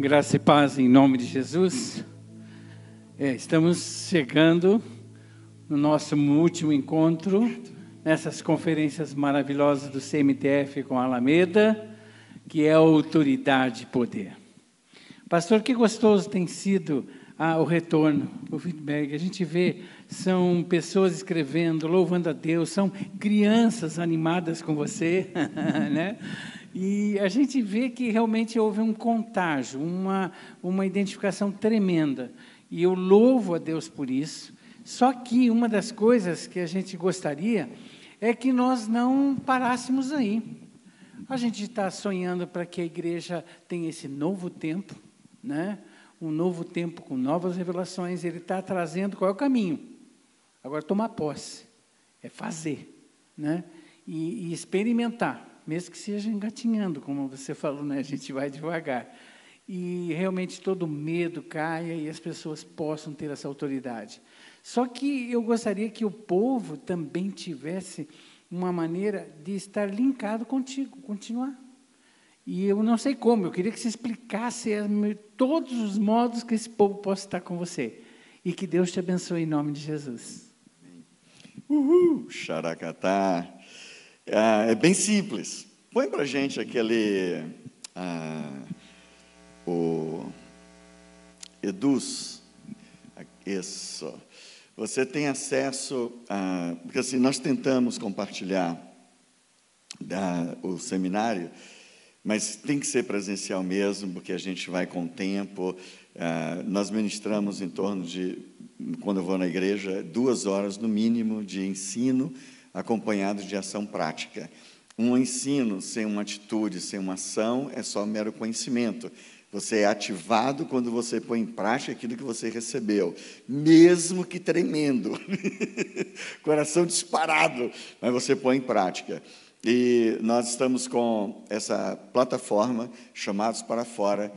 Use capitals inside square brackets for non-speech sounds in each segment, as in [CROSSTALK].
Graça e paz em nome de Jesus. É, estamos chegando no nosso último encontro, nessas conferências maravilhosas do CMTF com Alameda, que é autoridade e poder. Pastor, que gostoso tem sido ah, o retorno, o feedback. A gente vê, são pessoas escrevendo, louvando a Deus, são crianças animadas com você, [LAUGHS] né? E a gente vê que realmente houve um contágio, uma, uma identificação tremenda. E eu louvo a Deus por isso. Só que uma das coisas que a gente gostaria é que nós não parássemos aí. A gente está sonhando para que a igreja tenha esse novo tempo, né? um novo tempo com novas revelações. Ele está trazendo qual é o caminho? Agora, tomar posse, é fazer, né? e, e experimentar mesmo que seja engatinhando, como você falou, né? a gente vai devagar. E realmente todo medo caia e as pessoas possam ter essa autoridade. Só que eu gostaria que o povo também tivesse uma maneira de estar linkado contigo, continuar. E eu não sei como, eu queria que você explicasse todos os modos que esse povo possa estar com você. E que Deus te abençoe em nome de Jesus. Uhul, xaracatá. Ah, é bem simples. Põe para gente aquele. Ah, o Eduz. Isso. Você tem acesso a. Porque assim, nós tentamos compartilhar da, o seminário, mas tem que ser presencial mesmo, porque a gente vai com o tempo. Ah, nós ministramos em torno de, quando eu vou na igreja, duas horas no mínimo de ensino acompanhado de ação prática. Um ensino sem uma atitude, sem uma ação, é só mero conhecimento. Você é ativado quando você põe em prática aquilo que você recebeu, mesmo que tremendo, [LAUGHS] coração disparado, mas você põe em prática. E nós estamos com essa plataforma, chamados para fora.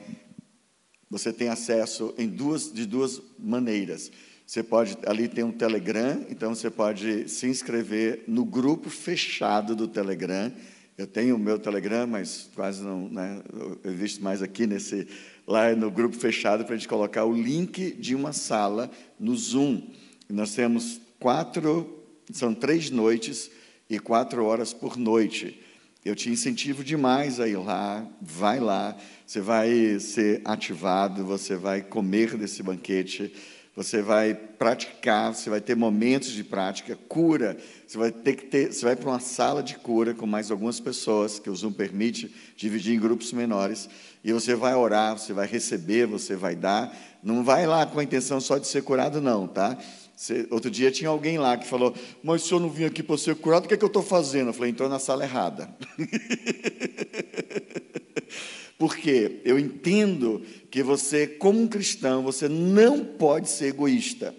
Você tem acesso em duas, de duas maneiras. Você pode, ali tem um Telegram, então você pode se inscrever no grupo fechado do Telegram. Eu tenho o meu Telegram, mas quase não, né, eu visto mais aqui nesse, lá no grupo fechado para a gente colocar o link de uma sala no Zoom. Nós temos quatro, são três noites e quatro horas por noite. Eu te incentivo demais a ir lá, vai lá, você vai ser ativado, você vai comer desse banquete você vai praticar, você vai ter momentos de prática, cura, você vai ter que ter, você vai para uma sala de cura com mais algumas pessoas, que o Zoom permite dividir em grupos menores, e você vai orar, você vai receber, você vai dar. Não vai lá com a intenção só de ser curado, não, tá? Você, outro dia tinha alguém lá que falou, mas se eu não vim aqui para ser curado, o que, é que eu estou fazendo? Eu falei, entrou na sala errada. [LAUGHS] Porque eu entendo que você, como um cristão, você não pode ser egoísta.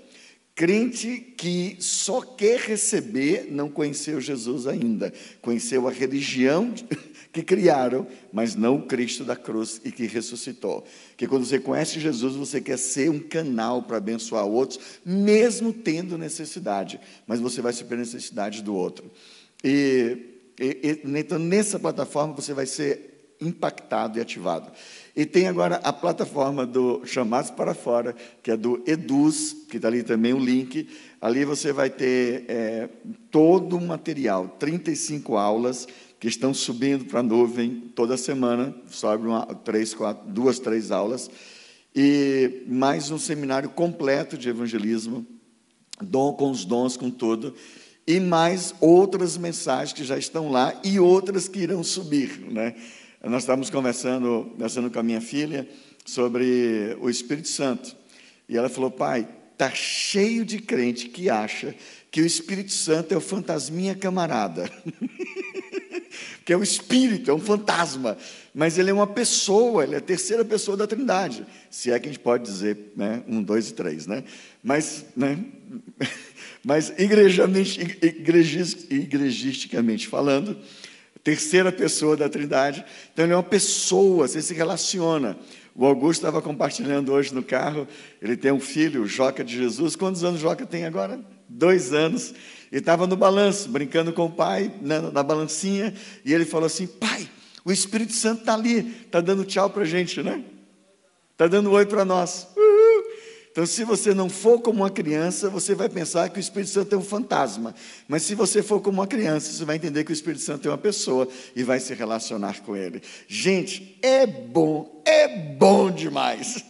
Crente que só quer receber não conheceu Jesus ainda, conheceu a religião [LAUGHS] que criaram, mas não o Cristo da cruz e que ressuscitou. Que quando você conhece Jesus, você quer ser um canal para abençoar outros, mesmo tendo necessidade, mas você vai suprir a necessidade do outro. E, e, então, nessa plataforma, você vai ser impactado e ativado. E tem agora a plataforma do Chamados para Fora, que é do Eduz, que está ali também o link. Ali você vai ter é, todo o material, 35 aulas que estão subindo para a nuvem toda semana, sobe uma, três, quatro, duas, três aulas, e mais um seminário completo de evangelismo, dom com os dons, com tudo, e mais outras mensagens que já estão lá e outras que irão subir, né? Nós estávamos conversando, conversando com a minha filha sobre o Espírito Santo. E ela falou: pai, está cheio de crente que acha que o Espírito Santo é o fantasminha camarada. [LAUGHS] que é o Espírito, é um fantasma. Mas ele é uma pessoa, ele é a terceira pessoa da Trindade. Se é que a gente pode dizer, né? Um, dois e três, né? Mas, né? [LAUGHS] Mas igregisticamente falando, terceira pessoa da Trindade. Então, ele é uma pessoa, você se relaciona. O Augusto estava compartilhando hoje no carro, ele tem um filho, o Joca de Jesus. Quantos anos o Joca tem agora? Dois anos. E estava no balanço, brincando com o pai, na, na balancinha, e ele falou assim: Pai, o Espírito Santo está ali, está dando tchau para a gente, né? Está dando oi para nós. Uhul. Então, se você não for como uma criança, você vai pensar que o Espírito Santo é um fantasma. Mas se você for como uma criança, você vai entender que o Espírito Santo é uma pessoa e vai se relacionar com ele. Gente, é bom, é bom demais.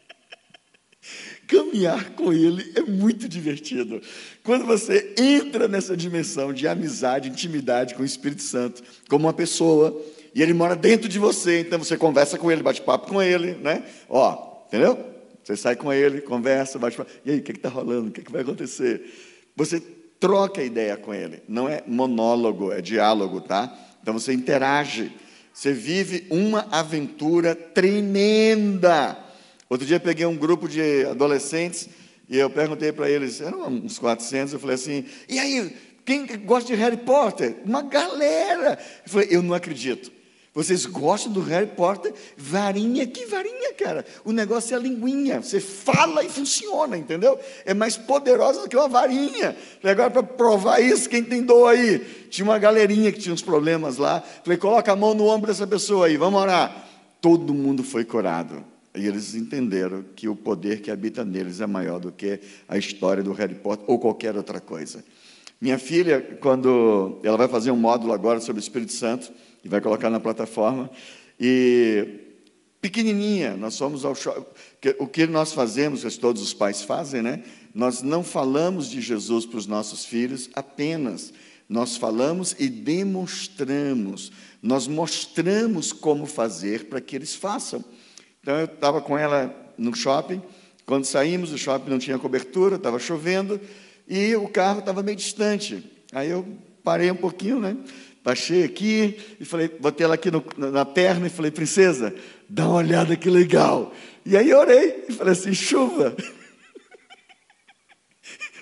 [LAUGHS] Caminhar com ele é muito divertido. Quando você entra nessa dimensão de amizade, intimidade com o Espírito Santo, como uma pessoa, e ele mora dentro de você, então você conversa com ele, bate papo com ele, né? Ó, entendeu? Você sai com ele, conversa, bate papo. E aí, o que está rolando? O que, que vai acontecer? Você troca ideia com ele. Não é monólogo, é diálogo, tá? Então você interage. Você vive uma aventura tremenda. Outro dia peguei um grupo de adolescentes e eu perguntei para eles, eram uns 400, eu falei assim, e aí, quem gosta de Harry Potter? Uma galera. Eu falei, eu não acredito. Vocês gostam do Harry Potter? Varinha, que varinha, cara? O negócio é a linguinha. Você fala e funciona, entendeu? É mais poderosa do que uma varinha. Agora, para provar isso, quem tem dor aí? Tinha uma galerinha que tinha uns problemas lá. Falei, coloca a mão no ombro dessa pessoa aí, vamos orar. Todo mundo foi curado. E eles entenderam que o poder que habita neles é maior do que a história do Harry Potter ou qualquer outra coisa. Minha filha, quando ela vai fazer um módulo agora sobre o Espírito Santo, e vai colocar na plataforma. E pequenininha, nós somos ao shopping. O que nós fazemos, que todos os pais fazem, né? Nós não falamos de Jesus para os nossos filhos apenas, nós falamos e demonstramos, nós mostramos como fazer para que eles façam. Então eu estava com ela no shopping, quando saímos, o shopping não tinha cobertura, estava chovendo e o carro estava meio distante. Aí eu parei um pouquinho, né? Baixei aqui e falei, botei ela aqui no, na perna e falei, princesa, dá uma olhada que legal. E aí orei e falei assim, chuva. [LAUGHS]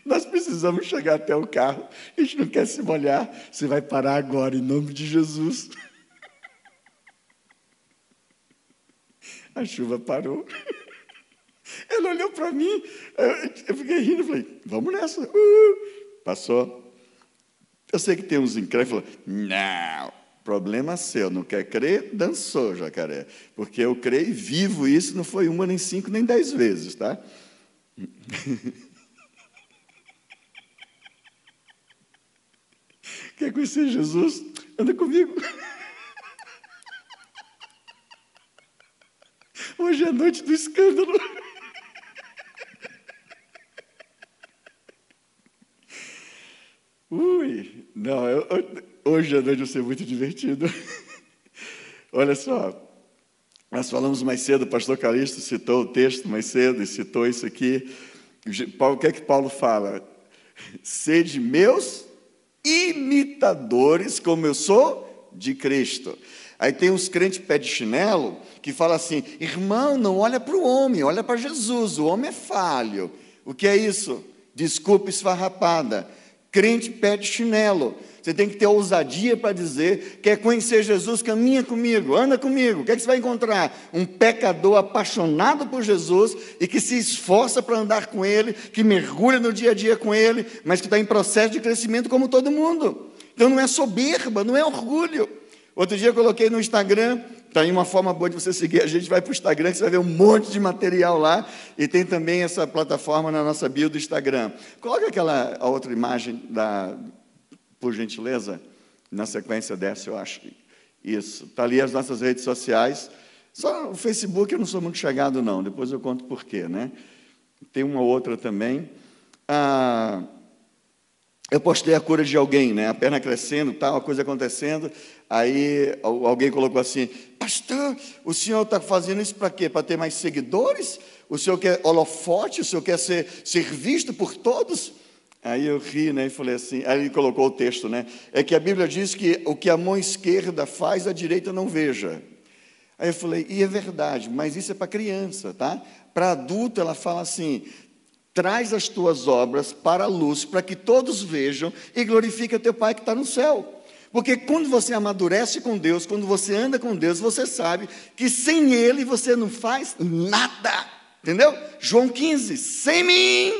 Nós precisamos chegar até o carro. A gente não quer se molhar. Você vai parar agora, em nome de Jesus. [LAUGHS] A chuva parou. [LAUGHS] Ela olhou para mim, eu fiquei rindo, falei, vamos nessa. Uh, passou. Eu sei que tem uns incrédulos que falam, não, problema seu, não quer crer? Dançou, jacaré. Porque eu creio e vivo isso, não foi uma, nem cinco, nem dez vezes, tá? [LAUGHS] Quer conhecer Jesus? Anda comigo. [LAUGHS] Hoje é a noite do escândalo. Ui, não, eu, hoje à noite vai ser muito divertido. [LAUGHS] Olha só, nós falamos mais cedo, o pastor Calixto citou o texto mais cedo e citou isso aqui. O que é que Paulo fala? Sede meus imitadores, como eu sou de Cristo. Aí tem uns crentes pé de chinelo que fala assim: irmão, não olha para o homem, olha para Jesus, o homem é falho. O que é isso? Desculpa esfarrapada crente pede chinelo. Você tem que ter ousadia para dizer: quer conhecer Jesus, caminha comigo, anda comigo. O que, é que você vai encontrar? Um pecador apaixonado por Jesus e que se esforça para andar com Ele, que mergulha no dia a dia com Ele, mas que está em processo de crescimento como todo mundo. Então não é soberba, não é orgulho. Outro dia eu coloquei no Instagram Está aí uma forma boa de você seguir. A gente vai para o Instagram, que você vai ver um monte de material lá. E tem também essa plataforma na nossa bio do Instagram. Coloca aquela outra imagem, da, por gentileza. Na sequência dessa, eu acho. Isso. Está ali as nossas redes sociais. Só o Facebook eu não sou muito chegado, não. Depois eu conto por quê, né? Tem uma outra também. Ah, eu postei a cura de alguém, né? A perna crescendo, tal, a coisa acontecendo. Aí alguém colocou assim: Pastor, o senhor está fazendo isso para quê? Para ter mais seguidores? O senhor quer holofote? O senhor quer ser, ser visto por todos? Aí eu ri, né? E falei assim. Aí ele colocou o texto, né? É que a Bíblia diz que o que a mão esquerda faz, a direita não veja. Aí eu falei, e é verdade, mas isso é para criança, tá? Para adulto, ela fala assim: Traz as tuas obras para a luz, para que todos vejam e glorifique o teu Pai que está no céu. Porque quando você amadurece com Deus, quando você anda com Deus, você sabe que sem Ele você não faz nada. Entendeu? João 15: sem mim,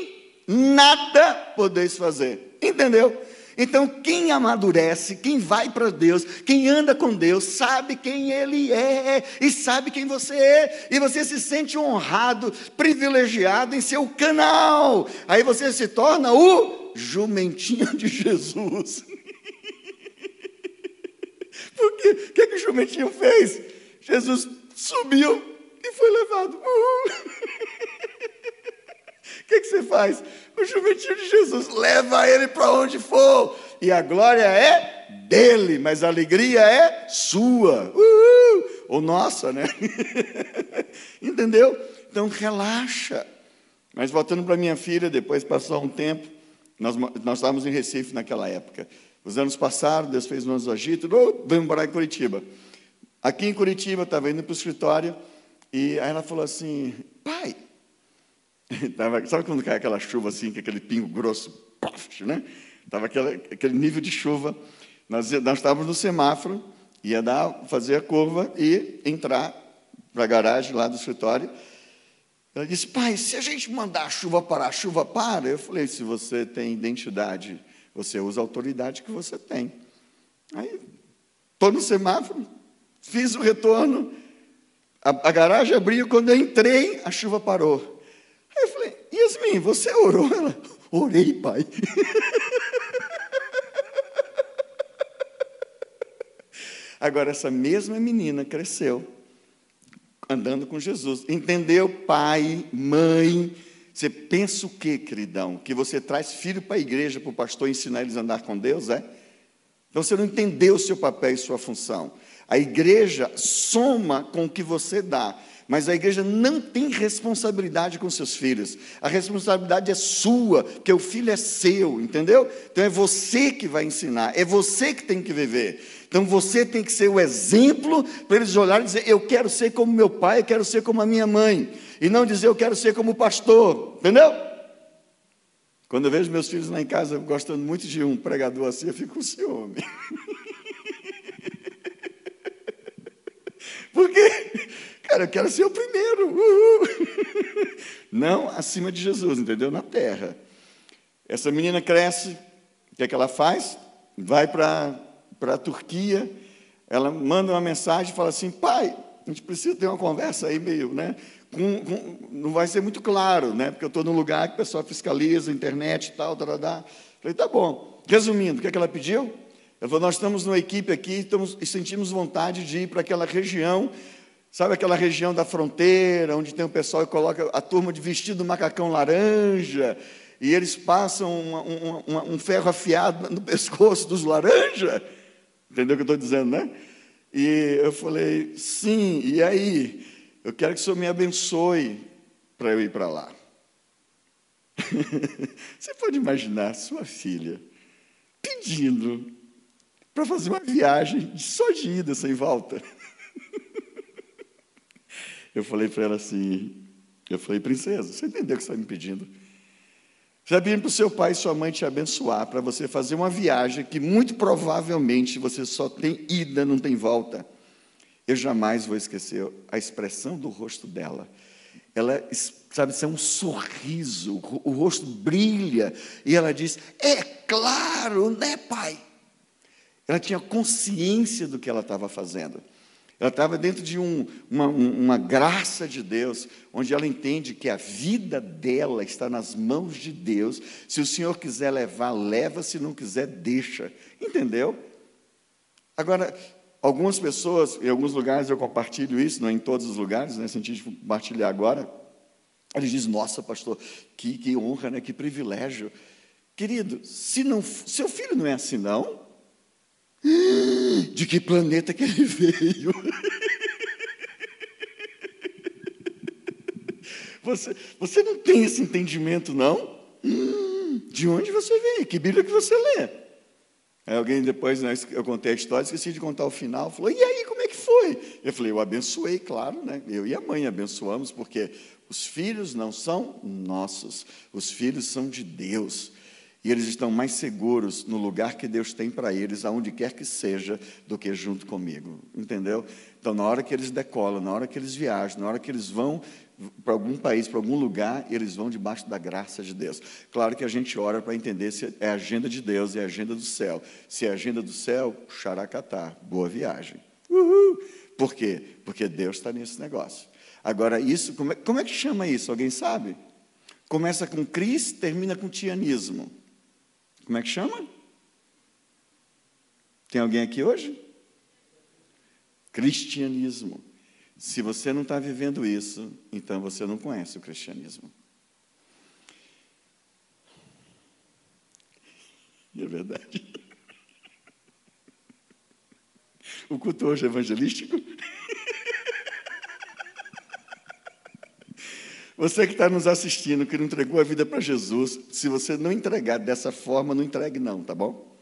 nada podeis fazer. Entendeu? Então, quem amadurece, quem vai para Deus, quem anda com Deus, sabe quem Ele é e sabe quem você é, e você se sente honrado, privilegiado em ser o canal. Aí você se torna o jumentinho de Jesus. Porque o que, que o jumentinho fez? Jesus subiu e foi levado. O que, que você faz? O jumentinho de Jesus leva ele para onde for, e a glória é dele, mas a alegria é sua, Uhul! ou nossa, né? [LAUGHS] Entendeu? Então relaxa. Mas voltando para minha filha, depois passou um tempo, nós, nós estávamos em Recife naquela época. Os anos passaram, Deus fez um ano agito, oh, vamos morar em Curitiba. Aqui em Curitiba, estava indo para o escritório, e aí ela falou assim, pai, [LAUGHS] tava, sabe quando cai aquela chuva assim, que aquele pingo grosso, puff, né? Aquele, aquele nível de chuva. Nós, nós estávamos no semáforo, ia dar, fazer a curva e entrar para a garagem lá do escritório. Ela disse, pai, se a gente mandar a chuva parar, a chuva para? Eu falei, se você tem identidade, você usa a autoridade que você tem. Aí, estou no semáforo, fiz o retorno, a, a garagem abriu, quando eu entrei, a chuva parou. Aí eu falei, Yasmin, você orou? Ela, orei, pai. [LAUGHS] Agora, essa mesma menina cresceu, andando com Jesus. Entendeu, pai, mãe? Você pensa o quê, queridão? Que você traz filho para a igreja, para o pastor ensinar eles a andar com Deus, é? Então você não entendeu o seu papel e sua função. A igreja soma com o que você dá, mas a igreja não tem responsabilidade com seus filhos. A responsabilidade é sua, porque o filho é seu, entendeu? Então é você que vai ensinar, é você que tem que viver. Então você tem que ser o exemplo para eles olharem e dizer: Eu quero ser como meu pai, eu quero ser como a minha mãe. E não dizer: Eu quero ser como o pastor, entendeu? Quando eu vejo meus filhos lá em casa gostando muito de um pregador assim, eu fico com ciúme. [LAUGHS] Porque, cara, eu quero ser o primeiro. Uhul. Não acima de Jesus, entendeu? Na terra. Essa menina cresce, o que é que ela faz? Vai para a Turquia, ela manda uma mensagem e fala assim: pai, a gente precisa ter uma conversa aí meio, né? Com, com, não vai ser muito claro, né? Porque eu estou num lugar que o pessoal fiscaliza, internet e tal, tal. Falei, tá bom. Resumindo, o que, é que ela pediu? Ela falou: Nós estamos numa equipe aqui estamos, e sentimos vontade de ir para aquela região, sabe aquela região da fronteira, onde tem o pessoal que coloca a turma de vestido macacão laranja, e eles passam um ferro afiado no pescoço dos laranja. Entendeu o que eu estou dizendo, né? E eu falei: Sim, e aí? Eu quero que o Senhor me abençoe para eu ir para lá. [LAUGHS] Você pode imaginar sua filha pedindo para fazer uma viagem só de ida, sem volta. [LAUGHS] Eu falei para ela assim, eu falei, princesa, você entendeu o que você está me pedindo? Está pedindo para o seu pai e sua mãe te abençoar, para você fazer uma viagem que muito provavelmente você só tem ida, não tem volta. Eu jamais vou esquecer a expressão do rosto dela. Ela, sabe, isso é um sorriso, o rosto brilha, e ela diz: É claro, né, pai? Ela tinha consciência do que ela estava fazendo. Ela estava dentro de um, uma, uma graça de Deus, onde ela entende que a vida dela está nas mãos de Deus. Se o Senhor quiser levar, leva, se não quiser, deixa. Entendeu? Agora, algumas pessoas, em alguns lugares eu compartilho isso, não em todos os lugares, né, sentido de compartilhar agora. Eles dizem, nossa, pastor, que, que honra, né, que privilégio. Querido, se não, seu filho não é assim, não, de que planeta que ele veio? Você, você não tem esse entendimento, não? De onde você veio? Que Bíblia que você lê? Aí alguém depois, né, eu contei a história, esqueci de contar o final, falou, e aí, como é que foi? Eu falei, eu abençoei, claro, né? Eu e a mãe abençoamos, porque os filhos não são nossos, os filhos são de Deus. E eles estão mais seguros no lugar que Deus tem para eles, aonde quer que seja, do que junto comigo. Entendeu? Então, na hora que eles decolam, na hora que eles viajam, na hora que eles vão para algum país, para algum lugar, eles vão debaixo da graça de Deus. Claro que a gente ora para entender se é a agenda de Deus, é a agenda do céu. Se é a agenda do céu, xaracatá, boa viagem. Uhul. Por quê? Porque Deus está nesse negócio. Agora, isso, como é, como é que chama isso? Alguém sabe? Começa com Cris, termina com tianismo. Como é que chama? Tem alguém aqui hoje? Cristianismo. Se você não está vivendo isso, então você não conhece o cristianismo. É verdade. [LAUGHS] O culto hoje é evangelístico? Você que está nos assistindo, que não entregou a vida para Jesus, se você não entregar dessa forma, não entregue não, tá bom?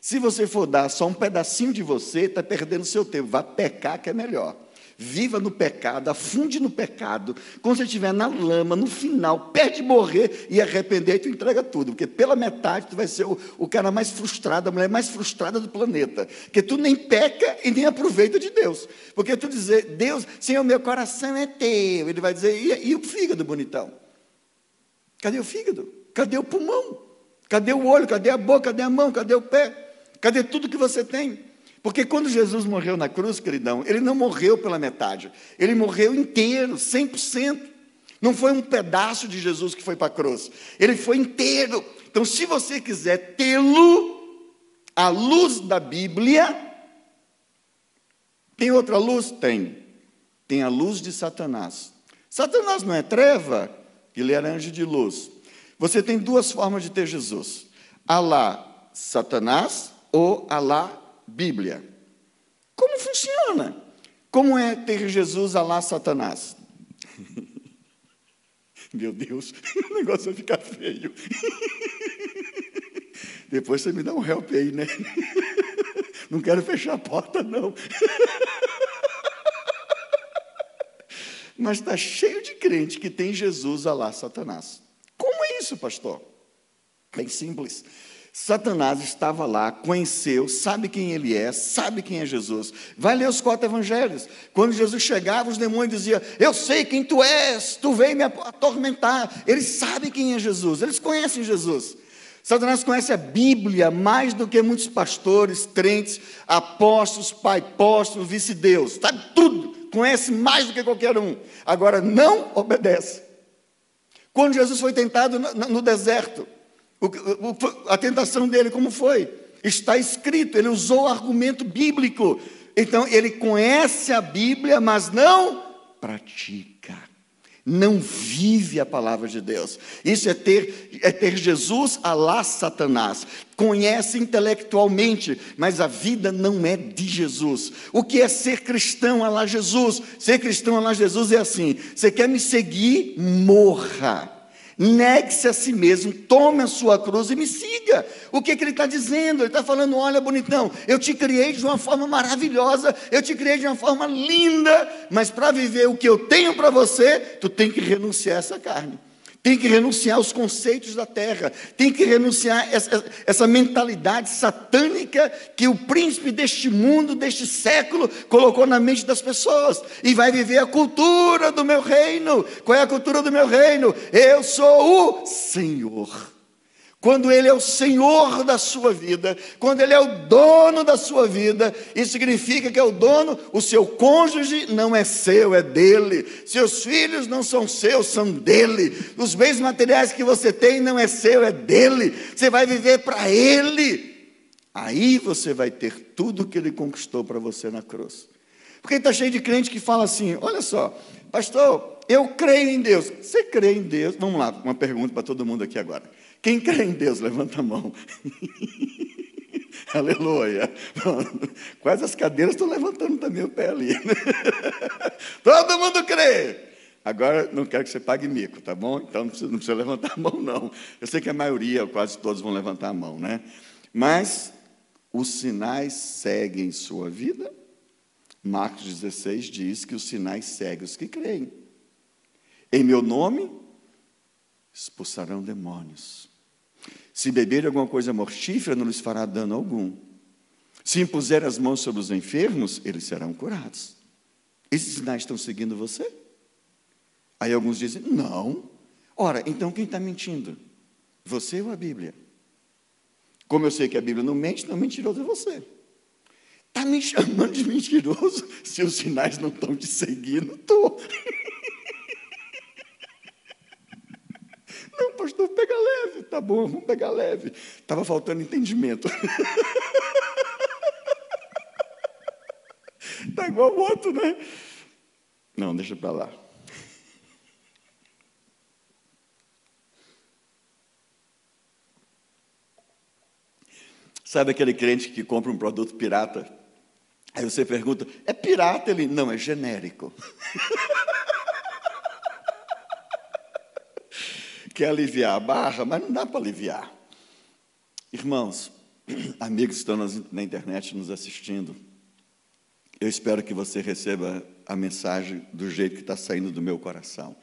Se você for dar só um pedacinho de você, está perdendo seu tempo. Vá pecar que é melhor viva no pecado, afunde no pecado. Quando você estiver na lama, no final, perto de morrer e arrepender, tu entrega tudo, porque pela metade tu vai ser o, o cara mais frustrado, a mulher mais frustrada do planeta. Porque tu nem peca e nem aproveita de Deus. Porque tu dizer, Deus, Senhor, meu coração é teu. Ele vai dizer, e, e o fígado, bonitão? Cadê o fígado? Cadê o pulmão? Cadê o olho? Cadê a boca? Cadê a mão? Cadê o pé? Cadê tudo que você tem? Porque quando Jesus morreu na cruz, queridão, ele não morreu pela metade, ele morreu inteiro, 100%. Não foi um pedaço de Jesus que foi para a cruz, ele foi inteiro. Então, se você quiser tê-lo, à luz da Bíblia, tem outra luz? Tem. Tem a luz de Satanás. Satanás não é treva, ele era anjo de luz. Você tem duas formas de ter Jesus: Alá Satanás ou Alá Bíblia. Como funciona? Como é ter Jesus a lá Satanás? [LAUGHS] Meu Deus, [LAUGHS] o negócio vai ficar feio. [LAUGHS] Depois você me dá um help aí, né? Não quero fechar a porta, não. Mas está cheio de crente que tem Jesus a lá Satanás. Como é isso, pastor? Bem simples. Satanás estava lá, conheceu, sabe quem ele é, sabe quem é Jesus. Vai ler os quatro evangelhos. Quando Jesus chegava, os demônios diziam: Eu sei quem tu és, tu veio me atormentar. Eles sabem quem é Jesus, eles conhecem Jesus. Satanás conhece a Bíblia mais do que muitos pastores, crentes, apóstolos, pai apóstolos, vice-deus, sabe tudo, conhece mais do que qualquer um. Agora, não obedece. Quando Jesus foi tentado no deserto, o, o, a tentação dele, como foi? Está escrito, ele usou o argumento bíblico. Então, ele conhece a Bíblia, mas não pratica. Não vive a palavra de Deus. Isso é ter, é ter Jesus a lá Satanás. Conhece intelectualmente, mas a vida não é de Jesus. O que é ser cristão a lá Jesus? Ser cristão a lá Jesus é assim: você quer me seguir? Morra Negue-se a si mesmo, tome a sua cruz e me siga. O que, que ele está dizendo? Ele está falando: olha, bonitão, eu te criei de uma forma maravilhosa, eu te criei de uma forma linda, mas para viver o que eu tenho para você, tu tem que renunciar a essa carne tem que renunciar aos conceitos da terra, tem que renunciar essa, essa mentalidade satânica que o príncipe deste mundo, deste século, colocou na mente das pessoas, e vai viver a cultura do meu reino. Qual é a cultura do meu reino? Eu sou o Senhor. Quando Ele é o Senhor da sua vida, quando Ele é o dono da sua vida, isso significa que é o dono, o seu cônjuge não é seu, é dele. Seus filhos não são seus, são dele. Os bens materiais que você tem não é seu, é dele. Você vai viver para Ele. Aí você vai ter tudo que Ele conquistou para você na cruz. Porque está cheio de crente que fala assim: olha só, pastor, eu creio em Deus. Você crê em Deus? Vamos lá, uma pergunta para todo mundo aqui agora. Quem crê em Deus, levanta a mão. [LAUGHS] Aleluia. Quase as cadeiras estão levantando também o pé ali. [LAUGHS] Todo mundo crê. Agora, não quero que você pague mico, tá bom? Então, não precisa, não precisa levantar a mão, não. Eu sei que a maioria, quase todos, vão levantar a mão, né? Mas, os sinais seguem sua vida? Marcos 16 diz que os sinais seguem os que creem. Em meu nome, expulsarão demônios Se beber alguma coisa mortífera, não lhes fará dano algum. Se impuser as mãos sobre os enfermos, eles serão curados. Esses sinais estão seguindo você? Aí alguns dizem: não. Ora, então quem está mentindo? Você ou a Bíblia? Como eu sei que a Bíblia não mente, não mentiroso é você. Está me chamando de [LAUGHS] mentiroso se os sinais não estão te seguindo? Estou. Não, pastor, pega leve. Tá bom, vamos pegar leve. Estava faltando entendimento. Está [LAUGHS] igual o outro, né? Não, deixa para lá. Sabe aquele crente que compra um produto pirata? Aí você pergunta, é pirata? Ele, não, é genérico. [LAUGHS] Quer aliviar a barra, mas não dá para aliviar. Irmãos, [CLEARS THROAT] amigos que estão na internet nos assistindo, eu espero que você receba a mensagem do jeito que está saindo do meu coração.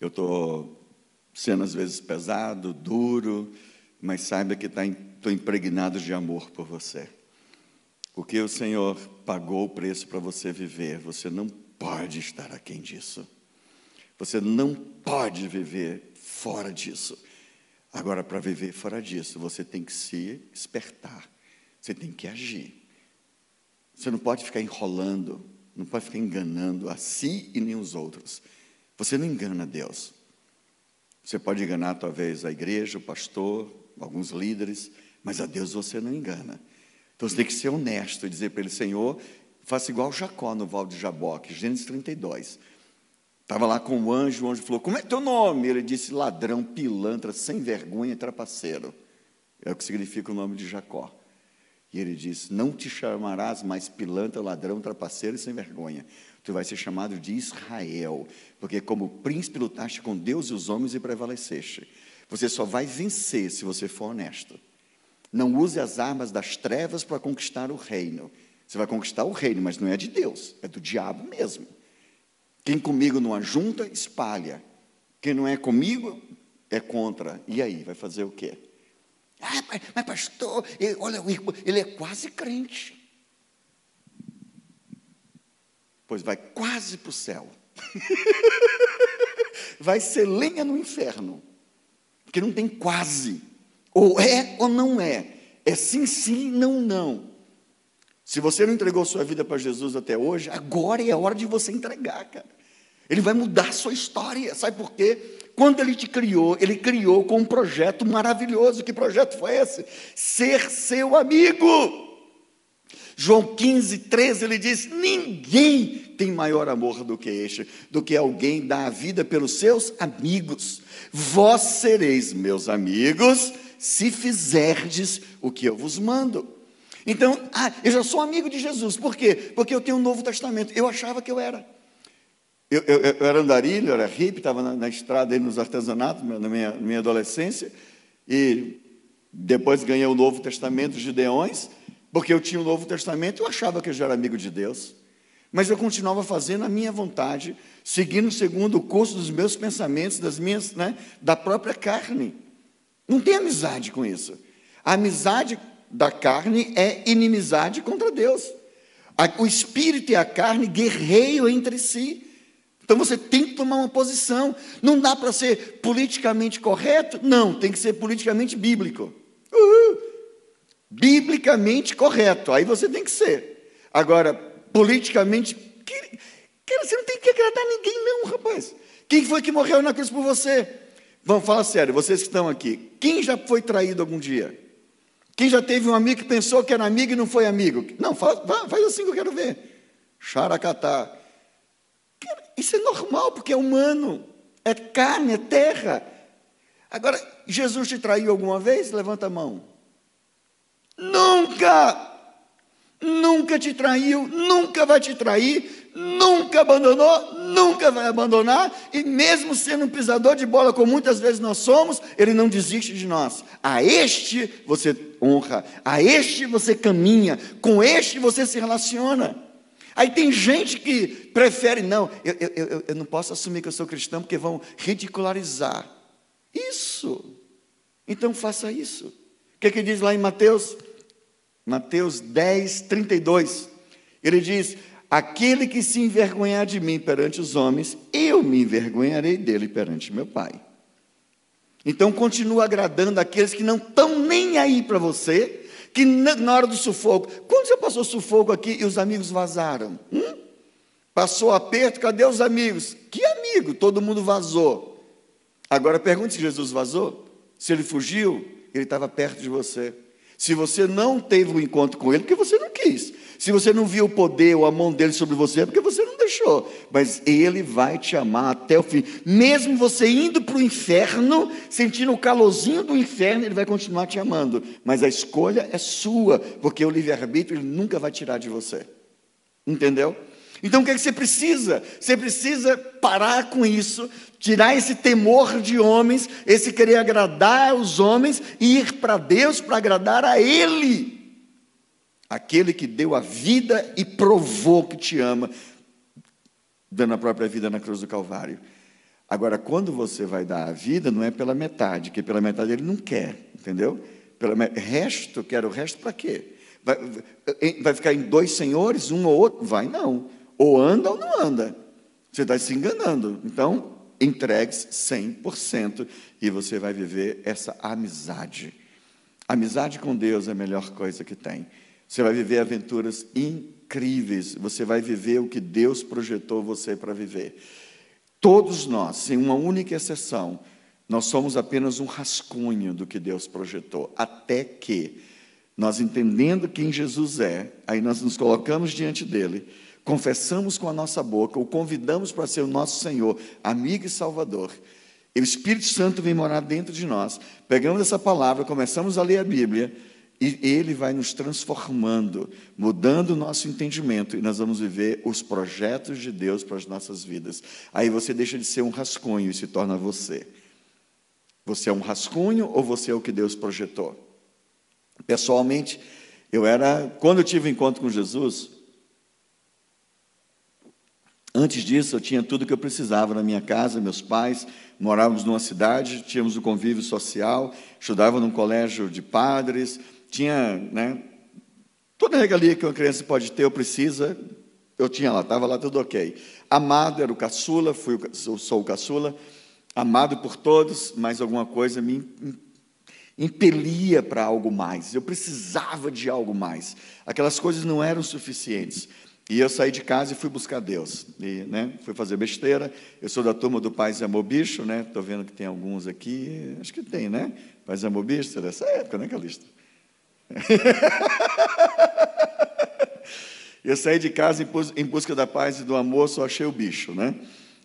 Eu estou sendo às vezes pesado, duro, mas saiba que estou tá, impregnado de amor por você. Porque o Senhor pagou o preço para você viver, você não pode estar aquém disso. Você não pode viver fora disso. Agora, para viver fora disso, você tem que se espertar, você tem que agir. Você não pode ficar enrolando, não pode ficar enganando a si e nem os outros. Você não engana Deus. Você pode enganar talvez a igreja, o pastor, alguns líderes, mas a Deus você não engana. Então você tem que ser honesto e dizer para ele, Senhor, faça igual Jacó no Val de Jaboque, Gênesis 32. Estava lá com o anjo, o anjo falou, como é teu nome? Ele disse, ladrão, pilantra, sem vergonha, trapaceiro. É o que significa o nome de Jacó. E ele disse, não te chamarás mais pilantra, ladrão, trapaceiro e sem vergonha. Tu vais ser chamado de Israel, porque como príncipe lutaste com Deus e os homens e prevaleceste. Você só vai vencer se você for honesto. Não use as armas das trevas para conquistar o reino. Você vai conquistar o reino, mas não é de Deus, é do diabo mesmo. Quem comigo não ajunta, espalha. Quem não é comigo, é contra. E aí, vai fazer o quê? Ah, mas, mas pastor, ele, olha, ele é quase crente. Pois vai quase para o céu. [LAUGHS] vai ser lenha no inferno. Porque não tem quase. Ou é ou não é. É sim, sim, não, não. Se você não entregou sua vida para Jesus até hoje, agora é a hora de você entregar, cara. Ele vai mudar a sua história. Sabe por quê? Quando ele te criou, ele criou com um projeto maravilhoso. Que projeto foi esse? Ser seu amigo. João 15, 13, ele diz: Ninguém tem maior amor do que este, do que alguém dar a vida pelos seus amigos. Vós sereis meus amigos se fizerdes o que eu vos mando. Então, ah, eu já sou amigo de Jesus. Por quê? Porque eu tenho um Novo Testamento. Eu achava que eu era. Eu, eu, eu era andarilho, eu era hippie, estava na, na, estrada nos artesanatos, na minha, na minha adolescência. E depois ganhei o Novo Testamento, os Gideões, porque eu tinha o Novo Testamento, eu achava que eu já era amigo de Deus. Mas eu continuava fazendo a minha vontade, seguindo segundo o curso dos meus pensamentos, das minhas, né, da própria carne. Não tem amizade com isso. A amizade da carne é inimizade contra Deus. O espírito e a carne guerreiam entre si. Então você tem que tomar uma posição. Não dá para ser politicamente correto? Não, tem que ser politicamente bíblico. Uhul. Biblicamente correto. Aí você tem que ser. Agora, politicamente. Cara, você não tem que agradar ninguém, não, rapaz. Quem foi que morreu na cruz por você? Vamos falar sério, vocês que estão aqui. Quem já foi traído algum dia? Quem já teve um amigo que pensou que era amigo e não foi amigo? Não, faz, faz assim que eu quero ver. Xaracatá. Isso é normal, porque é humano. É carne, é terra. Agora, Jesus te traiu alguma vez? Levanta a mão. Nunca! Nunca te traiu, nunca vai te trair, nunca abandonou, nunca vai abandonar, e mesmo sendo um pisador de bola, como muitas vezes nós somos, ele não desiste de nós. A este você honra, a este você caminha, com este você se relaciona. Aí tem gente que prefere, não, eu, eu, eu, eu não posso assumir que eu sou cristão porque vão ridicularizar. Isso, Então faça isso. O que, que diz lá em Mateus? Mateus 10, 32. Ele diz: Aquele que se envergonhar de mim perante os homens, eu me envergonharei dele perante meu Pai. Então continua agradando aqueles que não estão nem aí para você, que na hora do sufoco. Quando você passou sufoco aqui e os amigos vazaram? Hum? Passou aperto, cadê os amigos? Que amigo? Todo mundo vazou. Agora pergunte se Jesus vazou. Se ele fugiu, ele estava perto de você. Se você não teve um encontro com ele, porque você não quis. Se você não viu o poder ou a mão dele sobre você, é porque você deixou. Mas ele vai te amar até o fim. Mesmo você indo para o inferno, sentindo o calorzinho do inferno, ele vai continuar te amando. Mas a escolha é sua, porque o livre-arbítrio ele nunca vai tirar de você. Entendeu? Então o que, é que você precisa? Você precisa parar com isso, tirar esse temor de homens, esse querer agradar os homens e ir para Deus para agradar a Ele. Aquele que deu a vida e provou que te ama, dando a própria vida na cruz do Calvário. Agora, quando você vai dar a vida, não é pela metade, que pela metade ele não quer, entendeu? Pelo resto, quer o resto para quê? Vai, vai ficar em dois senhores, um ou outro? Vai não. Ou anda ou não anda. Você está se enganando. Então, entregue-se 100% e você vai viver essa amizade. Amizade com Deus é a melhor coisa que tem. Você vai viver aventuras incríveis. Você vai viver o que Deus projetou você para viver. Todos nós, sem uma única exceção, nós somos apenas um rascunho do que Deus projetou, até que nós entendendo quem Jesus é, aí nós nos colocamos diante dele confessamos com a nossa boca, o convidamos para ser o nosso Senhor, amigo e Salvador, e o Espírito Santo vem morar dentro de nós, pegamos essa palavra, começamos a ler a Bíblia, e ele vai nos transformando, mudando o nosso entendimento, e nós vamos viver os projetos de Deus para as nossas vidas. Aí você deixa de ser um rascunho e se torna você. Você é um rascunho ou você é o que Deus projetou? Pessoalmente, eu era, quando eu tive um encontro com Jesus, Antes disso, eu tinha tudo que eu precisava na minha casa, meus pais, morávamos numa cidade, tínhamos o um convívio social, estudava num colégio de padres, tinha né, toda a regalia que uma criança pode ter ou precisa, eu tinha lá, estava lá tudo ok. Amado era o caçula, fui o, sou o caçula, amado por todos, mas alguma coisa me impelia para algo mais, eu precisava de algo mais. Aquelas coisas não eram suficientes. E eu saí de casa e fui buscar Deus. E, né, fui fazer besteira. Eu sou da turma do Paz e Amor Bicho, né? Estou vendo que tem alguns aqui. Acho que tem, né? Paz e Amor Bicho, é dessa época, né, Calista? [LAUGHS] eu saí de casa em busca da paz e do amor, só achei o bicho, né?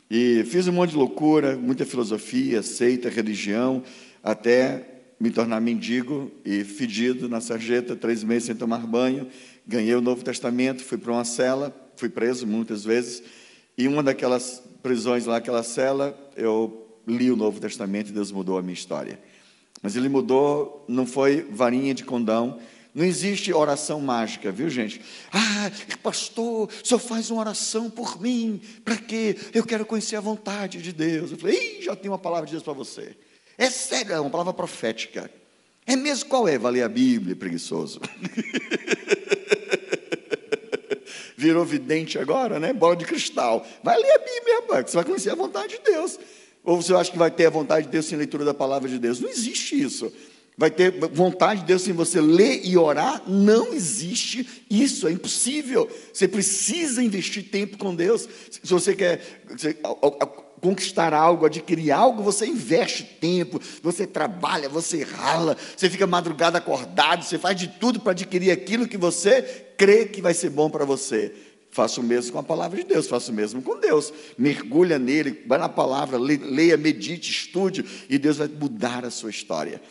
E fiz um monte de loucura, muita filosofia, seita, religião, até me tornar mendigo e fedido na sarjeta, três meses sem tomar banho ganhei o Novo Testamento, fui para uma cela, fui preso muitas vezes, e uma daquelas prisões lá, aquela cela, eu li o Novo Testamento e Deus mudou a minha história. Mas Ele mudou, não foi varinha de condão, não existe oração mágica, viu gente? Ah, pastor, só faz uma oração por mim, para quê? Eu quero conhecer a vontade de Deus. Eu falei, Ih, já tenho uma palavra de Deus para você. É sério, é uma palavra profética. É mesmo qual é? Valer a Bíblia, preguiçoso. [LAUGHS] virou vidente agora, né? Bola de cristal. Vai ler a Bíblia, você vai conhecer a vontade de Deus. Ou você acha que vai ter a vontade de Deus sem leitura da palavra de Deus? Não existe isso. Vai ter vontade de Deus sem você ler e orar? Não existe isso, é impossível. Você precisa investir tempo com Deus. Se você quer conquistar algo, adquirir algo, você investe tempo, você trabalha, você rala, você fica madrugada acordado, você faz de tudo para adquirir aquilo que você crê que vai ser bom para você. Faça o mesmo com a palavra de Deus, faça o mesmo com Deus. Mergulha nele, vai na palavra, leia, medite, estude, e Deus vai mudar a sua história.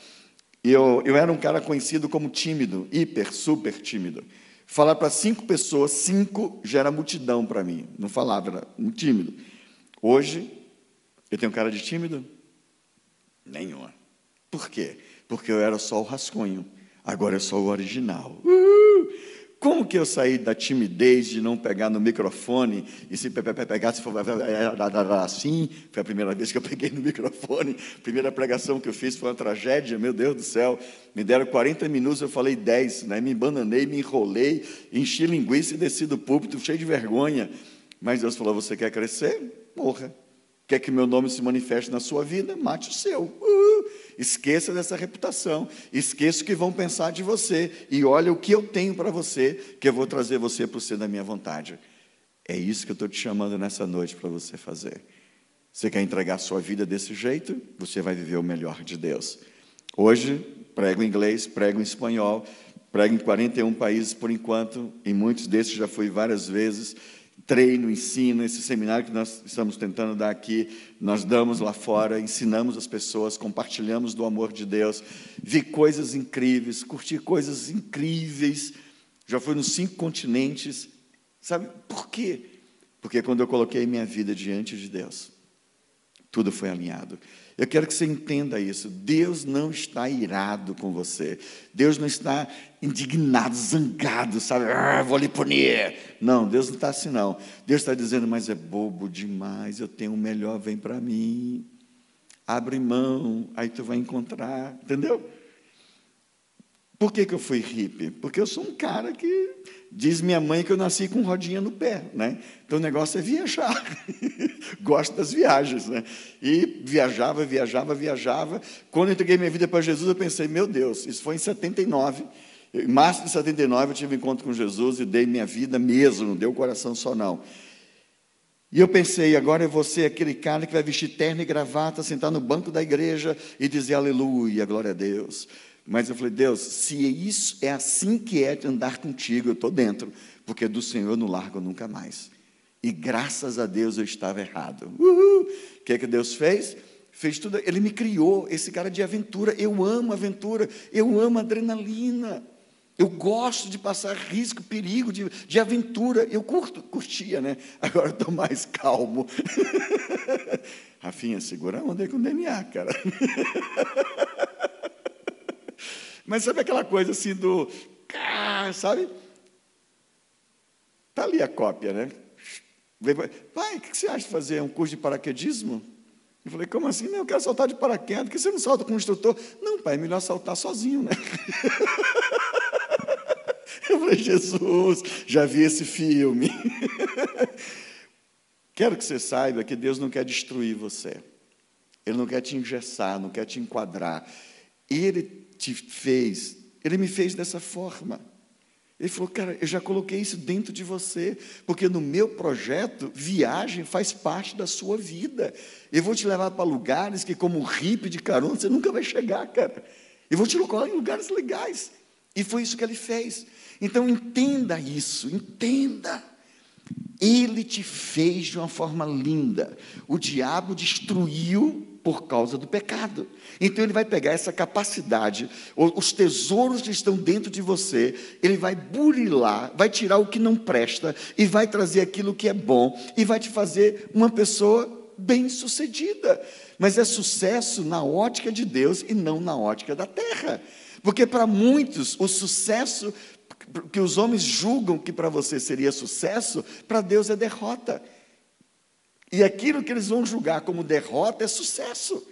Eu, eu era um cara conhecido como tímido, hiper, super tímido. Falar para cinco pessoas, cinco já era multidão para mim. Não falava, era muito tímido. Hoje, eu tenho cara de tímido? Nenhuma. Por quê? Porque eu era só o rascunho. Agora eu sou o original. Uh! Como que eu saí da timidez de não pegar no microfone e se pegar, se for assim, foi a primeira vez que eu [LAUGHS] peguei no microfone, primeira pregação que eu fiz foi uma tragédia, meu Deus do céu, me deram 40 minutos, eu falei 10, né? me bananei, me enrolei, enchi linguiça e desci do púlpito cheio de vergonha, mas Deus falou, você quer crescer? Morra. Quer que meu nome se manifeste na sua vida? Mate o seu. Uh, esqueça dessa reputação. Esqueça o que vão pensar de você. E olha o que eu tenho para você, que eu vou trazer você para o ser da minha vontade. É isso que eu estou te chamando nessa noite para você fazer. Você quer entregar a sua vida desse jeito? Você vai viver o melhor de Deus. Hoje, prego em inglês, prego em espanhol, prego em 41 países por enquanto, em muitos desses já fui várias vezes treino, ensino, esse seminário que nós estamos tentando dar aqui, nós damos lá fora, ensinamos as pessoas, compartilhamos do amor de Deus, vi coisas incríveis, curti coisas incríveis, já fui nos cinco continentes, sabe por quê? Porque quando eu coloquei minha vida diante de Deus, tudo foi alinhado. Eu quero que você entenda isso. Deus não está irado com você. Deus não está indignado, zangado, sabe? Ah, vou lhe punir. Não, Deus não está assim, não. Deus está dizendo, mas é bobo demais, eu tenho o melhor, vem para mim. Abre mão, aí tu vai encontrar. Entendeu? Por que, que eu fui hippie? Porque eu sou um cara que Diz minha mãe que eu nasci com rodinha no pé, né? Então o negócio é viajar. [LAUGHS] Gosto das viagens, né? E viajava, viajava, viajava. Quando eu entreguei minha vida para Jesus, eu pensei, meu Deus, isso foi em 79. Em março de 79 eu tive um encontro com Jesus e dei minha vida mesmo, não deu o coração só não. E eu pensei, agora eu vou ser aquele cara que vai vestir terno e gravata, sentar no banco da igreja e dizer aleluia, glória a Deus. Mas eu falei, Deus, se isso é assim que é de andar contigo, eu estou dentro, porque do Senhor eu não largo nunca mais. E graças a Deus eu estava errado. O que é que Deus fez? Fez tudo, Ele me criou, esse cara de aventura. Eu amo aventura, eu amo adrenalina. Eu gosto de passar risco, perigo, de, de aventura. Eu curto, curtia, né? Agora estou mais calmo. [LAUGHS] Rafinha, segura a onda aí com o DNA, cara. [LAUGHS] Mas sabe aquela coisa assim do. Sabe? Está ali a cópia, né? Pai, o que você acha de fazer um curso de paraquedismo? Eu falei, como assim? Não, eu quero saltar de paraquedas. Por que você não salta com um instrutor? Não, pai, é melhor saltar sozinho, né? [LAUGHS] Eu falei, Jesus, já vi esse filme. [LAUGHS] Quero que você saiba que Deus não quer destruir você. Ele não quer te engessar, não quer te enquadrar. Ele te fez, ele me fez dessa forma. Ele falou, cara, eu já coloquei isso dentro de você, porque no meu projeto, viagem faz parte da sua vida. Eu vou te levar para lugares que, como hippie de carona, você nunca vai chegar, cara. Eu vou te colocar em lugares legais. E foi isso que ele fez. Então entenda isso, entenda. Ele te fez de uma forma linda. O diabo destruiu por causa do pecado. Então ele vai pegar essa capacidade, os tesouros que estão dentro de você, ele vai burilar, vai tirar o que não presta e vai trazer aquilo que é bom e vai te fazer uma pessoa bem-sucedida. Mas é sucesso na ótica de Deus e não na ótica da terra. Porque para muitos o sucesso que os homens julgam que para você seria sucesso, para Deus é derrota. E aquilo que eles vão julgar como derrota é sucesso.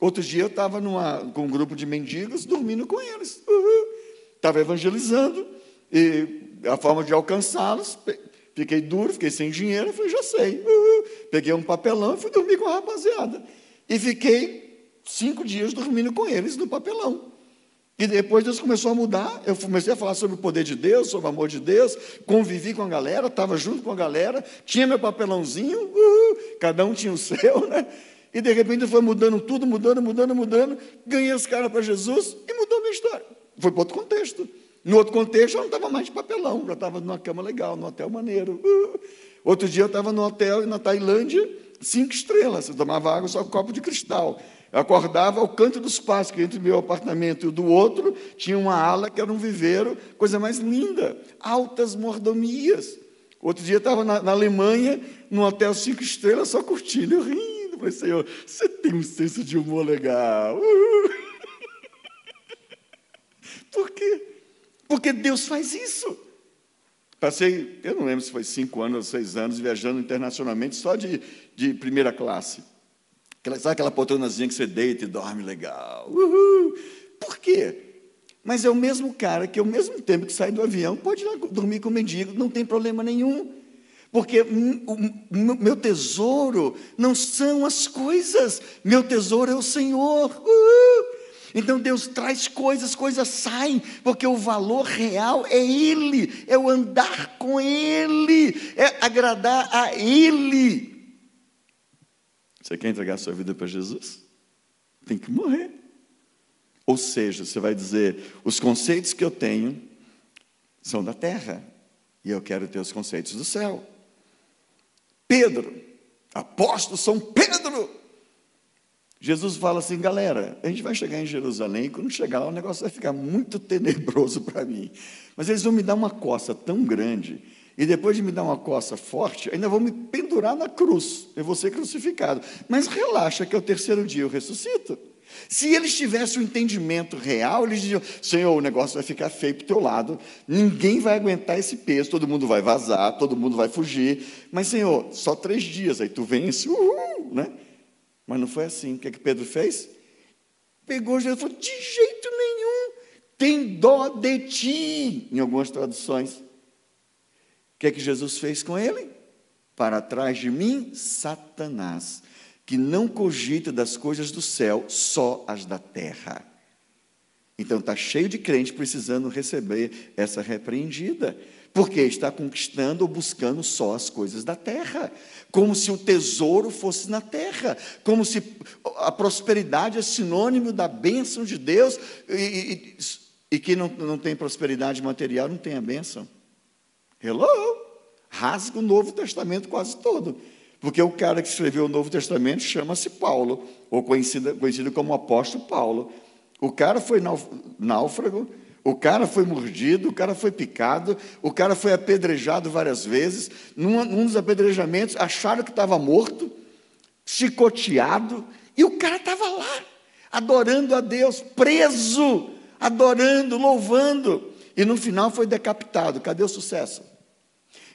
Outro dia eu estava com um grupo de mendigos, dormindo com eles. Estava evangelizando, e a forma de alcançá-los, fiquei duro, fiquei sem dinheiro, falei, já sei. Peguei um papelão e fui dormir com a rapaziada. E fiquei cinco dias dormindo com eles no papelão. E depois Deus começou a mudar, eu comecei a falar sobre o poder de Deus, sobre o amor de Deus, convivi com a galera, estava junto com a galera, tinha meu papelãozinho, uh, cada um tinha o seu, né? E de repente foi mudando tudo, mudando, mudando, mudando, ganhei os caras para Jesus e mudou a minha história. Foi para outro contexto. No outro contexto eu não estava mais de papelão, já estava numa cama legal, num hotel maneiro. Outro dia eu estava no hotel na Tailândia, cinco estrelas, eu tomava água só com copo de cristal. Acordava ao canto dos passos, que entre o meu apartamento e o do outro tinha uma ala que era um viveiro, coisa mais linda, altas mordomias. Outro dia estava na, na, Alemanha, num hotel cinco estrelas, só curtindo, eu rindo. Falei, Senhor, você tem um senso de humor legal. Uh! [LAUGHS] Por quê? Porque Deus faz isso. Passei, eu não lembro se foi cinco anos ou seis anos, viajando internacionalmente só de, de primeira classe. Aquela, sabe aquela poltronazinha que você deita e dorme legal? Uhul! Por quê? Mas é o mesmo cara que, ao mesmo tempo que sai do avião, pode ir lá dormir com o mendigo, não tem problema nenhum. Porque o meu tesouro não são as coisas, meu tesouro é o Senhor. Uhul! Então Deus traz coisas, coisas saem, porque o valor real é Ele, é o andar com Ele, é agradar a Ele. Você quer entregar sua vida para Jesus? Tem que morrer. Ou seja, você vai dizer: os conceitos que eu tenho são da terra, e eu quero ter os conceitos do céu. Pedro, apóstolo São Pedro, Jesus fala assim, galera, a gente vai chegar em Jerusalém, e quando chegar lá o negócio vai ficar muito tenebroso para mim. Mas eles vão me dar uma coça tão grande, e depois de me dar uma coça forte, ainda vão me pendurar na cruz, eu vou ser crucificado. Mas relaxa que ao terceiro dia eu ressuscito. Se eles tivessem o um entendimento real, eles diziam: Senhor, o negócio vai ficar feio para o teu lado, ninguém vai aguentar esse peso, todo mundo vai vazar, todo mundo vai fugir. Mas, Senhor, só três dias, aí tu vence, uhul, né? Mas não foi assim. O que, é que Pedro fez? Pegou Jesus e falou: De jeito nenhum, tem dó de ti, em algumas traduções. O que é que Jesus fez com ele? Para trás de mim, Satanás, que não cogita das coisas do céu, só as da terra. Então está cheio de crente precisando receber essa repreendida. Porque está conquistando ou buscando só as coisas da terra, como se o tesouro fosse na terra, como se a prosperidade é sinônimo da bênção de Deus, e, e, e quem não, não tem prosperidade material não tem a bênção. Hello! Rasga o Novo Testamento quase todo. Porque o cara que escreveu o Novo Testamento chama-se Paulo, ou conhecido, conhecido como apóstolo Paulo. O cara foi náufrago, o cara foi mordido, o cara foi picado, o cara foi apedrejado várias vezes. Num, num dos apedrejamentos, acharam que estava morto, chicoteado, e o cara estava lá, adorando a Deus, preso, adorando, louvando. E no final foi decapitado. Cadê o sucesso?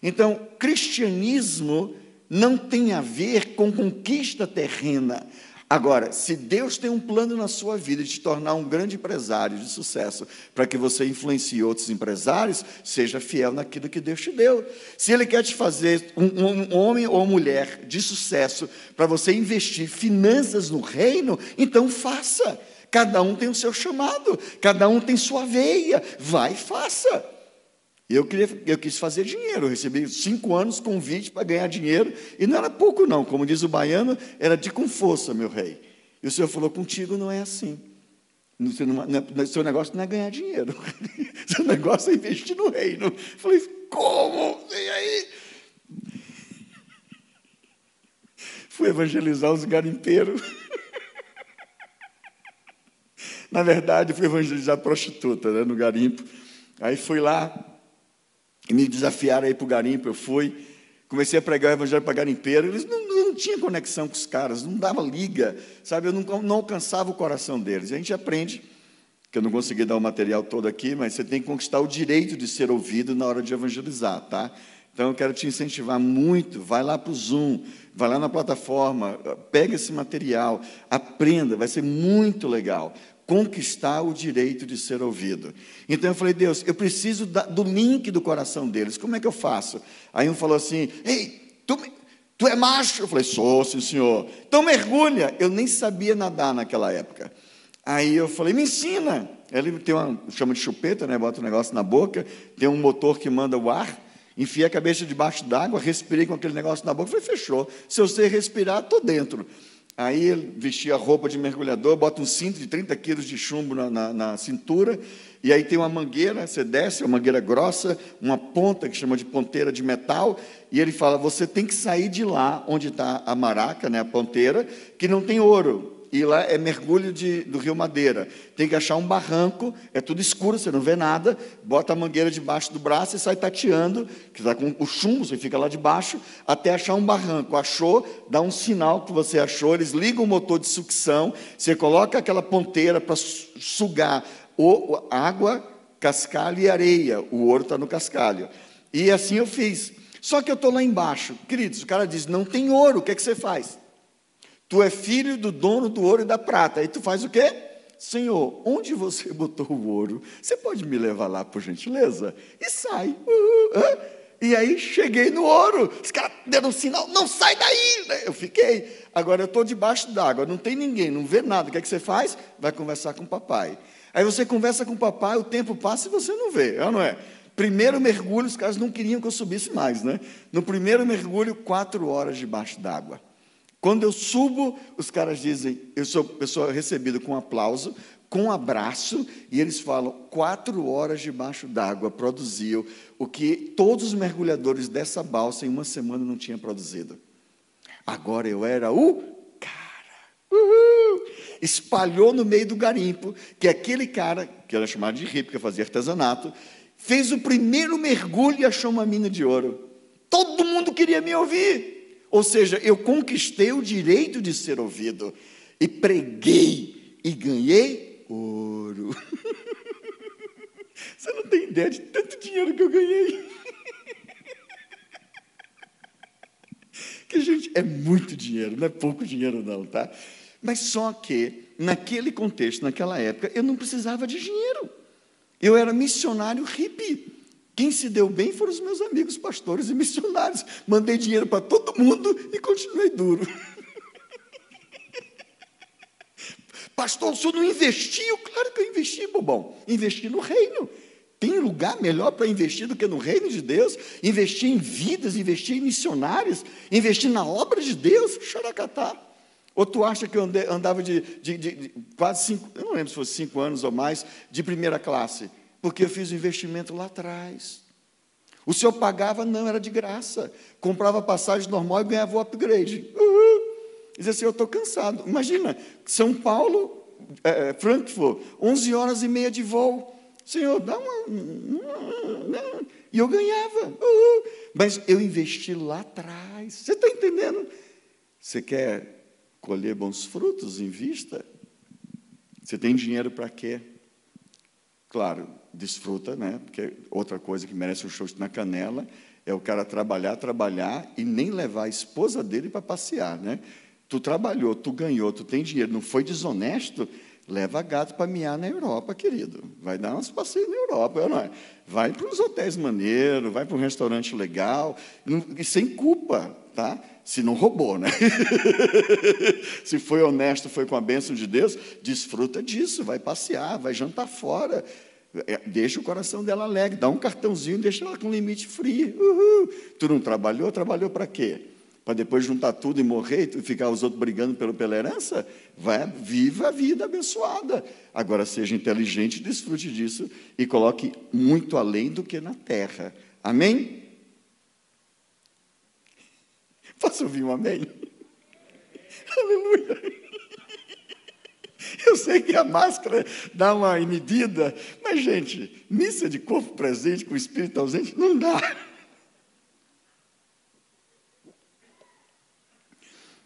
Então, cristianismo não tem a ver com conquista terrena. Agora, se Deus tem um plano na sua vida de te tornar um grande empresário de sucesso, para que você influencie outros empresários, seja fiel naquilo que Deus te deu. Se Ele quer te fazer um, um homem ou mulher de sucesso, para você investir finanças no reino, então faça. Cada um tem o seu chamado, cada um tem sua veia. Vai e faça. Eu, queria, eu quis fazer dinheiro, eu recebi cinco anos convite para ganhar dinheiro, e não era pouco, não, como diz o baiano, era de com força, meu rei. E o Senhor falou: contigo não é assim. Seu, não, é, seu negócio não é ganhar dinheiro, [LAUGHS] seu negócio é investir no reino. Eu falei: como? E aí? [LAUGHS] Fui evangelizar os garimpeiros. [LAUGHS] Na verdade, fui evangelizar prostituta né, no garimpo. Aí fui lá, e me desafiaram aí para o garimpo, eu fui, comecei a pregar o evangelho para garimpeiro, eles não, não tinham conexão com os caras, não dava liga, sabe, eu não, não alcançava o coração deles. E a gente aprende, que eu não consegui dar o material todo aqui, mas você tem que conquistar o direito de ser ouvido na hora de evangelizar, tá? Então eu quero te incentivar muito, vai lá para o Zoom, vai lá na plataforma, pega esse material, aprenda, vai ser muito legal conquistar o direito de ser ouvido. Então eu falei, Deus, eu preciso da, do link do coração deles, como é que eu faço? Aí um falou assim: Ei, tu, tu é macho? Eu falei, sou, sim, senhor. Então mergulha. Eu nem sabia nadar naquela época. Aí eu falei, me ensina. Ele tem uma, chama de chupeta, né? Bota o um negócio na boca, tem um motor que manda o ar, enfia a cabeça debaixo d'água, respirei com aquele negócio na boca, falei, fechou. Se eu sei respirar, estou dentro. Aí ele vestia roupa de mergulhador, bota um cinto de 30 quilos de chumbo na, na, na, cintura, e aí tem uma mangueira, você desce, uma mangueira grossa, uma ponta que chama de ponteira de metal, e ele fala: você tem que sair de lá onde está a maraca, né, a ponteira, que não tem ouro e lá é mergulho de, do Rio Madeira. Tem que achar um barranco, é tudo escuro, você não vê nada, bota a mangueira debaixo do braço e sai tateando, que está com o chumbo, você fica lá debaixo, até achar um barranco. Achou, dá um sinal que você achou, eles ligam o motor de sucção, você coloca aquela ponteira para sugar o, água, cascalho e areia. O ouro está no cascalho. E assim eu fiz. Só que eu estou lá embaixo. Queridos, o cara diz: não tem ouro, o que, é que você faz? Tu é filho do dono do ouro e da prata. Aí tu faz o quê? Senhor, onde você [LAUGHS] botou o ouro? Você pode me levar lá, por gentileza? E sai. Uh, e aí cheguei no ouro. Os caras deram um sinal, não sai daí. Eu fiquei. Agora eu estou debaixo d'água, não tem ninguém, não vê nada. O que é que você faz? Vai conversar com o papai. Aí você conversa com o papai, o tempo passa e você não vê, é não é? Primeiro mergulho, os caras não queriam que eu subisse mais, né? No primeiro mergulho, quatro horas debaixo d'água. Quando eu subo, os caras dizem, eu sou pessoa recebida com aplauso, com abraço, e eles falam, quatro horas debaixo d'água produziu o que todos os mergulhadores dessa balsa em uma semana não tinham produzido. Agora eu era o cara. Uhul! Espalhou no meio do garimpo que aquele cara, que era chamado de hippie, que fazia artesanato, fez o primeiro mergulho e achou uma mina de ouro. Todo mundo queria me ouvir. Ou seja, eu conquistei o direito de ser ouvido e preguei e ganhei ouro. [LAUGHS] Você não tem ideia de tanto dinheiro que eu ganhei. Que, gente, é muito dinheiro, não é pouco dinheiro, não, tá? Mas só que, naquele contexto, naquela época, eu não precisava de dinheiro. Eu era missionário hippie. Quem se deu bem foram os meus amigos pastores e missionários. Mandei dinheiro para todo mundo e continuei duro. [LAUGHS] Pastor, o senhor não investiu? Claro que eu investi, bobão. Investi no reino. Tem lugar melhor para investir do que no reino de Deus? Investir em vidas, investir em missionários, investir na obra de Deus? Xaracatá. Ou tu acha que eu andava de, de, de, de quase cinco, eu não lembro se fosse cinco anos ou mais, de primeira classe? Porque eu fiz o investimento lá atrás. O senhor pagava, não, era de graça. Comprava passagem normal e ganhava o upgrade. Uhul. Dizia assim, eu estou cansado. Imagina, São Paulo, é, é Frankfurt, 11 horas e meia de voo. Senhor, dá uma... E eu ganhava. Mas eu investi lá atrás. Você está entendendo? Você quer colher bons frutos? Invista. Você tem dinheiro para quê? Claro, desfruta, né? Porque outra coisa que merece um chute na canela é o cara trabalhar, trabalhar e nem levar a esposa dele para passear, né? Tu trabalhou, tu ganhou, tu tem dinheiro, não foi desonesto, leva gato para miar na Europa, querido. Vai dar uns passeios na Europa, não é? Vai para os hotéis maneiros, vai para um restaurante legal, e sem culpa, tá? Se não roubou, né? [LAUGHS] Se foi honesto, foi com a bênção de Deus, desfruta disso, vai passear, vai jantar fora, deixa o coração dela alegre, dá um cartãozinho, deixa ela com limite frio. Uhul. Tu não trabalhou? Trabalhou para quê? Para depois juntar tudo e morrer e ficar os outros brigando pelo, pela herança? Vai, viva a vida abençoada. Agora seja inteligente, desfrute disso e coloque muito além do que na terra. Amém? [LAUGHS] Posso ouvir um amém? [LAUGHS] Aleluia. [LAUGHS] Eu sei que a máscara dá uma medida, mas, gente, missa de corpo presente com espírito ausente não dá. [LAUGHS]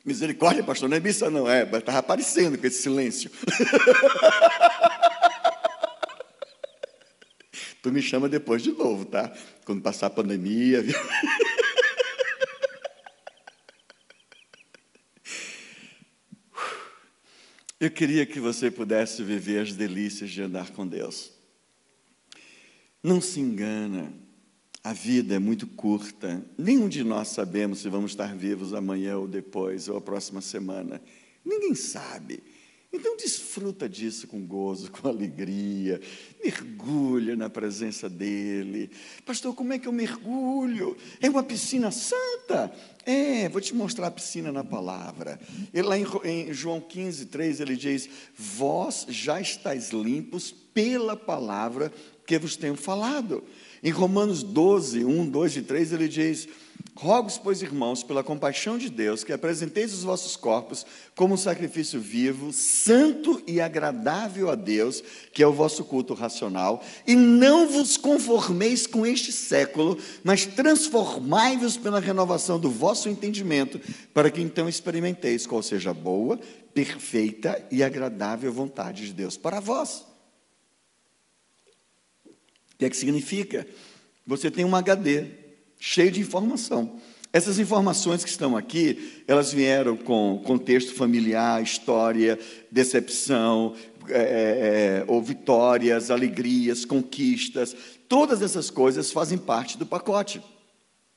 Misericórdia, pastor, não é missa, não, é, estava aparecendo com esse silêncio. [LAUGHS] tu me chama depois de novo, tá? Quando passar a pandemia. Viu? Eu queria que você pudesse viver as delícias de andar com Deus. Não se engana, a vida é muito curta. Nenhum de nós sabemos se vamos estar vivos amanhã ou depois, ou a próxima semana. Ninguém sabe. Então desfruta disso com gozo, [LAUGHS] com alegria, mergulha na presença dele. Pastor, como é que eu mergulho? É uma piscina santa? É, vou te mostrar a piscina na palavra. Ele, lá em, em João 15, 3, ele diz: Vós já estáis limpos pela palavra que vos tenho falado. Em Romanos 12, 1, 2 e 3, ele diz: Rogo, pois, irmãos, pela compaixão de Deus, que apresenteis os vossos corpos como um sacrifício vivo, santo e agradável a Deus, que é o vosso culto racional, e não vos conformeis com este século, mas transformai-vos pela renovação do vosso entendimento, para que então experimenteis qual seja a boa, perfeita e agradável vontade de Deus para vós. O que é que significa? Você tem um HD cheio de informação. Essas informações que estão aqui, elas vieram com contexto familiar, história, decepção, é, é, é, ou vitórias, alegrias, conquistas. Todas essas coisas fazem parte do pacote.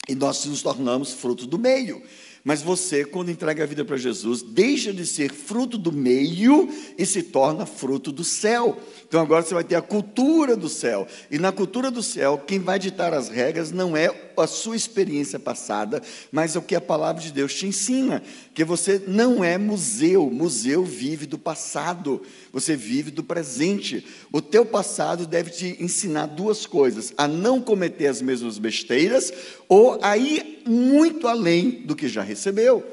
E nós nos tornamos fruto do meio. Mas você, quando entrega a vida para Jesus, deixa de ser fruto do meio e se torna fruto do céu. Então agora você vai ter a cultura do céu. E na cultura do céu, quem vai ditar as regras não é a sua experiência passada, mas é o que a palavra de Deus te ensina. Que você não é museu. Museu vive do passado. Você vive do presente. O teu passado deve te ensinar duas coisas: a não cometer as mesmas besteiras ou a ir muito além do que já recebeu.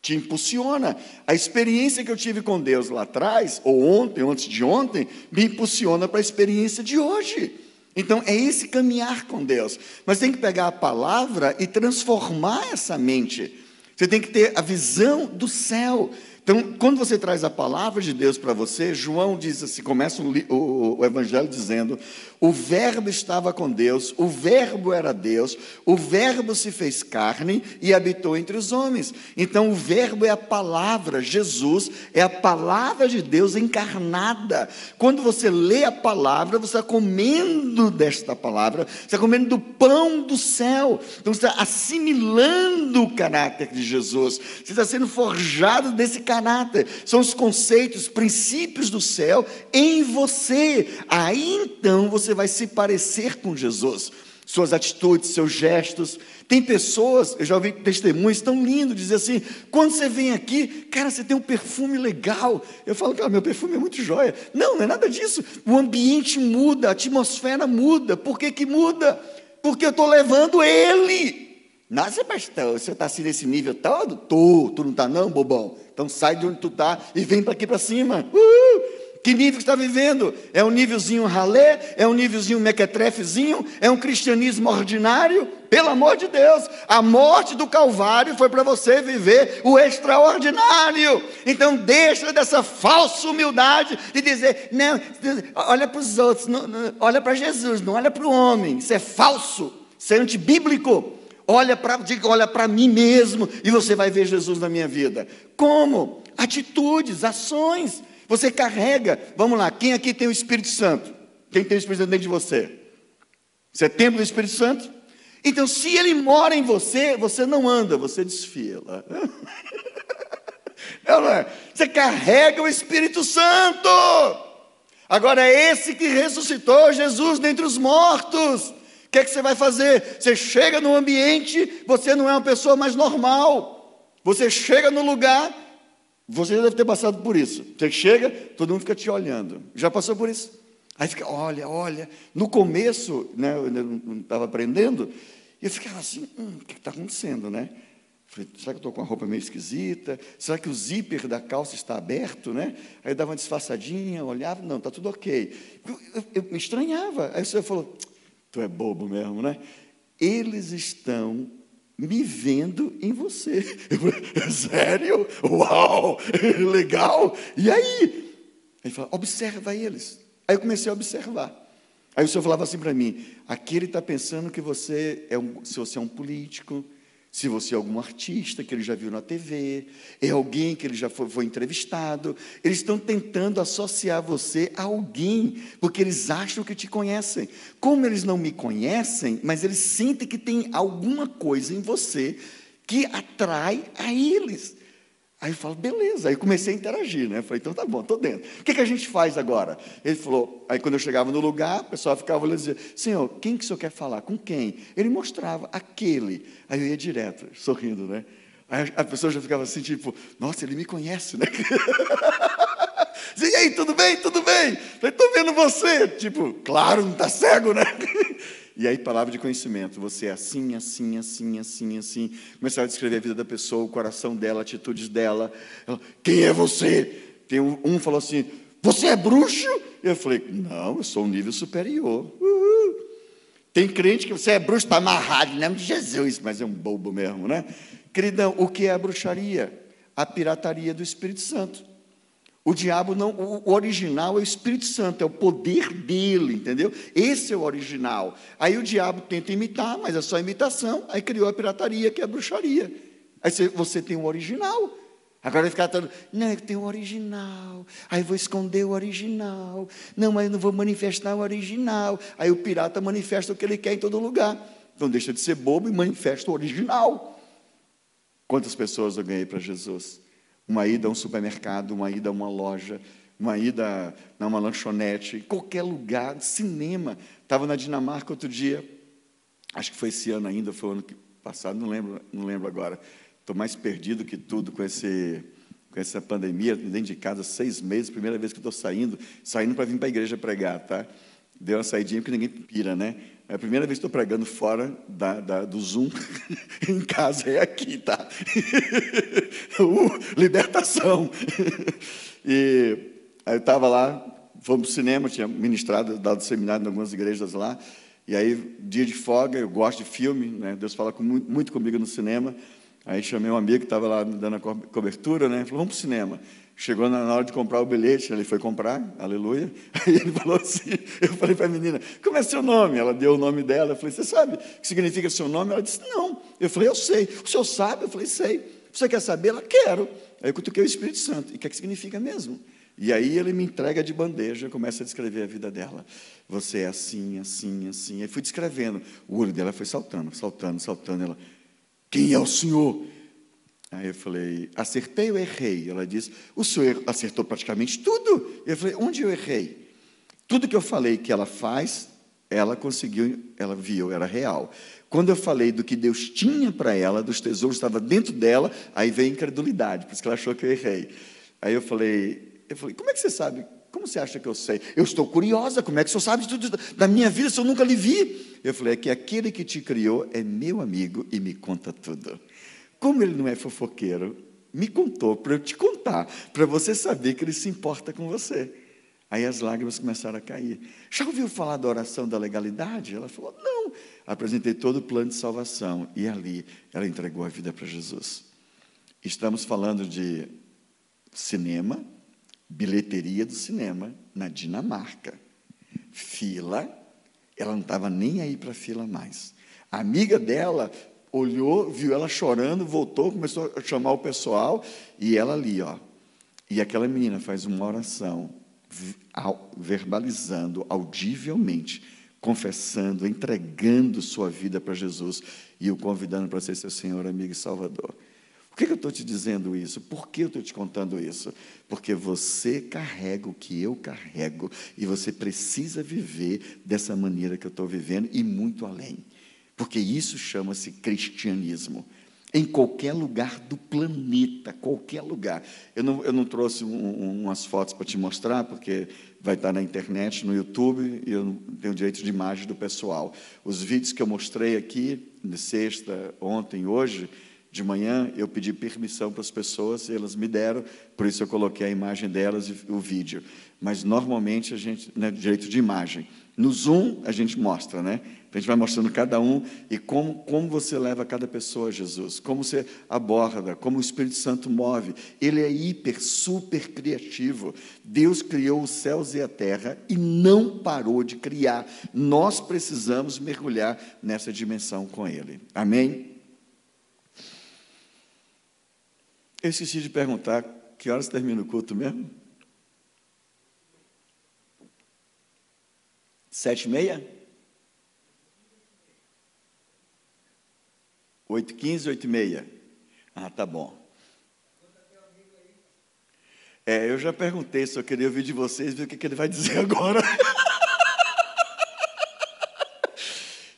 Te impulsiona. A experiência que eu tive com Deus lá atrás, ou ontem, ou antes de ontem, me impulsiona para a experiência de hoje. Então, é esse caminhar com Deus. Mas tem que pegar a palavra e transformar essa mente. Você tem que ter a visão do céu. Então, quando você traz a palavra de Deus para você, João diz assim, começa o, o, o, evangelho dizendo: o verbo estava com Deus, o verbo era Deus, o verbo se fez carne e habitou entre os homens. Então, o verbo é a palavra, Jesus é a palavra de Deus encarnada. Quando você lê a palavra, você está comendo desta palavra, você está comendo do pão do céu. Então, você está assimilando o caráter de Jesus, você está sendo forjado desse caráter são os conceitos, princípios do céu em você. Aí então você vai se parecer com Jesus. Suas atitudes, seus gestos. Tem pessoas, eu já ouvi testemunhos tão lindos, dizer assim: quando você vem aqui, cara, você tem um perfume legal. Eu falo, cara, meu perfume é muito jóia. Não, não é nada disso. O ambiente muda, a atmosfera muda. Por que, que muda? Porque eu estou levando ele. Nossa, pastor, você está assim nesse nível todo? Tô, tu não está não, bobão? Então sai de onde tu está e vem para aqui para cima. Uh! Que nível está vivendo? É um nívelzinho ralé? É um nívelzinho mequetrefezinho? É um cristianismo ordinário? Pelo amor de Deus, a morte do Calvário foi para você viver o extraordinário. Então deixa dessa falsa humildade de dizer, não, olha para os outros, não, não, olha para Jesus, não olha para o homem. Isso é falso, isso é antibíblico. Olha para, diga, olha para mim mesmo e você vai ver Jesus na minha vida. Como? Atitudes, ações. Você carrega. Vamos lá, quem aqui tem o Espírito Santo? Quem tem o Espírito Santo dentro de você? Você é templo do Espírito Santo? Então, se ele mora em você, você não anda, você desfila. [LAUGHS] Não, não é? Você carrega o Espírito Santo. Agora é esse que ressuscitou Jesus dentre os mortos que, é que você vai fazer? Você chega no ambiente, você não é uma pessoa mais normal. Você chega no lugar, você já deve ter passado por isso. Você chega, todo mundo fica te olhando. Já passou por isso? Aí fica, olha, olha. No começo, né, eu não estava aprendendo, eu ficava assim, hum, o que está acontecendo, né? Falei, será que eu estou com a roupa meio esquisita? Será que o zíper da calça está aberto, né? Aí eu dava uma disfarçadinha, olhava, não, está tudo ok. Eu, eu, eu me estranhava. Aí o senhor falou, Tu é bobo mesmo, né? Eles estão me vendo em você. Eu, [LAUGHS] sério? Uau! [LAUGHS] Legal! E aí? Ele fala, observa eles. Aí eu comecei a observar. Aí o senhor falava assim para mim: aqui ele está pensando que você é um, se você é um político, se você é algum artista que ele já viu na TV, é alguém que ele já foi, foi, entrevistado, eles estão tentando associar você a alguém, porque eles acham que te conhecem. Como eles não me conhecem, mas eles sentem que tem alguma coisa em você que atrai a eles. Aí eu falo, beleza. Aí comecei a interagir, né? Falei, então tá bom, estou dentro. O que, que a gente faz agora? Ele falou, aí quando eu chegava no lugar, o pessoal ficava olhando e dizia, senhor, quem que o senhor quer falar? Com quem? Ele mostrava aquele. Aí eu ia direto, sorrindo, né? Aí a pessoa já ficava assim, tipo, nossa, ele me conhece, né? [LAUGHS] e aí, tudo bem? Tudo bem? Falei, estou vendo você. Tipo, claro, não está cego, né? [LAUGHS] E aí, palavra de conhecimento. Você é assim, assim, assim, assim, assim. Começaram a descrever a vida da pessoa, o coração dela, atitudes dela. Ela, Quem é você? Tem um, um falou assim: Você é bruxo? Eu falei: Não, eu sou um nível superior. Uhul. Tem crente que você é bruxo, está amarrado em nome de Jesus, mas é um bobo mesmo, né? Queridão, o que é a bruxaria? A pirataria do Espírito Santo. O diabo não, o original é o Espírito Santo, é o poder dele, entendeu? Esse é o original. Aí o diabo tenta imitar, mas é só imitação. Aí criou a pirataria, que é a bruxaria. Aí você tem o original. Agora ficar todo, não, eu tenho o original. Aí vou esconder o original. Não, mas eu não vou manifestar o original. Aí o pirata manifesta o que ele quer em todo lugar. Então deixa de ser bobo e manifesta o original. Quantas pessoas eu ganhei para Jesus? Uma ida a um supermercado, uma ida a uma loja, uma ida a uma lanchonete, qualquer lugar, cinema. Estava na Dinamarca outro dia, acho que foi esse ano ainda, foi o ano passado, não lembro, não lembro agora. Estou mais perdido que tudo com esse com essa pandemia, dentro de casa seis meses, primeira vez que estou saindo, saindo para vir para a igreja pregar, tá? Deu uma saidinha porque ninguém pira, né? É a primeira vez que estou pregando fora da, da, do Zoom, [LAUGHS] em casa, é aqui, tá? [LAUGHS] uh, libertação. [LAUGHS] e aí eu estava lá, fomos para o cinema, tinha ministrado, dado seminário em algumas igrejas lá, e aí, dia de folga, eu gosto de filme, né? Deus fala com, muito comigo no cinema, aí chamei um amigo que estava lá dando a cobertura, né? Falou, vamos para o cinema. Chegou na hora de comprar o bilhete, ele foi comprar, aleluia. [LAUGHS] Aí ele falou assim: eu falei para a menina, como é seu nome? Ela deu o nome dela. Eu falei, você sabe o que significa seu nome? Ela disse, não. Eu falei, eu sei. O senhor sabe? Eu falei, sei. Você quer saber? Ela, quero. Aí eu cutuquei o Espírito Santo. E o que, é que significa mesmo? E aí ele me entrega de bandeja, começa a descrever a vida dela. Você é assim, assim, assim. Aí fui descrevendo. O olho dela foi saltando, saltando, saltando. Ela, quem é o senhor? Aí eu falei, acertei ou errei? Ela disse, o senhor acertou praticamente tudo. Eu falei, onde eu errei? Tudo que eu falei que ela faz, ela conseguiu, ela viu, era real. Quando eu falei do que Deus tinha para ela, dos tesouros estava dentro dela, aí veio a incredulidade, por isso que ela achou que eu errei. Aí eu falei, eu falei, como é que você sabe? Como você acha que eu sei? Eu estou curiosa, como é que o senhor sabe tudo da minha vida se eu nunca lhe vi? Eu falei, é que aquele que te criou é meu amigo e me conta tudo. Como ele não é fofoqueiro, me contou para eu te contar, para você saber que ele se importa com você. Aí as lágrimas começaram a cair. Já ouviu falar da oração da legalidade? Ela falou: não. Apresentei todo o plano de salvação. E ali ela entregou a vida para Jesus. Estamos falando de cinema, bilheteria do cinema na Dinamarca. Fila, ela não estava nem aí para fila mais. A amiga dela olhou, viu ela chorando, voltou, começou a chamar o pessoal, e ela ali, ó. E aquela menina faz uma oração, verbalizando audivelmente, confessando, entregando sua vida para Jesus e o convidando para ser seu Senhor, amigo e Salvador. Por que, eu estou te dizendo isso? Por que eu estou te contando isso? Porque você carrega o que eu carrego e você precisa viver dessa maneira que eu estou vivendo e muito além porque isso chama-se cristianismo. Em qualquer lugar do planeta, qualquer lugar. Eu não, eu não trouxe um, um, umas fotos para te mostrar, porque vai estar na internet, no YouTube, e eu não tenho direito de imagem do pessoal. Os vídeos que eu mostrei aqui, de sexta, ontem, hoje, de manhã, eu pedi permissão para as pessoas e elas me deram, por isso eu coloquei a imagem delas e o vídeo. Mas normalmente a gente, né, direito de imagem. No Zoom a gente mostra, né? A gente vai mostrando cada um e como, como você leva cada pessoa a Jesus, como você aborda, como o Espírito Santo move. Ele é hiper, super criativo. Deus criou os céus e a terra e não parou de criar. Nós precisamos mergulhar nessa dimensão com Ele. Amém? Eu esqueci de perguntar que horas termina o culto mesmo? Sete e meia? Oito e quinze, oito e meia. Ah, tá bom. É, eu já perguntei, só queria ouvir de vocês, ver o que, que ele vai dizer [LAUGHS] agora.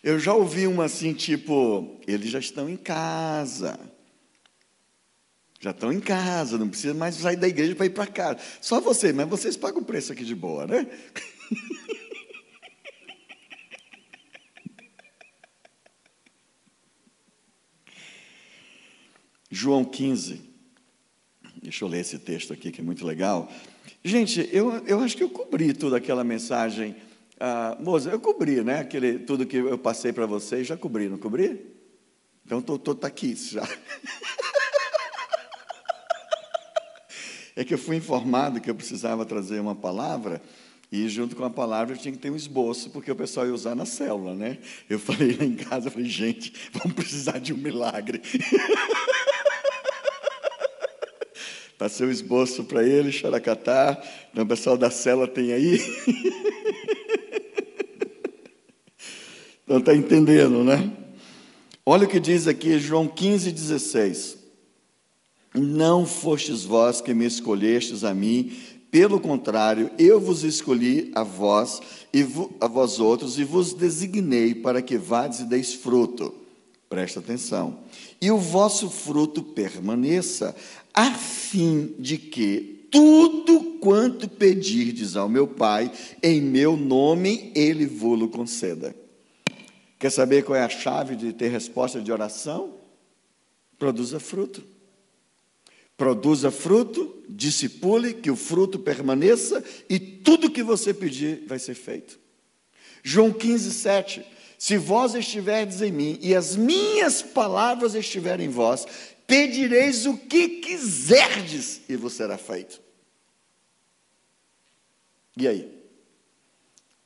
eu já ouvi uma assim, tipo, eles já estão em casa. Já estão em casa, não precisa mais sair da igreja para ir para casa. Só você, mas vocês pagam o preço aqui de boa, né? [LAUGHS] João 15. Deixa eu ler esse texto aqui que é muito legal. Gente, eu, eu acho que eu cobri toda aquela mensagem. Ah, moça, eu cobri, né? Aquele, tudo que eu passei para vocês, já cobri, não cobri? Então estou tá aqui já. [LAUGHS] É que eu fui informado que eu precisava trazer uma palavra e junto com a palavra eu tinha que ter um esboço, porque o pessoal ia usar na célula, né? Eu falei lá em casa, falei, gente, vamos precisar de um milagre. [LAUGHS] Passei o esboço para ele, xaracatá. Então, o pessoal da cela tem aí. [LAUGHS] então, está entendendo, né? Olha o que diz aqui João 15, 16. Não fostes vós que me escolhestes a mim, pelo contrário, eu vos escolhi a vós e a vós outros e vos designei para que vades e deis fruto. Presta atenção. E o vosso fruto permaneça, a fim de que tudo quanto pedirdes ao meu Pai, em meu nome, Ele vos conceda. Quer saber qual é a chave de ter resposta de oração? Produza fruto. Produza fruto, discipule, que o fruto permaneça e tudo que você pedir vai ser feito. João 15, 7. Se vós estiverdes em mim e as minhas palavras estiverem em vós, pedireis o que quiserdes e vos será feito. E aí?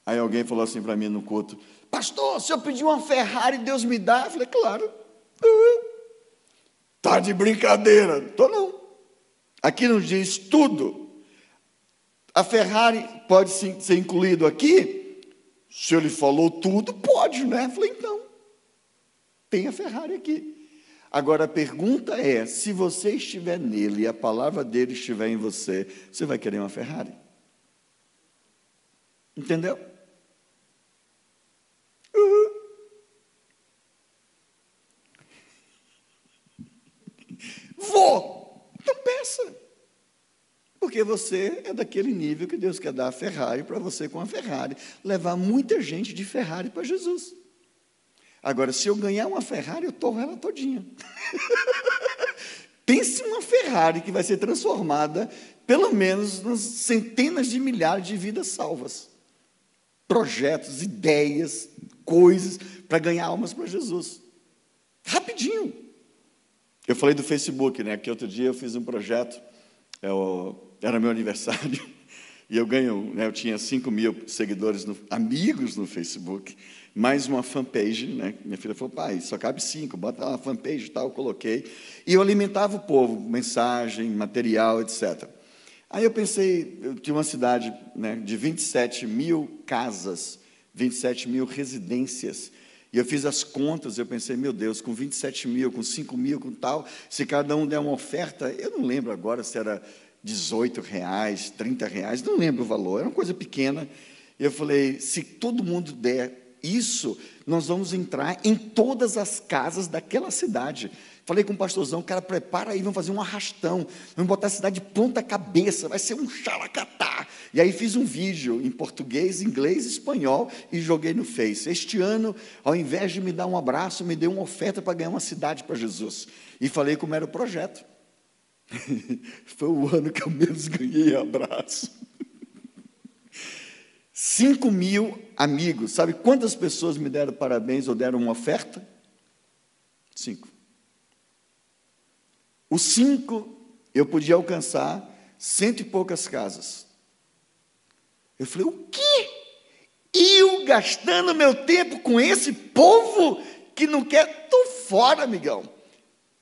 Aí alguém falou assim para mim no culto: Pastor, se eu pedir uma Ferrari, Deus me dá? Eu falei: Claro. Tá de brincadeira? Tô não. Aqui nos diz tudo. A Ferrari pode ser incluído aqui? Se ele falou tudo, pode, né? Eu falei: Então, tem a Ferrari aqui. Agora a pergunta é: se você estiver nele e a palavra dele estiver em você, você vai querer uma Ferrari? Entendeu? Uhum. Vou! Então peça. Porque você é daquele nível que Deus quer dar a Ferrari para você com a Ferrari. Levar muita gente de Ferrari para Jesus. Agora, se eu ganhar uma Ferrari, eu torro ela todinha. [LAUGHS] Pense uma Ferrari que vai ser transformada, pelo menos, nas centenas de milhares de vidas salvas. Projetos, ideias, coisas para ganhar almas para Jesus. Rapidinho. Eu falei do Facebook, né? Que outro dia eu fiz um projeto, eu, é era meu aniversário, [LAUGHS] e eu ganho, né, eu tinha 5 mil seguidores, no, amigos no Facebook mais uma fanpage, né? Minha filha falou, pai, só cabe cinco, bota uma fanpage e tal, eu coloquei. E eu alimentava o povo, mensagem, material, etc. Aí eu pensei, eu tinha uma cidade né, de 27 mil casas, 27 mil residências. E eu fiz as contas, eu pensei, meu Deus, com 27 mil, com 5 mil, com tal, se cada um der uma oferta, eu não lembro agora se era 18 reais, 30 reais, não lembro o valor, era uma coisa pequena. Eu falei, se todo mundo der isso, nós vamos entrar em todas as casas daquela cidade. Falei com o pastorzão, cara, prepara aí, vamos fazer um arrastão, vamos botar a cidade de ponta cabeça, vai ser um xalacatá. E aí fiz um vídeo em português, inglês espanhol e joguei no Face. Este ano, ao invés de me dar um abraço, me deu uma oferta para ganhar uma cidade para Jesus. E falei como era o projeto. [LAUGHS] Foi o ano que eu menos ganhei abraço. Cinco mil amigos. Sabe quantas pessoas me deram parabéns ou deram uma oferta? Cinco. Os cinco eu podia alcançar cento e poucas casas. Eu falei, o quê? Eu gastando meu tempo com esse povo que não quer, estou fora, amigão.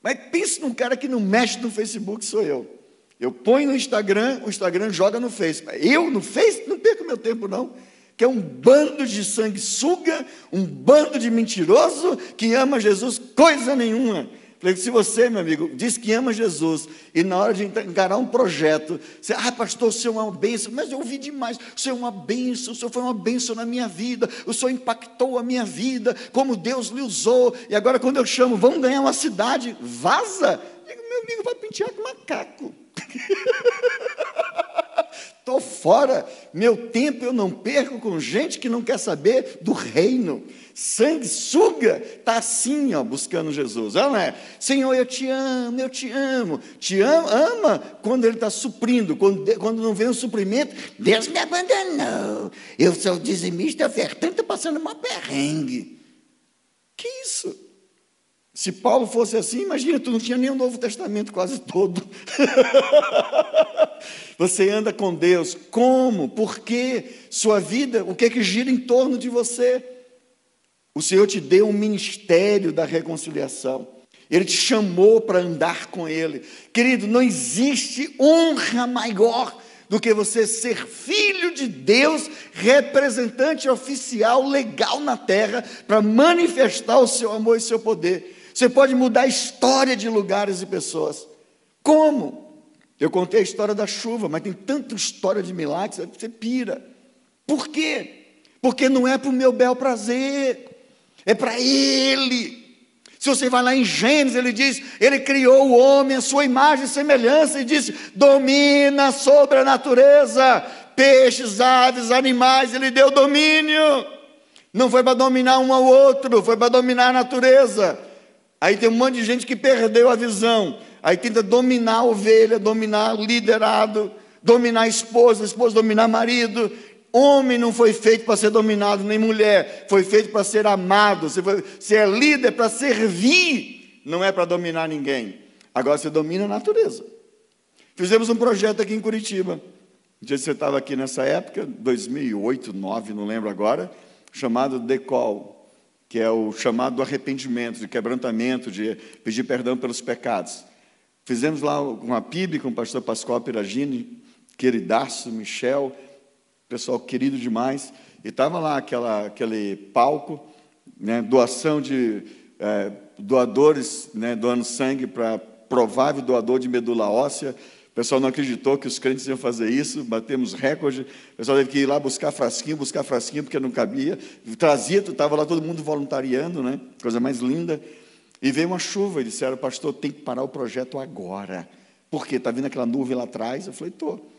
Mas pense num cara que não mexe no Facebook, sou eu. Eu ponho no Instagram, o Instagram joga no Face. Eu no Face não perco meu tempo, não. Que é um bando de sanguessuga, um bando de mentiroso que ama Jesus coisa nenhuma. Falei, se você, meu amigo, diz que ama Jesus e na hora de encarar um projeto, você, ah, pastor, o senhor é uma bênção, mas eu ouvi demais, o senhor é uma bênção, o senhor foi uma bênção na minha vida, o senhor impactou a minha vida, como Deus lhe usou, e agora quando eu chamo, vamos ganhar uma cidade, vaza, digo, meu amigo, vai pentear com macaco. [LAUGHS] Estou fora, meu tempo eu não perco com gente que não quer saber do reino. Sanguessuga está assim, ó, buscando Jesus. Ela é, Senhor, eu te amo, eu te amo. Te ama, ama quando Ele está suprindo, quando, quando não vem o suprimento, Deus me abandonou. Eu sou dizimista ofertante, passando uma perrengue. Que isso? Se Paulo fosse assim, imagina, tu não tinha nem o Novo Testamento quase todo. [LAUGHS] você anda com Deus. Como? Por quê? Sua vida, o que é que gira em torno de você? O Senhor te deu um ministério da reconciliação. Ele te chamou para andar com Ele. Querido, não existe honra maior do que você ser filho de Deus, representante oficial legal na terra, para manifestar o seu amor e seu poder. Você pode mudar a história de lugares e pessoas. Como? Eu contei a história da chuva, mas tem tanta história de milagres, você pira. Por quê? Porque não é para o meu bel prazer, é para Ele. Se você vai lá em Gênesis, ele diz: Ele criou o homem à sua imagem e semelhança, e disse: domina sobre a natureza, peixes, aves, animais, ele deu domínio. Não foi para dominar um ao outro, foi para dominar a natureza. Aí tem um monte de gente que perdeu a visão. Aí tenta dominar a ovelha, dominar o liderado, dominar a esposa, a esposa dominar marido, Homem não foi feito para ser dominado, nem mulher, foi feito para ser amado. Você, foi, você é líder para servir, não é para dominar ninguém. Agora você domina a natureza. Fizemos um projeto aqui em Curitiba. Sei se você estava aqui nessa época, 2008, 2009, não lembro agora, chamado Decol, que é o chamado do arrependimento, de quebrantamento, de pedir perdão pelos pecados. Fizemos lá com a PIB, com o pastor Pascoal Piragini, queridaço, Michel, pessoal querido demais, e estava lá aquela, aquele palco, né, doação de é, doadores né, doando sangue para provável doador de medula óssea. Pessoal não acreditou que os crentes iam fazer isso, batemos recorde. O pessoal teve que ir lá buscar frasquinho, buscar frasquinho, porque não cabia. Trazia, estava lá todo mundo voluntariando, né? coisa mais linda. E veio uma chuva e disseram, pastor, tem que parar o projeto agora. Por quê? Está vindo aquela nuvem lá atrás? Eu falei, estou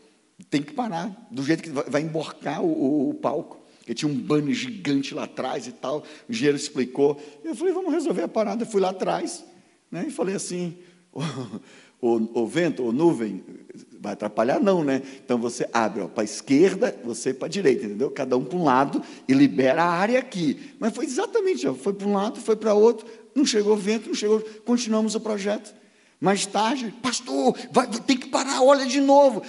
tem que parar, do jeito que vai emborcar o, o, o palco. Porque tinha um banner gigante lá atrás e tal. O engenheiro explicou. Eu falei, vamos resolver a parada. Eu fui lá atrás né, e falei assim: [LAUGHS] o, o, o vento, o nuvem, vai atrapalhar, não, né? Então você abre para a esquerda, você para a direita, entendeu? Cada um para um lado e libera a área aqui. Mas foi exatamente, ó, foi para um lado, foi para outro, não chegou vento, não chegou. Continuamos o projeto. Mais tarde, pastor, vai, tem que parar, olha de novo.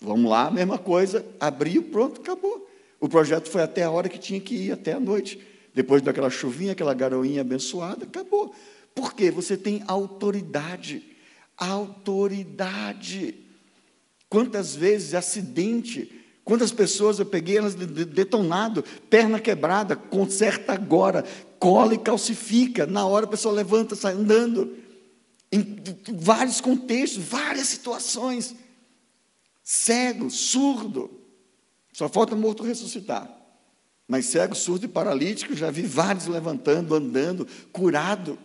Vamos lá, mesma coisa, abriu, pronto, acabou. O projeto foi até a hora que tinha que ir, até a noite. Depois daquela chuvinha, aquela garoinha abençoada, acabou. Por quê? Você tem autoridade. Autoridade. Quantas vezes acidente, quantas pessoas eu peguei elas detonado, perna quebrada, conserta agora, cola e calcifica. Na hora a pessoa levanta, sai andando. Em vários contextos, várias situações cego, surdo. Só falta morto ressuscitar. Mas cego, surdo e paralítico, já vi vários levantando, andando, curado.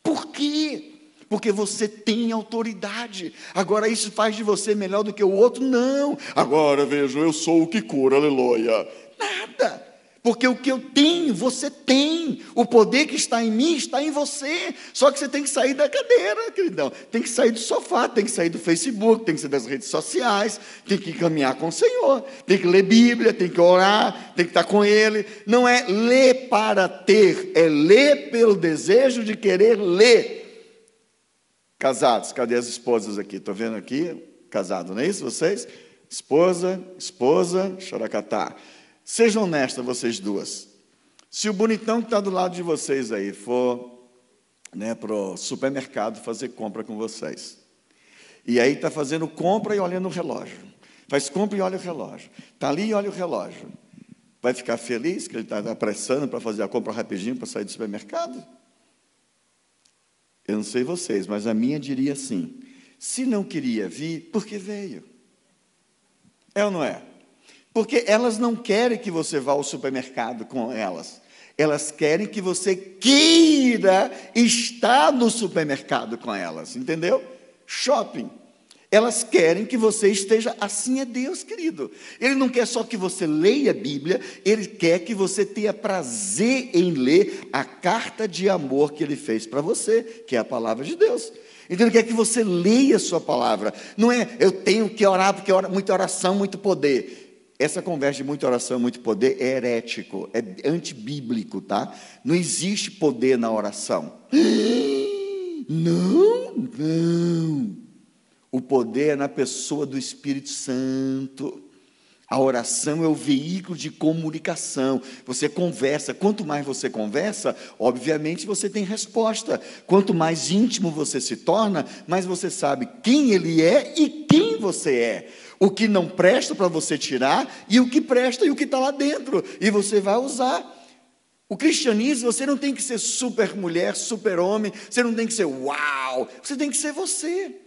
Por quê? Porque você tem autoridade. Agora isso faz de você melhor do que o outro? Não. Agora veja, eu sou o que cura, aleluia. Nada. Porque o que eu tenho, você tem. O poder que está em mim está em você. Só que você tem que sair da cadeira, queridão. Tem que sair do sofá, tem que sair do Facebook, tem que sair das redes sociais, tem que caminhar com o Senhor, tem que ler Bíblia, tem que orar, tem que estar com Ele. Não é ler para ter, é ler pelo desejo de querer ler. Casados, cadê as esposas aqui? Estou vendo aqui, casado, não é isso vocês? Esposa, esposa, xaracatá. Sejam honestas vocês duas. Se o bonitão que está do lado de vocês aí for né, para o supermercado fazer compra com vocês, e aí está fazendo compra e olhando o relógio, faz compra e olha o relógio, está ali e olha o relógio, vai ficar feliz que ele está apressando para fazer a compra rapidinho para sair do supermercado? Eu não sei vocês, mas a minha diria assim: se não queria vir, por que veio? É ou não é? Porque elas não querem que você vá ao supermercado com elas. Elas querem que você queira estar no supermercado com elas, entendeu? Shopping. Elas querem que você esteja, assim é Deus, querido. Ele não quer só que você leia a Bíblia, ele quer que você tenha prazer em ler a carta de amor que ele fez para você, que é a palavra de Deus. Então ele quer que você leia a sua palavra. Não é eu tenho que orar porque muita oração, muito poder essa conversa de muita oração, muito poder é herético, é antibíblico, tá? Não existe poder na oração. [GASPS] Não, não. O poder é na pessoa do Espírito Santo. A oração é o veículo de comunicação. Você conversa. Quanto mais você conversa, obviamente você tem resposta. Quanto mais íntimo você se torna, mais você sabe quem ele é e quem você é o que não presta para você tirar e o que presta e o que está lá dentro, e você vai usar. O cristianismo, você não tem que ser super mulher, super homem, você não tem que ser uau, você tem que ser você.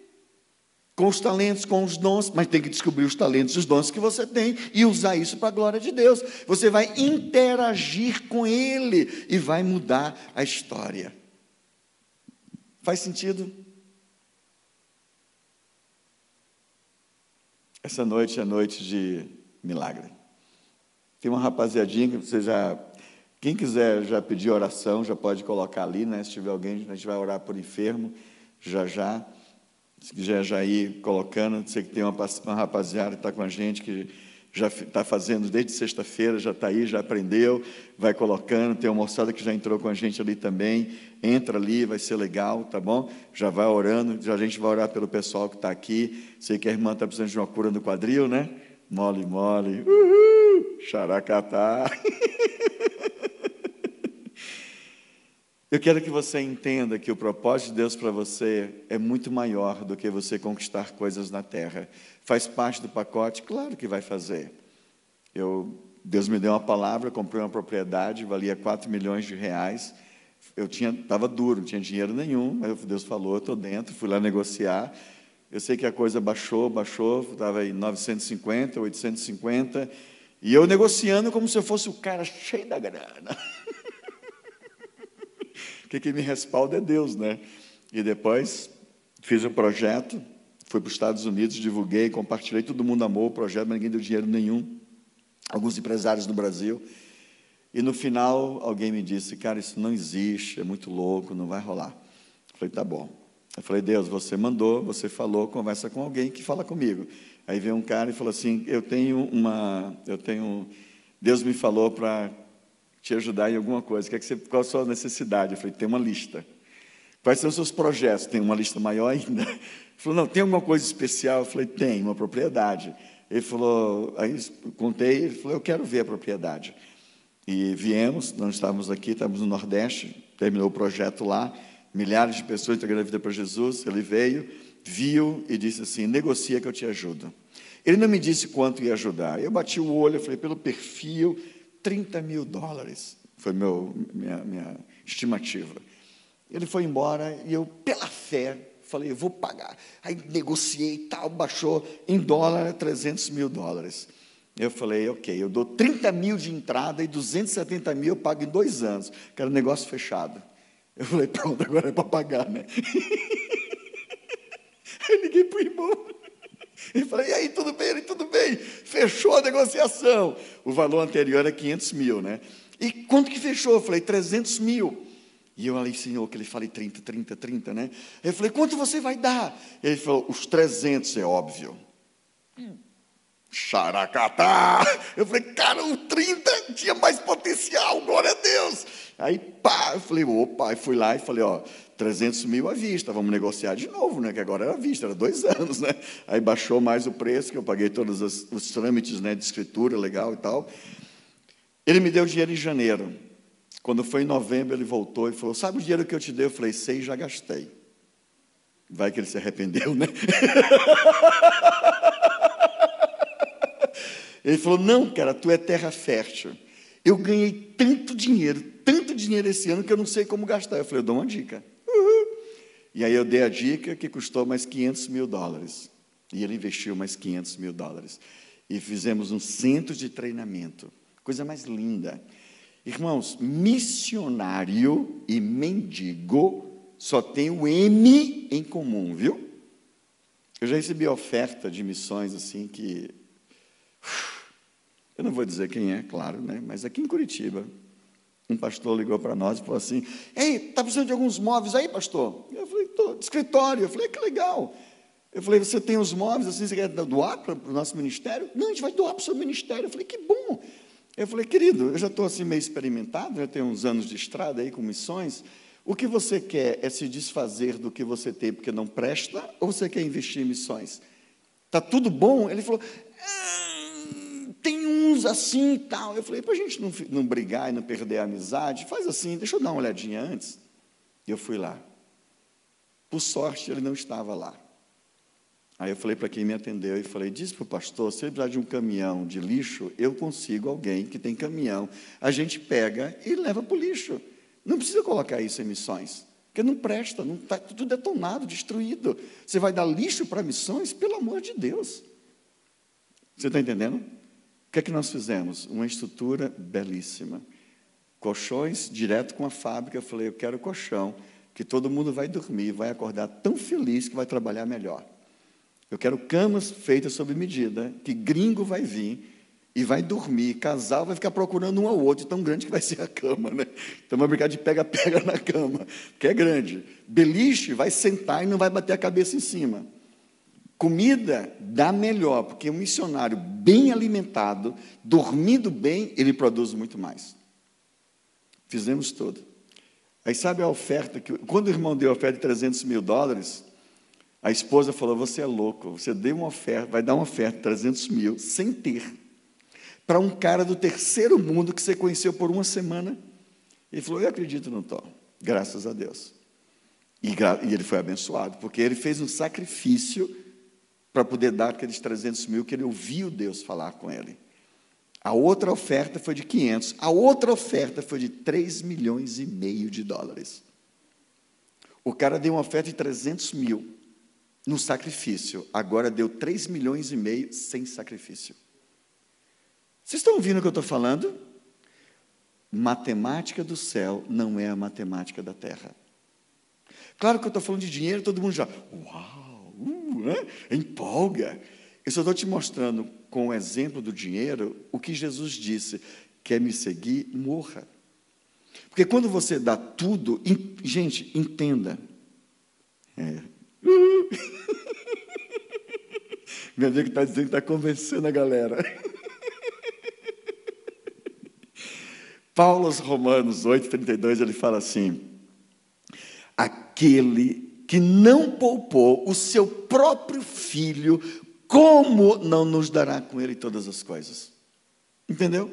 Com os talentos, com os dons, mas tem que descobrir os talentos os dons que você tem e usar isso para a glória de Deus. Você vai interagir com Ele e vai mudar a história. Faz sentido? Essa noite é noite de milagre. Tem uma rapaziadinha que você já. Quem quiser já pedir oração, já pode colocar ali, né? Se tiver alguém, a gente vai orar por enfermo, já já. Se quiser já ir colocando, sei que tem uma, uma rapaziada que está com a gente que já está fazendo desde sexta-feira, já está aí, já aprendeu, vai colocando. Tem uma moçada que já entrou com a gente ali também. Entra ali, vai ser legal, tá bom? Já vai orando, já a gente vai orar pelo pessoal que está aqui. Sei que a irmã está precisando de uma cura no quadril, né? Mole, mole. Uhul! Xaracatá. [LAUGHS] Eu quero que você entenda que o propósito de Deus para você é muito maior do que você conquistar coisas na terra. Faz parte do pacote? Claro que vai fazer. Eu, Deus me deu uma palavra, comprei uma propriedade, valia 4 milhões de reais. Eu estava duro, não tinha dinheiro nenhum, mas Deus falou, estou dentro, fui lá negociar. Eu sei que a coisa baixou, baixou, estava em 950, 850, e eu negociando como se eu fosse o cara cheio da grana. [LAUGHS] Porque quem me respalda é Deus, né? E depois fiz um projeto, fui para os Estados Unidos, divulguei, compartilhei, todo mundo amou o projeto, mas ninguém deu dinheiro nenhum. Alguns empresários no Brasil. E no final, alguém me disse, cara, isso não existe, é muito louco, não vai rolar. Eu falei, tá bom. Eu falei, Deus, você mandou, você falou, conversa com alguém que fala comigo. Aí veio um cara e falou assim, eu tenho uma, eu tenho, Deus me falou para te ajudar em alguma coisa. Quer que você, qual a sua necessidade? Eu falei, tem uma lista. Quais são os seus projetos? Tem uma lista maior ainda. [LAUGHS] Ele falou, não, tem alguma coisa especial? Eu falei, tem, uma propriedade. Ele falou, aí contei, ele falou, eu quero ver a propriedade. E viemos, nós estávamos aqui, estávamos no Nordeste, terminou o projeto lá, milhares de pessoas entregando a vida para Jesus. Ele veio, viu e disse assim: negocia que eu te ajudo. Ele não me disse quanto ia ajudar. Eu bati o olho, eu falei, pelo perfil, 30 mil dólares, foi meu, minha, minha estimativa. Ele foi embora e eu, pela fé, falei, eu vou pagar. Aí negociei tal, baixou em dólar 300 mil dólares. Eu falei, ok, eu dou 30 mil de entrada e 270 mil eu pago em dois anos. Que era um negócio fechado. Eu falei, pronto, agora é para pagar, né? [LAUGHS] Aí liguei para o irmão. E falei, e aí, tudo bem? Ele, tudo bem. Fechou a negociação. O valor anterior era 500 mil, né? E quanto que fechou? Eu falei, 300 mil. E eu ali, senhor, que ele fale 30, 30, 30, né? Eu falei, quanto você vai dar? Ele falou, os 300, é óbvio. Hum. Xaracatá! Eu falei, cara, o 30 tinha mais potencial, glória a Deus. Aí, pá, eu falei, opa, aí fui lá e falei, ó, 300 mil à vista, vamos negociar de novo, né? Que agora era à vista, era dois [LAUGHS] anos, né? Aí baixou mais o preço, que eu paguei todos os, os trâmites né, de escritura legal e tal. Ele me deu dinheiro em janeiro. Quando foi em novembro, ele voltou e falou: Sabe o dinheiro que eu te dei? Eu falei: Sei, já gastei. Vai que ele se arrependeu, né? [LAUGHS] ele falou: Não, cara, tu é terra fértil. Eu ganhei tanto dinheiro, tanto dinheiro esse ano que eu não sei como gastar. Eu falei: Eu dou uma dica. E aí eu dei a dica que custou mais 500 mil dólares. E ele investiu mais 500 mil dólares. E fizemos um centro de treinamento. Coisa mais linda. Irmãos, missionário e mendigo só tem o M em comum, viu? Eu já recebi oferta de missões assim que. Eu não vou dizer quem é, claro, né? mas aqui em Curitiba, um pastor ligou para nós e falou assim: Ei, está precisando de alguns móveis aí, pastor? Eu falei: de escritório. Eu falei: Que legal. Eu falei, você tem os móveis assim, você quer doar para o nosso ministério? Não, a gente vai doar para o seu ministério. Eu falei, que bom. Eu falei, querido, eu já estou assim meio experimentado, já tenho uns anos de estrada aí com missões. O que você quer é se desfazer do que você tem porque não presta, ou você quer investir em missões? Está tudo bom? Ele falou, ah, tem uns assim e tal. Eu falei, para a gente não, não brigar e não perder a amizade, faz assim, deixa eu dar uma olhadinha antes. Eu fui lá. Por sorte, ele não estava lá. Aí eu falei para quem me atendeu e falei: diz para o pastor, se ele precisar de um caminhão de lixo, eu consigo alguém que tem caminhão. A gente pega e leva para o lixo. Não precisa colocar isso em missões, porque não presta, não está tudo detonado, destruído. Você vai dar lixo para missões, pelo amor de Deus. Você está entendendo? Que é que nós fizemos? Uma estrutura belíssima. Colchões direto com a fábrica. Eu falei: eu quero colchão, que todo mundo vai dormir, vai acordar tão feliz que vai trabalhar melhor. Eu quero camas feitas sob medida, que gringo vai vir e vai dormir, casal vai ficar procurando um ao outro, tão grande que vai ser a cama, né? Então vai brincar de pega-pega [LAUGHS] na cama, que é grande. Beliche vai sentar e não vai bater a cabeça em cima. Comida dá melhor, porque um missionário bem alimentado, dormindo bem, ele produz muito mais. Fizemos tudo. Aí sabe a oferta que. Quando o irmão deu a oferta de 300 mil dólares, a esposa falou: Você é louco, você deu uma oferta, vai dar uma oferta de 300 mil, sem ter, para um cara do terceiro mundo que você conheceu por uma semana. Ele falou: Eu acredito no Tom, graças a Deus. E, e ele foi abençoado, porque ele fez um sacrifício para poder dar aqueles 300 mil que ele ouviu Deus falar com ele. A outra oferta foi de 500, a outra oferta foi de 3 milhões e meio de dólares. O cara deu uma oferta de 300 mil no sacrifício. Agora deu 3 milhões e meio sem sacrifício. Vocês estão ouvindo o que eu estou falando? Matemática do céu não é a matemática da terra. Claro que eu estou falando de dinheiro, todo mundo já, uau, né? empolga. Eu só estou te mostrando, com o exemplo do dinheiro, o que Jesus disse: quer me seguir, morra. Porque quando você dá tudo, gente, entenda. É, [LAUGHS] Meu amigo está dizendo que está convencendo a galera. [LAUGHS] Paulo aos Romanos 8,32, ele fala assim: aquele que não poupou o seu próprio filho, como não nos dará com ele todas as coisas? Entendeu?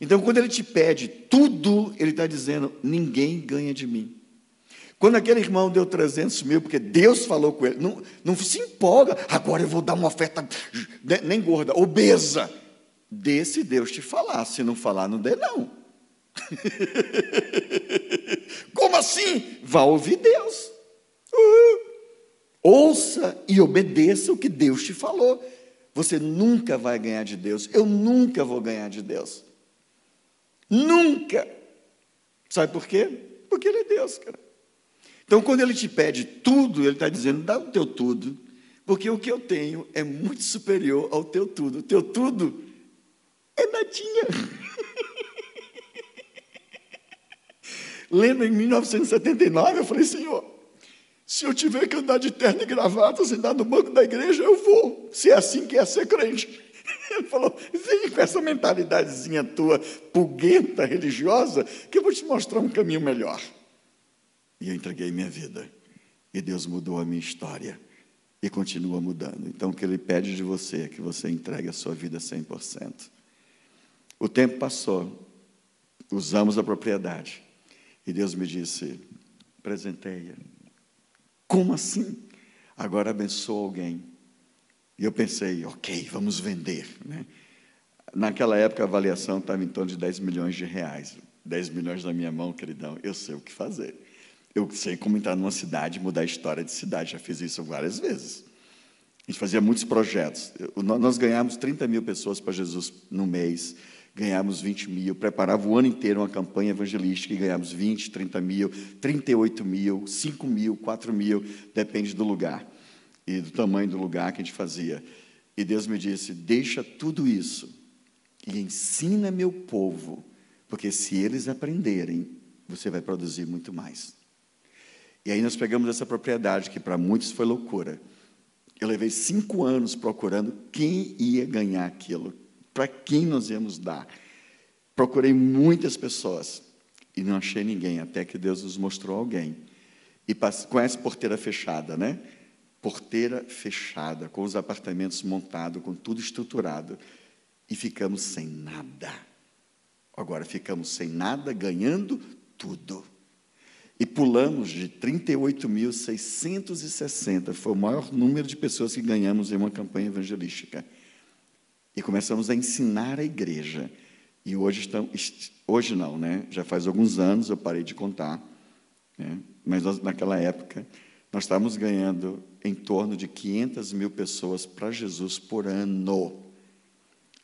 Então, quando ele te pede tudo, ele está dizendo: ninguém ganha de mim. Quando aquele irmão deu 300 mil, porque Deus falou com ele, não, não se empolga, agora eu vou dar uma oferta, né, nem gorda, obesa. Dê se Deus te falar, se não falar, não dê não. [LAUGHS] Como assim? Vá ouvir Deus. Ouça e obedeça o que Deus te falou. Você nunca vai ganhar de Deus. Eu nunca vou ganhar de Deus. Nunca. Sabe por quê? Porque Ele é Deus, cara. Então, quando ele te pede tudo, ele está dizendo: dá o teu tudo, porque o que eu tenho é muito superior ao teu tudo. O teu tudo é nadinha. [LAUGHS] Lembra em 1979, eu falei: Senhor, se eu tiver que andar de terno e gravata, sentar no banco da igreja, eu vou, se é assim que é ser crente. [LAUGHS] Ele falou: vem com essa mentalidadezinha tua, pulguenta, religiosa, que eu vou te mostrar um caminho melhor. E eu entreguei minha vida. E Deus mudou a minha história. E continua mudando. Então, o que Ele pede de você é que você entregue a sua vida 100%. O tempo passou. Usamos a propriedade. E Deus me disse: presenteia. Como assim? Agora abençoa alguém. E eu pensei, ok, vamos vender. Né? Naquela época a avaliação estava em torno de 10 milhões de reais. 10 milhões na minha mão, queridão, eu sei o que fazer. Eu sei como entrar numa cidade e mudar a história de cidade, já fiz isso várias vezes. A gente fazia muitos projetos. Nós ganhamos 30 mil pessoas para Jesus no mês, ganhamos 20 mil, preparava o ano inteiro uma campanha evangelística e ganhamos 20, 30 mil, 38 mil, 5 mil, 4 mil, depende do lugar e do tamanho do lugar que a gente fazia. E Deus me disse: Deixa tudo isso e ensina meu povo, porque se eles aprenderem, você vai produzir muito mais. E aí nós pegamos essa propriedade, que para muitos foi loucura. Eu levei cinco anos procurando quem ia ganhar aquilo, para quem nós íamos dar. Procurei muitas pessoas e não achei ninguém, até que Deus nos mostrou alguém. E conhece porteira fechada, né? Porteira fechada, com os apartamentos montados, com tudo estruturado. E ficamos sem nada. Agora ficamos sem nada, ganhando tudo. E pulamos de 38.660, foi o maior número de pessoas que ganhamos em uma campanha evangelística. E começamos a ensinar a igreja. E hoje estamos, hoje não, né? Já faz alguns anos eu parei de contar, né? mas nós, naquela época nós estávamos ganhando em torno de 500 mil pessoas para Jesus por ano.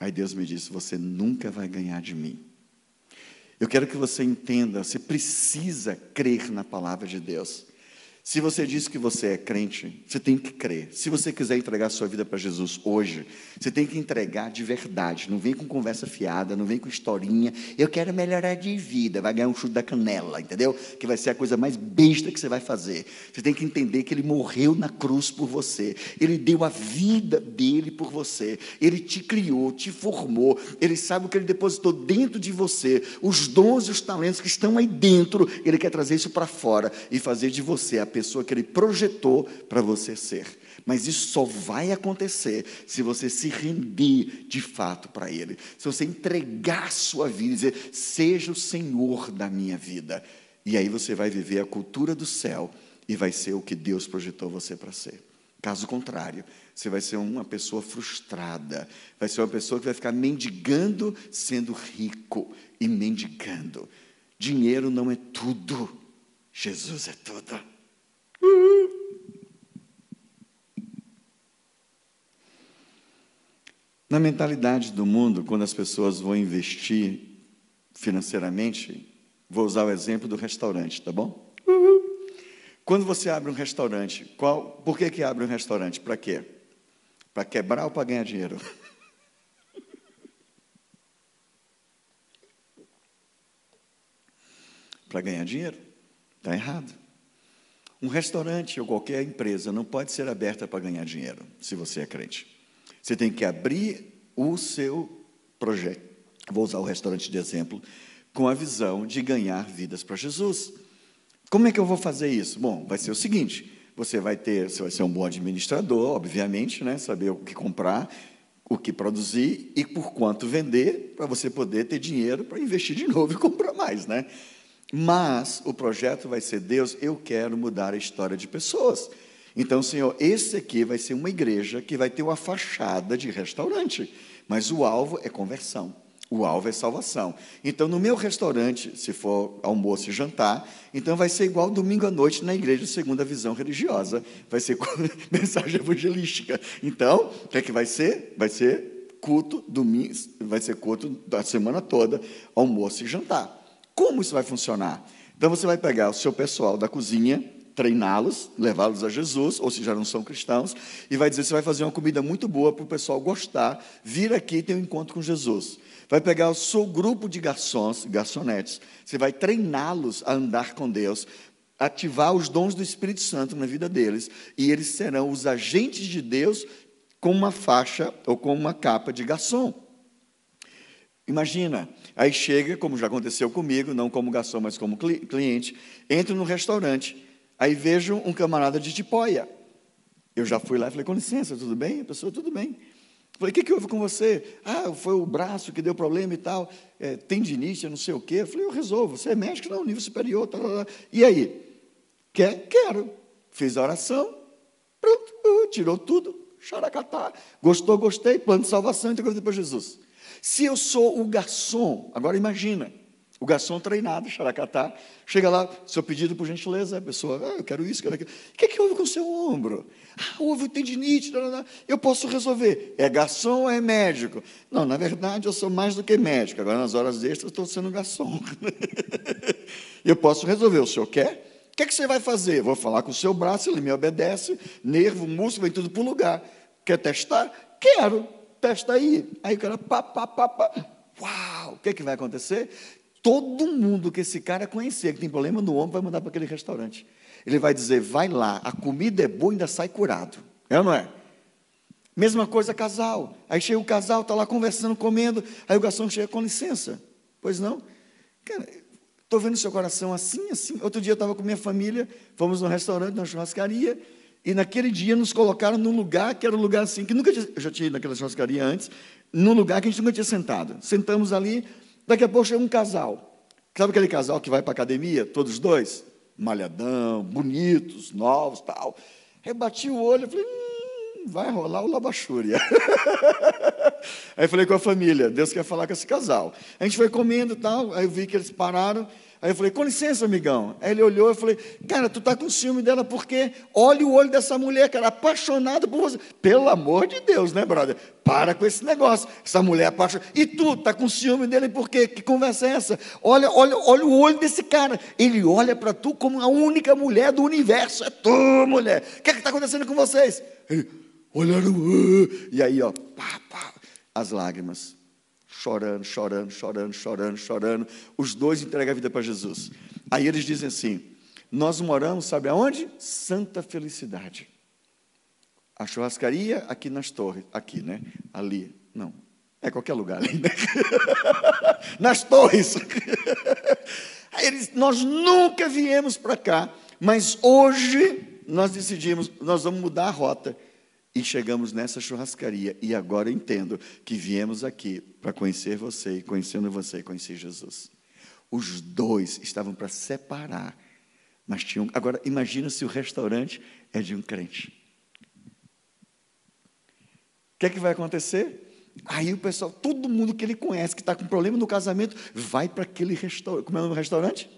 Aí Deus me disse: Você nunca vai ganhar de mim. Eu quero que você entenda, você precisa crer na palavra de Deus. Se você diz que você é crente, você tem que crer. Se você quiser entregar sua vida para Jesus hoje, você tem que entregar de verdade. Não vem com conversa fiada, não vem com historinha. Eu quero melhorar de vida, vai ganhar um chute da canela, entendeu? Que vai ser a coisa mais besta que você vai fazer. Você tem que entender que ele morreu na cruz por você. Ele deu a vida dele por você. Ele te criou, te formou. Ele sabe o que ele depositou dentro de você, os dons e os talentos que estão aí dentro. Ele quer trazer isso para fora e fazer de você a pessoa que Ele projetou para você ser. Mas isso só vai acontecer se você se render de fato para Ele. Se você entregar sua vida e dizer: Seja o Senhor da minha vida. E aí você vai viver a cultura do céu e vai ser o que Deus projetou você para ser. Caso contrário, você vai ser uma pessoa frustrada, vai ser uma pessoa que vai ficar mendigando, sendo rico e mendigando. Dinheiro não é tudo, Jesus é tudo. Na mentalidade do mundo, quando as pessoas vão investir financeiramente, vou usar o exemplo do restaurante, tá bom? Quando você abre um restaurante, qual, por que, que abre um restaurante? Para quê? Para quebrar ou para ganhar dinheiro? [LAUGHS] para ganhar dinheiro? Está errado. Um restaurante ou qualquer empresa não pode ser aberta para ganhar dinheiro, se você é crente. Você tem que abrir o seu projeto. Vou usar o restaurante de exemplo, com a visão de ganhar vidas para Jesus. Como é que eu vou fazer isso? Bom, vai ser o seguinte: você vai ter, você vai ser um bom administrador, obviamente, né? Saber o que comprar, o que produzir e por quanto vender, para você poder ter dinheiro para investir de [LAUGHS] novo e comprar mais, né? Mas o projeto vai ser: Deus, eu quero mudar a história de pessoas. Então, Senhor, esse aqui vai ser uma igreja que vai ter uma fachada de restaurante, mas o alvo é conversão. O alvo é salvação. Então, no meu restaurante, se for almoço e jantar, então vai ser igual domingo à noite na igreja segundo a visão religiosa. Vai ser [LAUGHS] mensagem evangelística. Então, o que é que vai ser? Vai ser culto domingo, vai ser culto da semana toda, almoço e jantar. Como isso vai funcionar? Então você vai pegar o seu pessoal da cozinha, treiná-los, levá-los a Jesus, ou se já não são cristãos, e vai dizer: você vai fazer uma comida muito boa para o pessoal gostar, vir aqui e ter um encontro com Jesus. Vai pegar o seu grupo de garçons, garçonetes, você vai treiná-los a andar com Deus, ativar os dons do Espírito Santo na vida deles, e eles serão os agentes de Deus com uma faixa ou com uma capa de garçom. Imagina, aí chega, como já aconteceu comigo, não como garçom, mas como cliente, entro no restaurante, aí vejo um camarada de tipóia. Eu já fui lá e falei, com licença, tudo bem? A pessoa, tudo bem. Falei, o que, que houve com você? Ah, foi o braço que deu problema e tal, é, tendinite, não sei o quê. Falei, eu resolvo, você é médico? Não, nível superior, tal, tal, tal. E aí? Quer? Quero. Fiz a oração, pronto, tirou tudo, xaracatá. Gostou, gostei, plano de salvação, entregou para Jesus. Se eu sou o garçom, agora imagina, o garçom treinado, xaracatá, chega lá, seu pedido por gentileza, a pessoa, ah, eu quero isso, quero aquilo. O que, é que houve com o seu ombro? Ah, houve tendinite, não, não. eu posso resolver. É garçom ou é médico? Não, na verdade eu sou mais do que médico, agora nas horas extras estou sendo garçom. [LAUGHS] eu posso resolver, o senhor quer? O que, é que você vai fazer? Vou falar com o seu braço, ele me obedece, nervo, músculo, vem tudo para o lugar. Quer testar? Quero testa aí. Aí o cara, pá, pá, pá, pá. Uau! O que, é que vai acontecer? Todo mundo que esse cara conhecer, que tem problema no ombro, vai mandar para aquele restaurante. Ele vai dizer: vai lá, a comida é boa ainda sai curado. É ou não é? Mesma coisa casal. Aí chega o casal, está lá conversando, comendo, aí o garçom chega com licença. Pois não? Cara, estou vendo seu coração assim, assim. Outro dia eu estava com minha família, fomos num restaurante, numa churrascaria, e naquele dia nos colocaram num lugar que era um lugar assim, que nunca tinha, eu já tinha ido naquela churrascaria antes, num lugar que a gente nunca tinha sentado. Sentamos ali, daqui a pouco chega um casal. Sabe aquele casal que vai para a academia, todos dois? Malhadão, bonitos, novos, tal. Aí bati o olho falei, hum, vai rolar o labachúria. [LAUGHS] aí falei com a família, Deus quer falar com esse casal. A gente foi comendo e tal, aí eu vi que eles pararam. Aí eu falei, com licença, amigão. Aí ele olhou e falei, cara, tu tá com ciúme dela porque olha o olho dessa mulher, cara, apaixonada por você. Pelo amor de Deus, né, brother? Para com esse negócio. Essa mulher é apaixonada. E tu, tá com ciúme dele por quê? Que conversa é essa? Olha, olha, olha o olho desse cara. Ele olha para tu como a única mulher do universo. É tu, mulher. O que é está acontecendo com vocês? Ele, olharam, e aí, ó, pá, pá, as lágrimas, chorando, chorando, chorando, chorando, chorando. Os dois entregam a vida para Jesus. Aí eles dizem assim: Nós moramos, sabe aonde? Santa Felicidade. A churrascaria aqui nas torres, aqui, né? Ali, não, é qualquer lugar ali, né? [LAUGHS] nas torres. Aí eles, nós nunca viemos para cá, mas hoje nós decidimos, nós vamos mudar a rota e chegamos nessa churrascaria. E agora entendo que viemos aqui para conhecer você, e conhecendo você, conhecer Jesus. Os dois estavam para separar, mas tinham. Agora, imagina se o restaurante é de um crente. O que é que vai acontecer? Aí o pessoal, todo mundo que ele conhece, que está com problema no casamento, vai para aquele restaurante. Como é o nome do restaurante?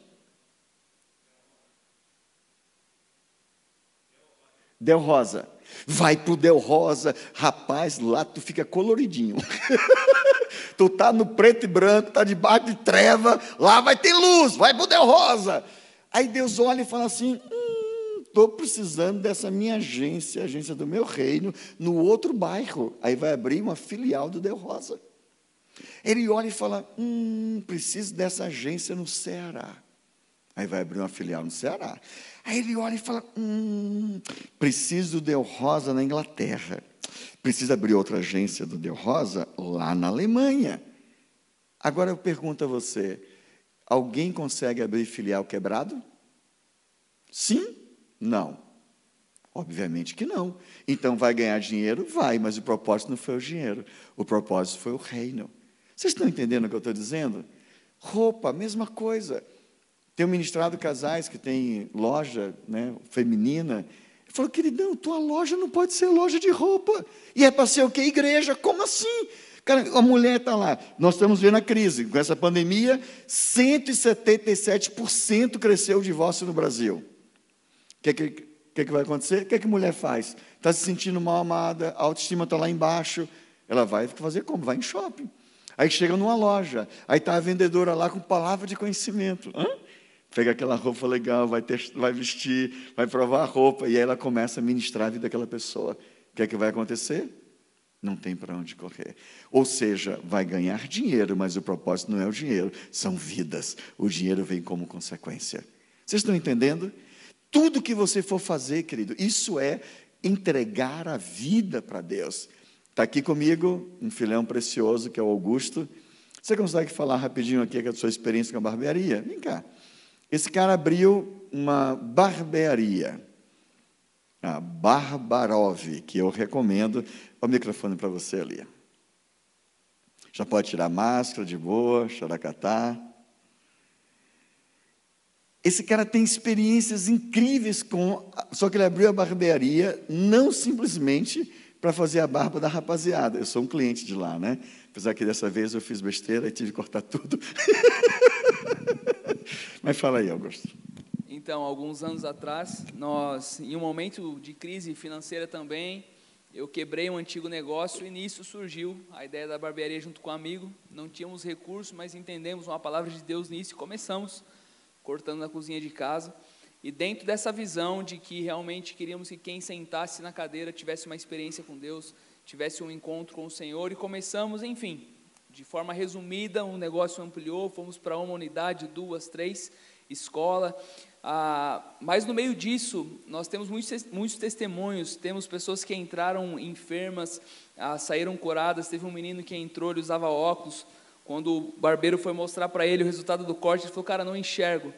Del Rosa. Vai para o Del Rosa, rapaz, lá tu fica coloridinho. [LAUGHS] tu tá no preto e branco, tá debaixo de treva, lá vai ter luz, vai para o Del Rosa. Aí Deus olha e fala assim: estou hum, precisando dessa minha agência, agência do meu reino, no outro bairro. Aí vai abrir uma filial do Del Rosa. Ele olha e fala: hum, preciso dessa agência no Ceará. Aí vai abrir uma filial no Ceará. Aí ele olha e fala: hum, preciso do Del Rosa na Inglaterra. Preciso abrir outra agência do Del Rosa lá na Alemanha. Agora eu pergunto a você: alguém consegue abrir filial quebrado? Sim? Não. Obviamente que não. Então vai ganhar dinheiro? Vai, mas o propósito não foi o dinheiro. O propósito foi o reino. Vocês estão entendendo o que eu estou dizendo? Roupa, mesma coisa. Tenho ministrado casais que têm loja né, feminina. Ele falou, queridão, tua loja não pode ser loja de roupa. E é para ser o quê? Igreja. Como assim? Cara, a mulher está lá. Nós estamos vendo a crise. Com essa pandemia, 177% cresceu o divórcio no Brasil. O que, que, que, que vai acontecer? O que, que a mulher faz? Está se sentindo mal amada, a autoestima está lá embaixo. Ela vai fazer como? Vai em shopping. Aí chega numa loja, aí está a vendedora lá com palavra de conhecimento. Hã? Pega aquela roupa legal, vai, ter, vai vestir, vai provar a roupa, e aí ela começa a ministrar a vida daquela pessoa. O que é que vai acontecer? Não tem para onde correr. Ou seja, vai ganhar dinheiro, mas o propósito não é o dinheiro, são vidas. O dinheiro vem como consequência. Vocês estão entendendo? Tudo que você for fazer, querido, isso é entregar a vida para Deus. Está aqui comigo um filhão precioso que é o Augusto. Você consegue falar rapidinho aqui a sua experiência com a barbearia? Vem cá. Esse cara abriu uma barbearia, a Barbarov, que eu recomendo. O microfone para você ali. Já pode tirar máscara de boa, xaracatá. Esse cara tem experiências incríveis com. Só que ele abriu a barbearia não simplesmente para fazer a barba da rapaziada. Eu sou um cliente de lá, né? Apesar que dessa vez eu fiz besteira e tive que cortar tudo. [LAUGHS] [LAUGHS] Mas fala aí, Augusto. Então, alguns anos atrás, nós, em um momento de crise financeira também, eu quebrei um antigo negócio e nisso surgiu a ideia da barbearia junto com um amigo. Não tínhamos recursos, mas entendemos uma palavra de Deus nisso e começamos cortando na cozinha de casa. E dentro dessa visão de que realmente queríamos que quem sentasse na cadeira tivesse uma experiência com Deus, tivesse um encontro com o Senhor, e começamos, enfim, de forma resumida, o um negócio ampliou, fomos para uma unidade, duas, três, escola. Ah, mas no meio disso, nós temos muitos, muitos testemunhos, temos pessoas que entraram enfermas, ah, saíram curadas. Teve um menino que entrou, ele usava óculos. Quando o barbeiro foi mostrar para ele o resultado do corte, ele falou: Cara, não enxergo.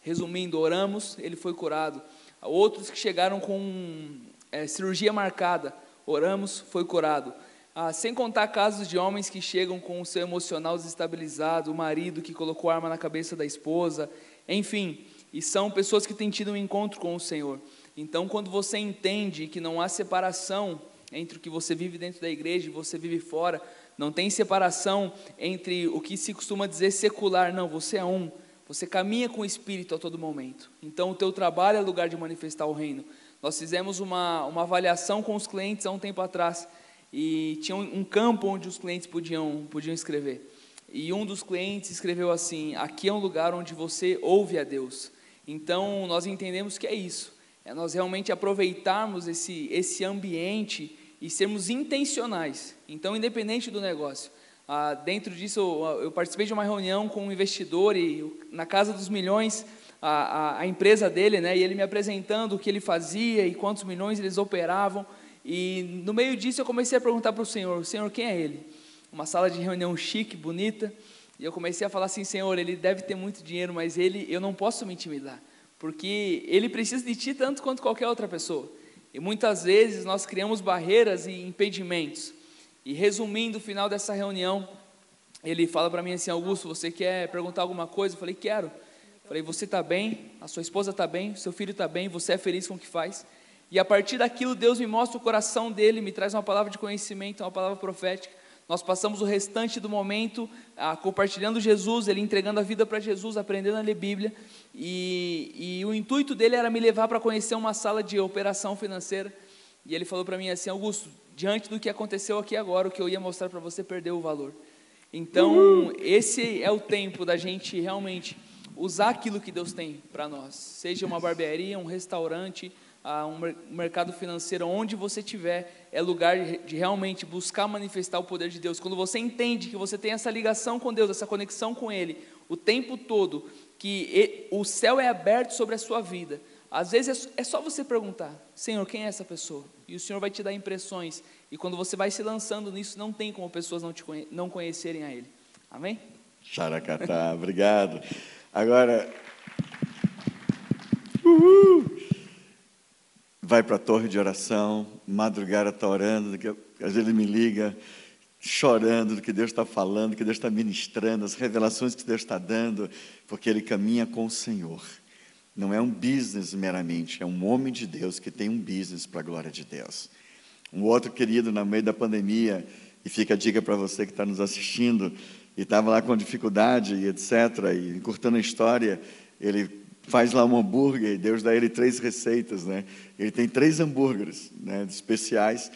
Resumindo, oramos, ele foi curado. Outros que chegaram com é, cirurgia marcada, oramos, foi curado. Ah, sem contar casos de homens que chegam com o seu emocional desestabilizado, o marido que colocou arma na cabeça da esposa, enfim, e são pessoas que têm tido um encontro com o Senhor. Então, quando você entende que não há separação entre o que você vive dentro da igreja e você vive fora, não tem separação entre o que se costuma dizer secular, não, você é um. Você caminha com o Espírito a todo momento. Então, o teu trabalho é lugar de manifestar o reino. Nós fizemos uma, uma avaliação com os clientes há um tempo atrás e tinha um, campo onde os clientes podiam, podiam escrever. E um dos clientes escreveu assim: Aqui é um lugar onde você ouve a Deus. Então, nós entendemos que é isso. É nós realmente aproveitarmos esse, esse ambiente e sermos intencionais. Então, independente do negócio. Ah, dentro disso, eu, eu, participei de uma reunião com um investidor e na Casa dos Milhões, a, a, a empresa dele, né, e ele me apresentando o que ele fazia e quantos milhões eles operavam. E no meio disso eu comecei a perguntar para o Senhor: Senhor, quem é ele? Uma sala de reunião chique, bonita. E eu comecei a falar assim: Senhor, ele deve ter muito dinheiro, mas ele, eu não posso me intimidar, porque ele precisa de ti tanto quanto qualquer outra pessoa. E muitas vezes nós criamos barreiras e impedimentos. E resumindo o final dessa reunião, ele fala para mim assim: Augusto, você quer perguntar alguma coisa? Eu falei: Quero. Eu falei: Você está bem? A sua esposa está bem? Seu filho está bem? Você é feliz com o que faz? E a partir daquilo, Deus me mostra o coração dele, me traz uma palavra de conhecimento, uma palavra profética. Nós passamos o restante do momento ah, compartilhando Jesus, ele entregando a vida para Jesus, aprendendo a ler Bíblia. E, e o intuito dele era me levar para conhecer uma sala de operação financeira. E ele falou para mim assim: Augusto, diante do que aconteceu aqui agora, o que eu ia mostrar para você perdeu o valor. Então, esse é o tempo da gente realmente usar aquilo que Deus tem para nós, seja uma barbearia, um restaurante a um mercado financeiro, onde você estiver, é lugar de realmente buscar manifestar o poder de Deus. Quando você entende que você tem essa ligação com Deus, essa conexão com Ele, o tempo todo, que o céu é aberto sobre a sua vida, às vezes é só você perguntar: Senhor, quem é essa pessoa? E o Senhor vai te dar impressões. E quando você vai se lançando nisso, não tem como pessoas não, te conhe não conhecerem a Ele. Amém? Xaracatá, obrigado. Agora. Uhul vai para a torre de oração, madrugada está orando, às vezes ele me liga chorando do que Deus está falando, do que Deus está ministrando, as revelações que Deus está dando, porque ele caminha com o Senhor. Não é um business meramente, é um homem de Deus que tem um business para a glória de Deus. Um outro querido, no meio da pandemia, e fica a dica para você que está nos assistindo, e estava lá com dificuldade e etc., e encurtando a história, ele faz lá um hambúrguer, e Deus dá ele três receitas, né? Ele tem três hambúrgueres né, especiais,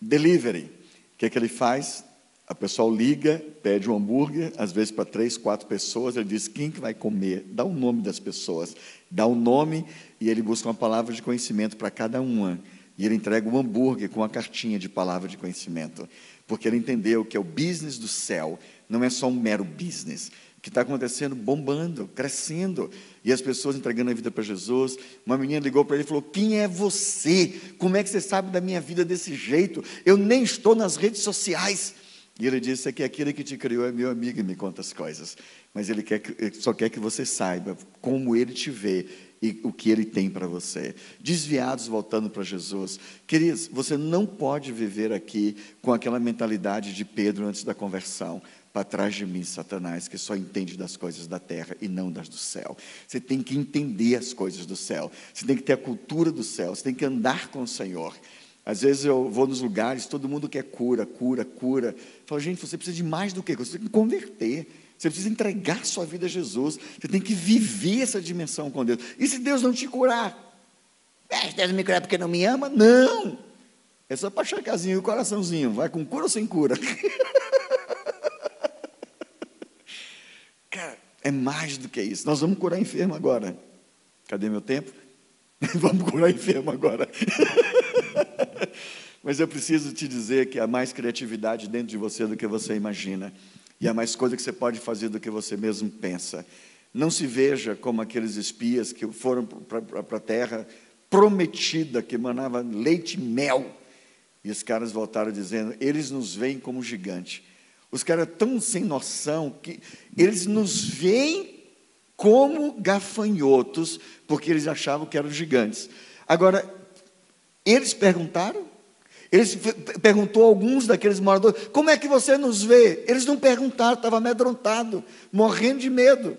delivery. O que é que ele faz? A pessoa liga, pede um hambúrguer, às vezes para três, quatro pessoas, ele diz quem que vai comer, dá o nome das pessoas, dá o nome e ele busca uma palavra de conhecimento para cada uma. E ele entrega um hambúrguer com uma cartinha de palavra de conhecimento, porque ele entendeu que é o business do céu, não é só um mero business, que está acontecendo bombando, crescendo, e as pessoas entregando a vida para Jesus. Uma menina ligou para ele e falou: Quem é você? Como é que você sabe da minha vida desse jeito? Eu nem estou nas redes sociais. E ele disse: É que aquele que te criou é meu amigo e me conta as coisas. Mas ele, quer, só quer que você saiba como ele te vê e o que ele tem para você. Desviados voltando para Jesus. Queridos, você não pode viver aqui com aquela mentalidade de Pedro antes da conversão para trás de mim, Satanás, que só entende das coisas da terra e não das do céu. Você tem que entender as coisas do céu, você tem que ter a cultura do céu, você tem que andar com o Senhor. Às vezes eu vou nos lugares, todo mundo quer cura, cura, cura. Eu falo, gente, você precisa de mais do que? Você tem que converter. Você precisa entregar sua vida a Jesus. Você tem que viver essa dimensão com Deus. E se Deus não te curar? É, Deus não me curar porque não me ama? Não! É só para e o coraçãozinho. Vai com cura ou sem cura? [LAUGHS] É mais do que isso. Nós vamos curar enfermo agora. Cadê meu tempo? [LAUGHS] vamos curar enfermo agora. [LAUGHS] Mas eu preciso te dizer que há mais criatividade dentro de você do que você imagina. E há mais coisa que você pode fazer do que você mesmo pensa. Não se veja como aqueles espias que foram para a terra prometida, que emanava leite e mel. E os caras voltaram dizendo: eles nos veem como gigante. Os caras tão sem noção que eles nos veem como gafanhotos, porque eles achavam que eram gigantes. Agora, eles perguntaram, eles perguntou a alguns daqueles moradores: como é que você nos vê? Eles não perguntaram, estavam amedrontados, morrendo de medo.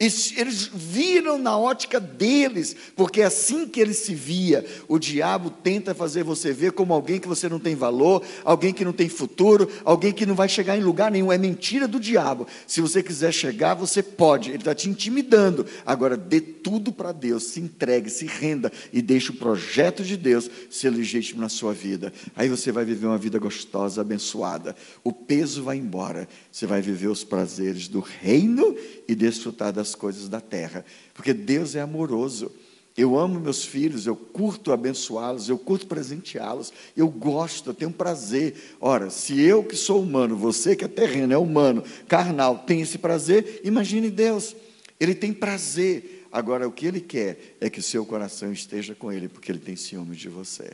Eles viram na ótica deles, porque é assim que ele se via. O diabo tenta fazer você ver como alguém que você não tem valor, alguém que não tem futuro, alguém que não vai chegar em lugar nenhum. É mentira do diabo. Se você quiser chegar, você pode. Ele está te intimidando. Agora, dê tudo para Deus, se entregue, se renda e deixe o projeto de Deus ser legítimo na sua vida. Aí você vai viver uma vida gostosa, abençoada. O peso vai embora. Você vai viver os prazeres do reino e desfrutar das coisas da terra, porque Deus é amoroso. Eu amo meus filhos, eu curto abençoá-los, eu curto presenteá-los, eu gosto, eu tenho prazer. Ora, se eu que sou humano, você que é terreno, é humano, carnal, tem esse prazer, imagine Deus. Ele tem prazer. Agora, o que ele quer é que o seu coração esteja com ele, porque ele tem ciúme de você.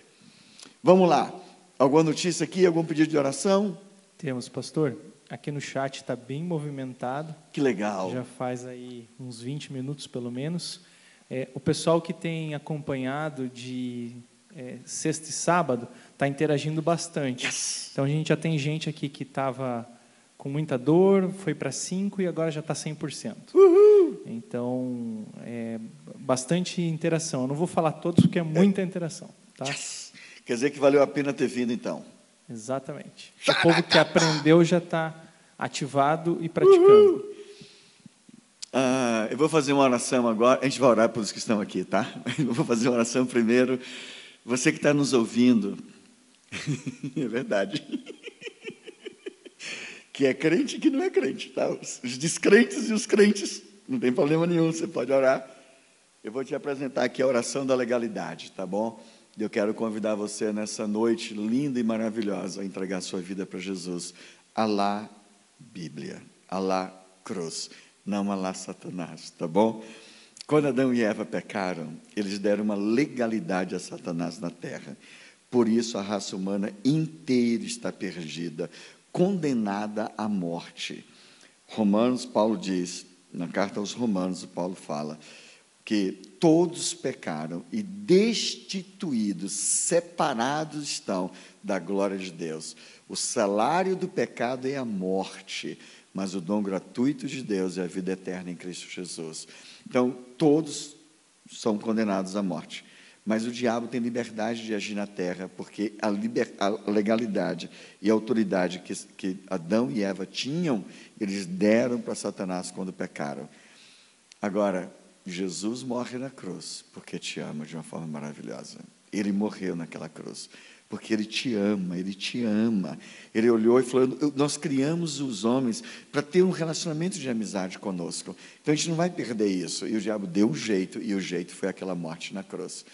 Vamos lá. Alguma notícia aqui? Algum pedido de oração? Temos, pastor. Aqui no chat está bem movimentado. Que legal. Já faz aí uns 20 minutos, pelo menos. É, o pessoal que tem acompanhado de é, sexta e sábado está interagindo bastante. Yes. Então a gente já tem gente aqui que estava com muita dor, foi para 5 e agora já está 100%. Uhul. Então, é bastante interação. Eu não vou falar todos porque é muita interação. Tá? Yes. Quer dizer que valeu a pena ter vindo então. Exatamente. O povo que aprendeu já está ativado e praticando. Ah, eu vou fazer uma oração agora. A gente vai orar pelos que estão aqui, tá? [LAUGHS] Eu vou fazer uma oração primeiro. Você que está nos ouvindo, [LAUGHS] é verdade. [LAUGHS] Que é crente e que não é crente, tá? Os descrentes e os crentes, não tem problema nenhum, você pode orar. Eu vou te apresentar aqui a oração da legalidade, tá bom? Eu quero convidar você nessa noite linda e maravilhosa a entregar sua vida para Jesus. Alá Bíblia, Alá cruz, não Alá Satanás, tá bom? Quando Adão e Eva pecaram, eles deram uma legalidade a Satanás na terra. Por isso a raça humana inteira está perdida, condenada à morte. Romanos, Paulo diz, na carta aos Romanos, Paulo fala que todos pecaram e destituídos, separados estão da glória de Deus. O salário do pecado é a morte, mas o dom gratuito de Deus é a vida eterna em Cristo Jesus. Então, todos são condenados à morte. Mas o diabo tem liberdade de agir na terra, porque a, liber, a legalidade e a autoridade que, que Adão e Eva tinham, eles deram para Satanás quando pecaram. Agora, Jesus morre na cruz porque te ama de uma forma maravilhosa. Ele morreu naquela cruz porque Ele te ama, Ele te ama. Ele olhou e falou: Nós criamos os homens para ter um relacionamento de amizade conosco. Então a gente não vai perder isso. E o diabo deu um jeito, e o jeito foi aquela morte na cruz.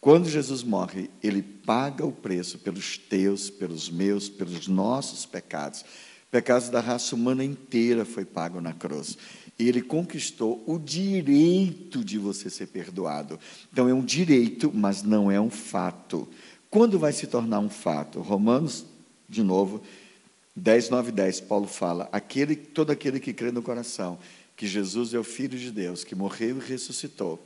Quando Jesus morre, Ele paga o preço pelos teus, pelos meus, pelos nossos pecados. Pecados da raça humana inteira foi pago na cruz. Ele conquistou o direito de você ser perdoado. Então é um direito, mas não é um fato. Quando vai se tornar um fato? Romanos, de novo, 10, 9, 10, Paulo fala: aquele, todo aquele que crê no coração que Jesus é o Filho de Deus, que morreu e ressuscitou,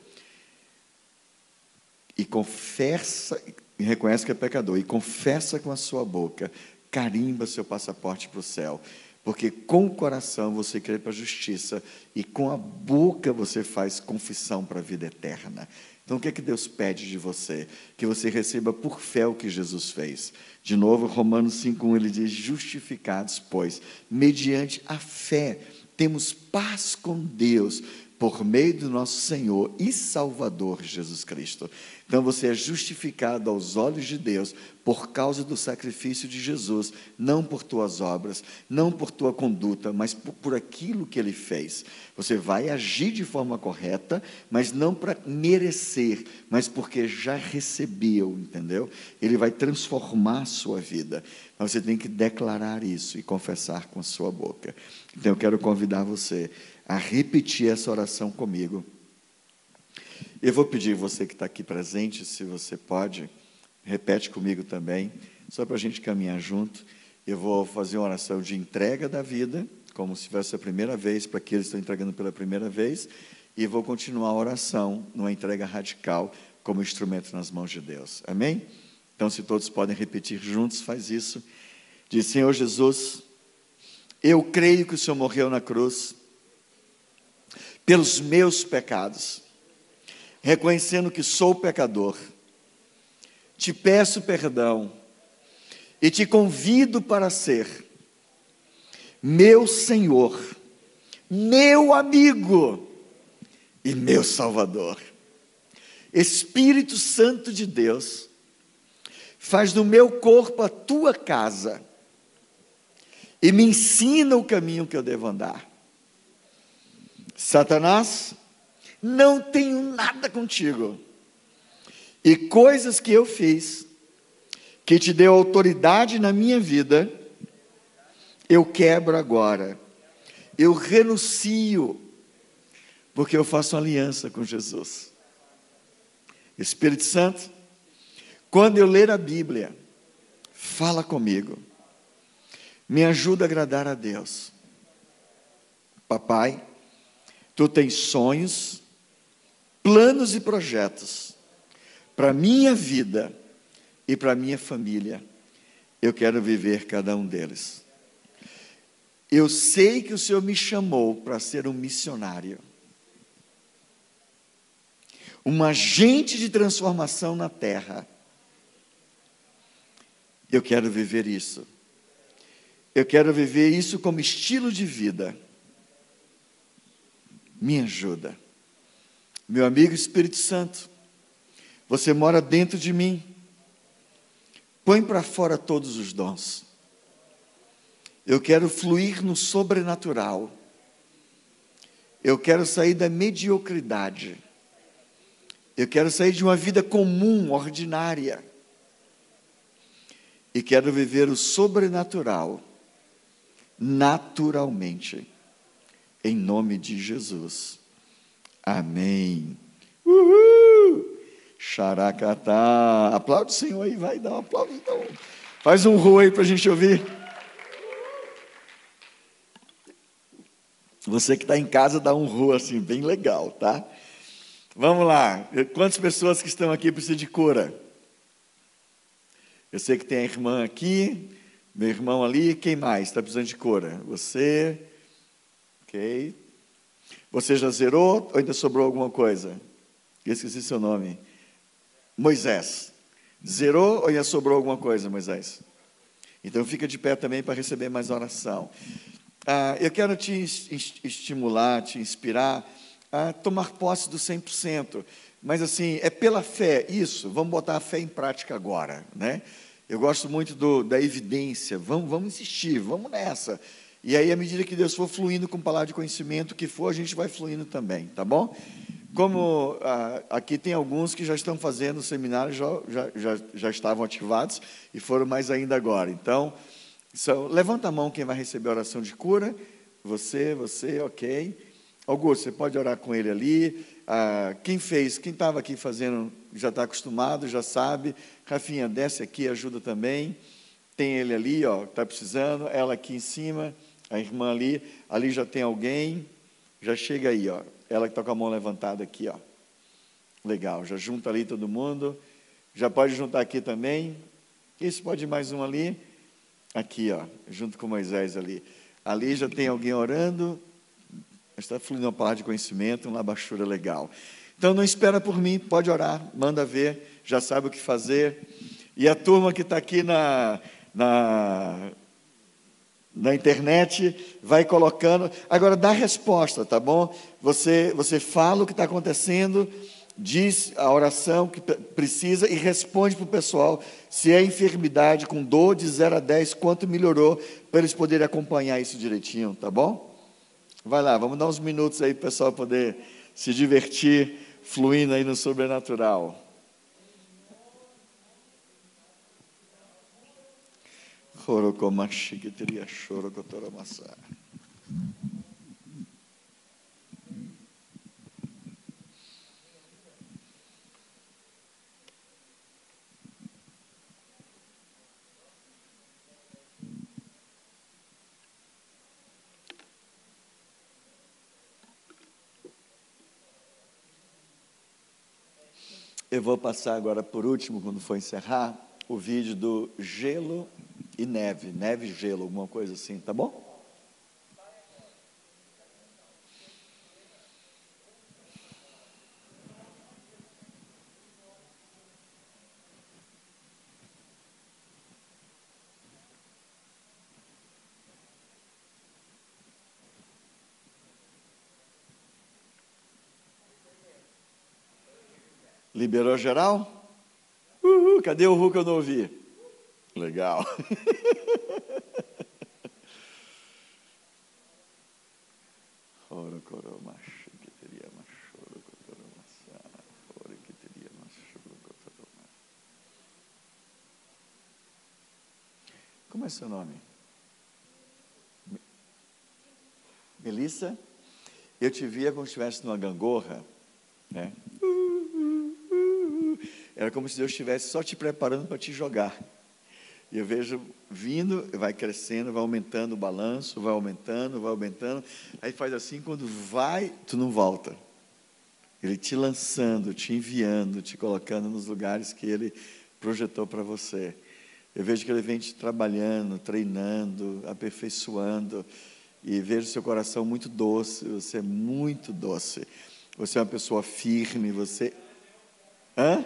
e confessa, e reconhece que é pecador, e confessa com a sua boca, carimba seu passaporte para o céu. Porque com o coração você crê para a justiça e com a boca você faz confissão para a vida eterna. Então o que é que Deus pede de você? Que você receba por fé o que Jesus fez. De novo, Romanos 5:1 ele diz: "Justificados, pois, mediante a fé, temos paz com Deus por meio do nosso Senhor e Salvador Jesus Cristo." Então você é justificado aos olhos de Deus por causa do sacrifício de Jesus, não por tuas obras, não por tua conduta, mas por, por aquilo que ele fez. Você vai agir de forma correta, mas não para merecer, mas porque já recebeu, entendeu? Ele vai transformar a sua vida. Mas você tem que declarar isso e confessar com a sua boca. Então eu quero convidar você a repetir essa oração comigo. Eu vou pedir você que está aqui presente, se você pode, repete comigo também, só para a gente caminhar junto. Eu vou fazer uma oração de entrega da vida, como se fosse a primeira vez, para aqueles que estão entregando pela primeira vez, e vou continuar a oração numa entrega radical, como instrumento nas mãos de Deus. Amém? Então, se todos podem repetir juntos, faz isso. Diz: Senhor Jesus, eu creio que o Senhor morreu na cruz pelos meus pecados, reconhecendo que sou pecador. Te peço perdão e te convido para ser meu Senhor, meu amigo e meu Salvador. Espírito Santo de Deus, faz do meu corpo a tua casa e me ensina o caminho que eu devo andar. Satanás, não tenho nada contigo. E coisas que eu fiz, que te deu autoridade na minha vida, eu quebro agora. Eu renuncio, porque eu faço aliança com Jesus. Espírito Santo, quando eu ler a Bíblia, fala comigo, me ajuda a agradar a Deus. Papai, tu tens sonhos, planos e projetos para minha vida e para minha família. Eu quero viver cada um deles. Eu sei que o Senhor me chamou para ser um missionário um agente de transformação na terra. Eu quero viver isso. Eu quero viver isso como estilo de vida. Me ajuda. Meu amigo Espírito Santo, você mora dentro de mim. Põe para fora todos os dons. Eu quero fluir no sobrenatural. Eu quero sair da mediocridade. Eu quero sair de uma vida comum, ordinária. E quero viver o sobrenatural, naturalmente. Em nome de Jesus. Amém. Uhul! Xaracatá. Aplaude o Senhor aí, vai dar um aplauso. Então. Faz um ru aí para a gente ouvir. Você que está em casa, dá um ru assim, bem legal, tá? Vamos lá. Quantas pessoas que estão aqui precisam de cura? Eu sei que tem a irmã aqui, meu irmão ali. Quem mais está precisando de cura? Você. Ok. Você já zerou ou ainda sobrou alguma coisa? Eu esqueci seu nome. Moisés. Zerou ou ainda sobrou alguma coisa, Moisés? Então fica de pé também para receber mais oração. Ah, eu quero te estimular, te inspirar a tomar posse do 100%. Mas assim, é pela fé, isso, vamos botar a fé em prática agora, né? Eu gosto muito do, da evidência, vamos, vamos insistir, vamos nessa. E aí, à medida que Deus for fluindo com palavra de conhecimento, que for, a gente vai fluindo também, tá bom? Como ah, aqui tem alguns que já estão fazendo o seminário, já, já, já, já estavam ativados e foram mais ainda agora. Então, so, levanta a mão quem vai receber a oração de cura. Você, você, ok. Augusto, você pode orar com ele ali. Ah, quem fez, quem estava aqui fazendo, já está acostumado, já sabe. Rafinha, desce aqui, ajuda também. Tem ele ali, ó, está precisando. Ela aqui em cima, a irmã ali. Ali já tem alguém. Já chega aí, ó. Ela que está com a mão levantada aqui, ó. Legal, já junta ali todo mundo. Já pode juntar aqui também. Esse pode ir mais um ali. Aqui, ó, junto com Moisés ali. Ali já tem alguém orando está fluindo uma palavra de conhecimento, uma labachura legal. Então não espera por mim, pode orar, manda ver, já sabe o que fazer. E a turma que está aqui na, na, na internet vai colocando. Agora dá resposta, tá bom? Você, você fala o que está acontecendo, diz a oração que precisa e responde para o pessoal se é enfermidade com dor de 0 a 10, quanto melhorou, para eles poderem acompanhar isso direitinho, tá bom? Vai lá, vamos dar uns minutos aí para o pessoal poder se divertir, fluindo aí no sobrenatural. Chorocomaxiquitria, chorocotoramassá. Eu vou passar agora por último, quando for encerrar, o vídeo do gelo e neve, neve e gelo, alguma coisa assim, tá bom? Liberou geral? Uhul, cadê o Ru que eu não ouvi? Legal. Como é seu nome? Melissa? Eu te via como se estivesse numa gangorra, né? Era como se Deus estivesse só te preparando para te jogar. E eu vejo vindo, vai crescendo, vai aumentando o balanço, vai aumentando, vai aumentando. Aí faz assim, quando vai, tu não volta. Ele te lançando, te enviando, te colocando nos lugares que ele projetou para você. Eu vejo que ele vem te trabalhando, treinando, aperfeiçoando. E vejo seu coração muito doce, você é muito doce. Você é uma pessoa firme, você. Hã?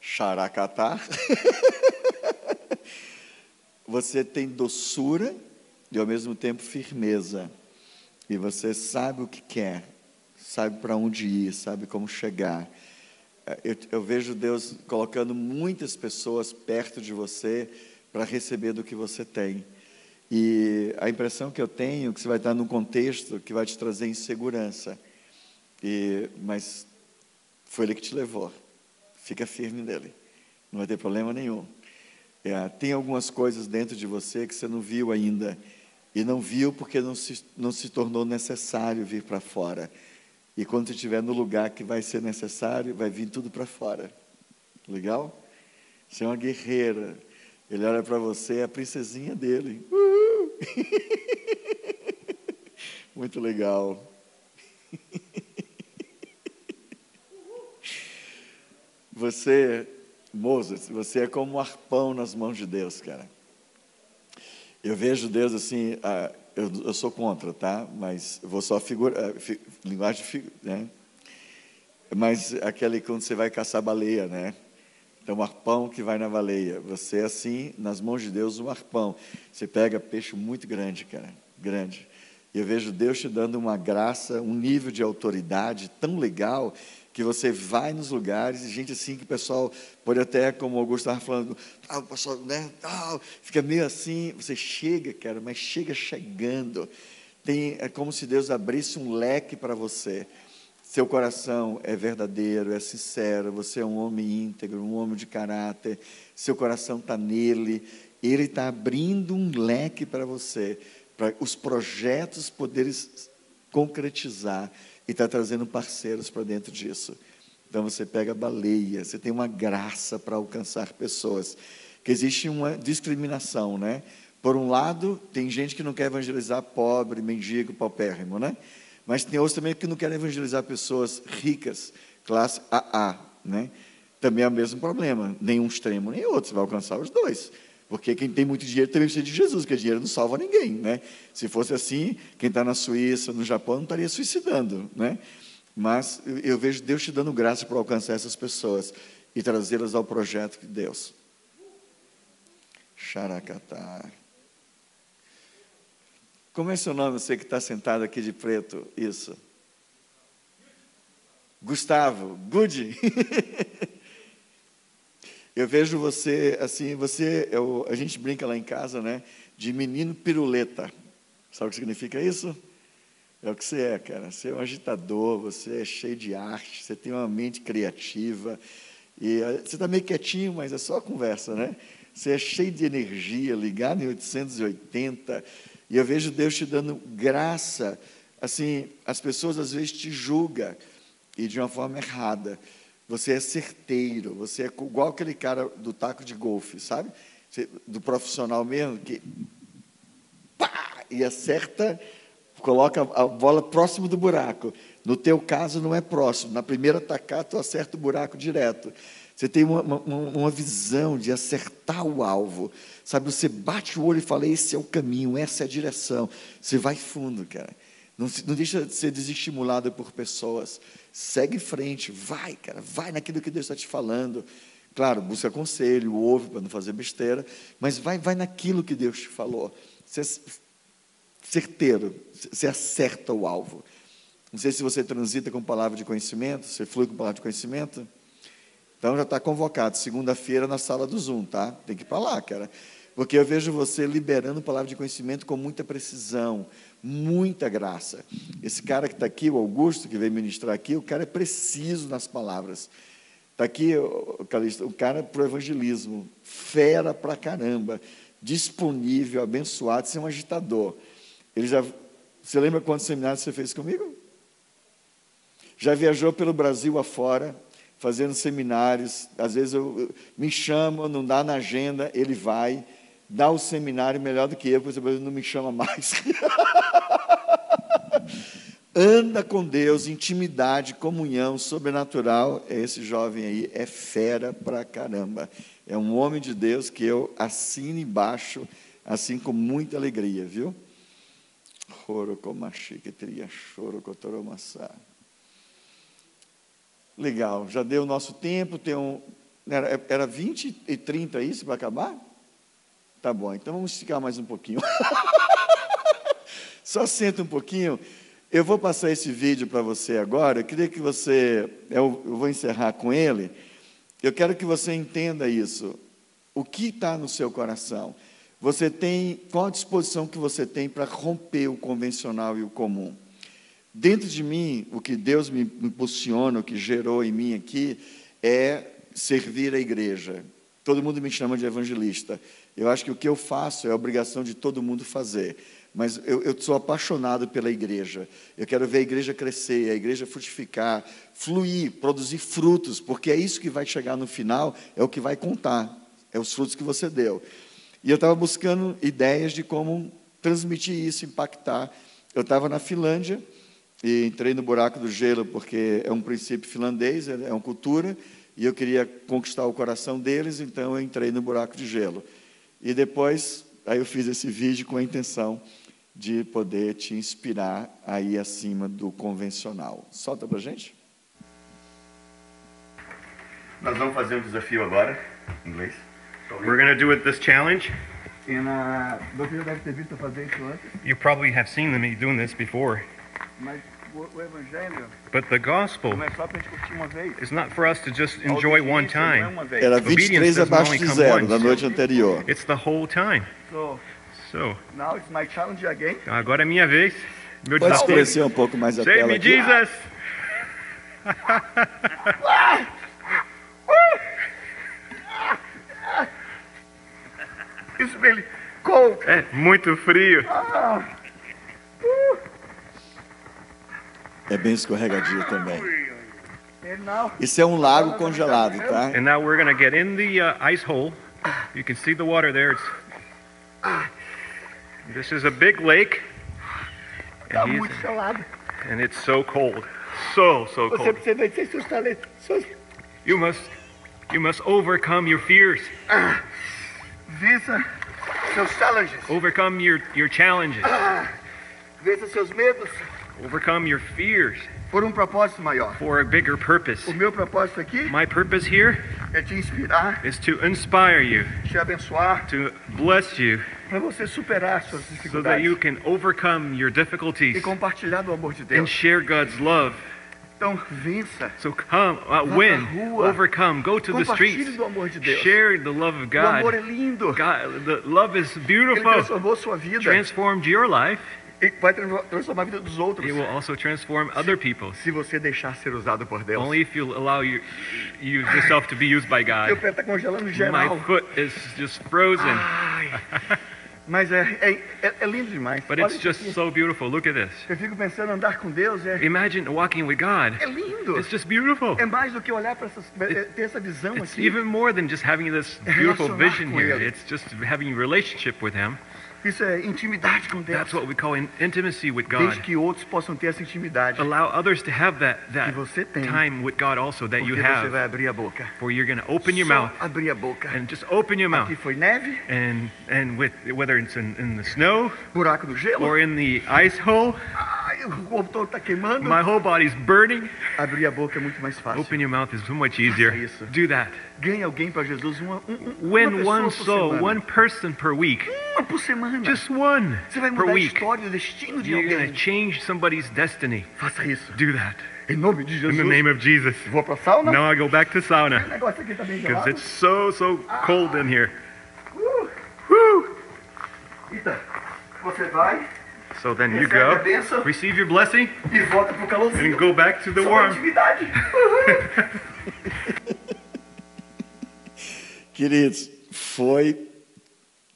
Xaracatá. [LAUGHS] você tem doçura e ao mesmo tempo firmeza. E você sabe o que quer, sabe para onde ir, sabe como chegar. Eu, eu, vejo Deus colocando muitas pessoas perto de você para receber do que você tem. E a impressão que eu tenho é que você vai estar num contexto que vai te trazer insegurança. E, mas foi Ele que te levou. Fica firme nele. Não vai ter problema nenhum. É, tem algumas coisas dentro de você que você não viu ainda. E não viu porque não se, não se tornou necessário vir para fora. E quando você estiver no lugar que vai ser necessário, vai vir tudo para fora. Legal? Você é uma guerreira. Ele olha para você, é a princesinha dele. [LAUGHS] Muito legal. [LAUGHS] Você, Moses, você é como um arpão nas mãos de Deus, cara. Eu vejo Deus assim, ah, eu, eu, sou contra, tá? Mas vou só figura, ah, fi, linguagem, figura, né? Mas aquele quando você vai caçar baleia, né? Então, um arpão que vai na baleia. Você é assim, nas mãos de Deus, um arpão. Você pega peixe muito grande, cara, grande. E eu vejo Deus te dando uma graça, um nível de autoridade tão legal que você vai nos lugares e gente assim que o pessoal pode até, como o Augusto estava falando, ah, o pessoal, né, ah, fica meio assim, você chega, cara, mas chega chegando. Tem, é como se Deus abrisse um leque para você. Seu coração é verdadeiro, é sincero, você é um homem íntegro, um homem de caráter, seu coração está nele, ele está abrindo um leque para você, para os projetos poderem concretizar e está trazendo parceiros para dentro disso. Então você pega baleia, você tem uma graça para alcançar pessoas. Que existe uma discriminação, né? Por um lado, tem gente que não quer evangelizar pobre, mendigo, paupérrimo, né? Mas tem outros também que não querem evangelizar pessoas ricas, classe AA, né? Também é o mesmo problema, nenhum extremo nem outro, você vai alcançar os dois. Porque quem tem muito dinheiro também precisa de Jesus, porque dinheiro não salva ninguém, né? Se fosse assim, quem está na Suíça, no Japão, não estaria suicidando, né? Mas eu vejo Deus te dando graça para alcançar essas pessoas e trazê-las ao projeto de Deus. Xaracatá. Como é seu nome, você que está sentado aqui de preto? Isso. Gustavo. Good. [LAUGHS] Eu vejo você, assim, você, eu, a gente brinca lá em casa, né, de menino piruleta. Sabe o que significa isso? É o que você é, cara. Você é um agitador, você é cheio de arte, você tem uma mente criativa. E eh, você está meio quietinho, mas é só conversa, né? Você é cheio de energia, ligado em 880. E eu vejo Deus te dando graça. Assim, as pessoas às vezes te julgam, e de uma forma errada. Você é certeiro, você é igual aquele cara do taco de golfe, sabe? do profissional mesmo, que pá, e acerta, coloca a bola próximo do buraco. No teu caso, não é próximo. Na primeira tacada, tu acerta o buraco direto. Você tem uma, uma, uma, visão de acertar o alvo. Sabe, você bate o olho e fala: esse é o caminho, essa é a direção. Você vai fundo, cara. Não, não deixa de ser desestimulado por pessoas. Segue em frente, vai, cara, vai naquilo que Deus está te falando. Claro, busca conselho, ouve para não fazer besteira, mas vai, vai naquilo que Deus te falou. Você é certeiro, você acerta o alvo. Não sei se você transita com palavra de conhecimento, você flui com palavra de conhecimento. Então já está convocado, segunda-feira na sala do Zoom, tá? Tem que ir para lá, cara. Porque eu vejo você liberando palavra de conhecimento com muita precisão, muita graça. Esse cara que está aqui, o Augusto, que veio ministrar aqui, o cara é preciso nas palavras. Está aqui, o, Calista, o cara para o evangelismo, fera pra caramba, disponível, abençoado, ser é um agitador. Ele já, você lembra quantos seminários você fez comigo? Já viajou pelo Brasil afora, fazendo seminários. Às vezes eu, me chama, não dá na agenda, ele vai, dá o seminário melhor do que eu, porque ele não me chama mais. [LAUGHS] Anda com Deus, intimidade, comunhão sobrenatural. Esse jovem aí é fera pra caramba. É um homem de Deus que eu assino embaixo, assim com muita alegria, viu? Legal, já deu o nosso tempo, tem um, era, era 20 e 30 isso para acabar? Tá bom, então vamos esticar mais um pouquinho. [LAUGHS] Só senta um pouquinho. Eu vou passar esse vídeo para você agora. Eu queria que você, eu, eu vou encerrar com ele. Eu quero que você entenda isso. O que está no seu coração? Você tem qual a disposição que você tem para romper o convencional e o comum? Dentro de mim, o que Deus me impulsiona, o que gerou em mim aqui, é servir a igreja. Todo mundo me chama de evangelista. Eu acho que o que eu faço é obrigação de todo mundo fazer. Mas eu, eu sou apaixonado pela igreja. Eu quero ver a igreja crescer, a igreja frutificar, fluir, produzir frutos, porque é isso que vai chegar no final, é o que vai contar, é os frutos que você deu. E eu estava buscando ideias de como transmitir isso, impactar. Eu estava na Finlândia, e entrei no buraco do gelo porque é um princípio finlandês, é uma cultura, e eu queria conquistar o coração deles, então eu entrei no buraco de gelo. E depois, aí eu fiz esse vídeo com a intenção de poder te inspirar a ir acima do convencional. Solta para gente. Nós vamos fazer um desafio agora, em inglês. We're going to do it this challenge. E na... Você já deve ter visto fazer isso antes. You probably have seen me doing this before. Mas But the gospel é is not for us to just enjoy one é time. uma vez. Era Obedience 23 doesn't abaixo only de zero once. da noite anterior. It's the whole time. So, So, now it's my challenge again. agora é minha vez. Meu Pode desafio. escurecer um pouco mais a Save tela me, aqui. Jesus! [LAUGHS] It's really cold. É muito frio. É bem escorregadio também. And now, Isso é um lago congelado, tá? And now we're going to get in the uh, ice hole. You can see the water there. It's, this is a big lake. tá And, he's- muito gelado. and it's so cold. So, so Você cold. precisa vencer seus talentos. You must, you must overcome your fears. Vença seus challenges. Overcome your, your challenges. Vença seus medos Overcome your fears por um propósito maior. for a bigger purpose. O meu propósito aqui My purpose here é te inspirar, is to inspire you, te abençoar, to bless you, para você superar suas so that you can overcome your e difficulties compartilhar do amor de and share God's love. Então, vença. So come, uh, win, rua. overcome, go to the streets, do amor de Deus. share the love of O amor é God. lindo. God, the love is Ele beautiful, transformou sua vida transformed your life. E vai tra- transformar a vida dos outros. It will also transform other people's. Se você deixar ser usado por Deus. Only if you allow you, you yourself to be used by Meu God. pé está congelando My geral. foot is just frozen. Mas é, é, é- é lindo demais. but Olha it's just aqui. so beautiful. Look at this. Eu fico pensando, andar com Deus é, Imagine walking with God. é lindo. It's just beautiful. É mais do que olhar para essas, é- ter essa visão It's aqui. even more than just having this beautiful vision here. Ele. It's just having a relationship with Him. Isso é intimidade com Deus. That's what we call in- intimacy with Deixe God. que outros possam ter essa intimidade. Allow others to have that, that Que você tem. time with God also that you Porque você have, vai abrir a boca. where you're going to open your Só mouth abrir a boca. and just open your mouth. Aqui foi neve, And and with whether it's in, in the snow buraco no gelo. or in the ice hole, Ai, o corpo todo está queimando. my whole body's burning. Abrir a boca é muito mais fácil. Open your mouth is so much easier. isso. Do that. Ganhe alguém para Jesus uma, um, um, uma one soul, semana. one person per week. Uma por semana. Just one Você vai mudar a week. história, o destino de You're going alguém. to change somebody's destiny. Faça isso. Do that. Em nome de In Jesus. the name of Jesus. Vou para sauna. Now I go back to O sauna negócio aqui tá bem because gelado. it's so, so cold in here. Uh, uh. Então, você vai So then you go, receive your blessing, e volta pro and go back to the warm. [LAUGHS] Queridos, foi,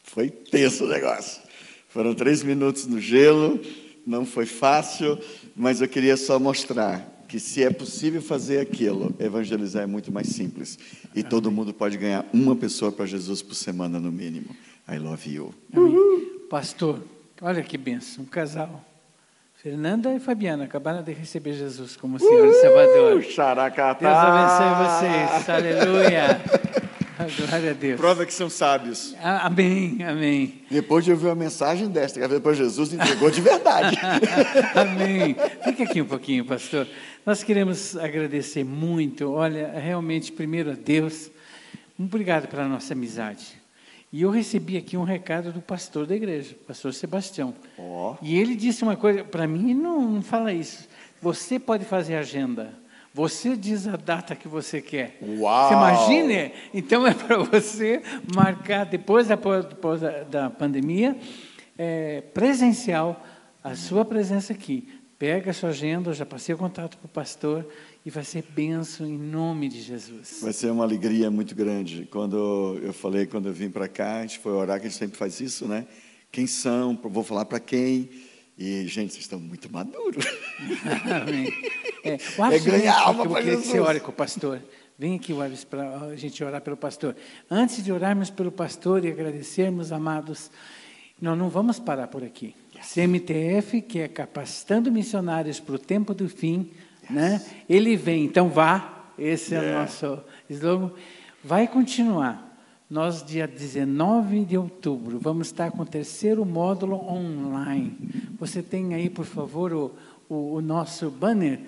foi tenso o negócio. Foram três minutos no gelo, não foi fácil, mas eu queria só mostrar que se é possível fazer aquilo, evangelizar é muito mais simples. E todo mundo pode ganhar uma pessoa para Jesus por semana, no mínimo. I love you. Amém. Pastor, olha que benção, um casal. Fernanda e Fabiana acabaram de receber Jesus como Senhor e Salvador. Xaracatá! Deus abençoe vocês. Aleluia. [LAUGHS] Glória a Deus. Prova que são sábios. Amém, amém. Depois de ouvir uma mensagem desta, que depois Jesus entregou de verdade. [LAUGHS] Amém. Fica aqui um pouquinho, pastor. Nós queremos agradecer muito, olha, realmente, primeiro a Deus, obrigado pela nossa amizade. E eu recebi aqui um recado do pastor da igreja, pastor Sebastião. Ó. E ele disse uma coisa, para mim, não, não fala isso. Você pode fazer agenda. Você diz a data que você quer. Uau! Você imagine? Então é para você marcar, depois da, depois da, pandemia, é, presencial, a sua presença aqui. Pega a sua agenda, eu já passei o contato para o pastor e vai ser benção em nome de Jesus. Vai ser uma alegria muito grande. Quando eu falei, quando eu vim para cá, a gente foi orar, que a gente sempre faz isso, né? Quem são? Vou falar para quem? E, gente, vocês estão muito maduros. Amém. [LAUGHS] É, o É ganhar alma pra queria que você Jesus. ore com o pastor. Vem aqui, Wabs, para a gente orar pelo pastor. Antes de orarmos pelo pastor e agradecermos, amados, nós não vamos parar por aqui. CMTF, que é capacitando missionários para o tempo do fim, né? ele vem, então vá, esse é o nosso slogan, vai continuar. Nós, dia 19 de outubro, vamos estar com o terceiro módulo online. Você tem aí, por favor, o, o, o nosso banner,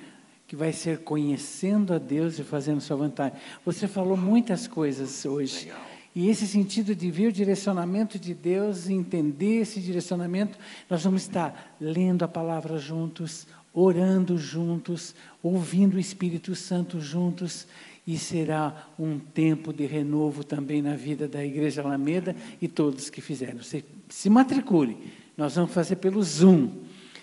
que vai ser Conhecendo a Deus e Fazendo Sua Vontade. Você falou muitas coisas hoje. E esse sentido de ver o direcionamento de Deus, entender esse direcionamento, nós vamos estar lendo a palavra juntos, orando juntos, ouvindo o Espírito Santo juntos, e será um tempo de renovo também na vida da Igreja Alameda e todos que fizeram. Se, se matricule, nós vamos fazer pelo Zoom.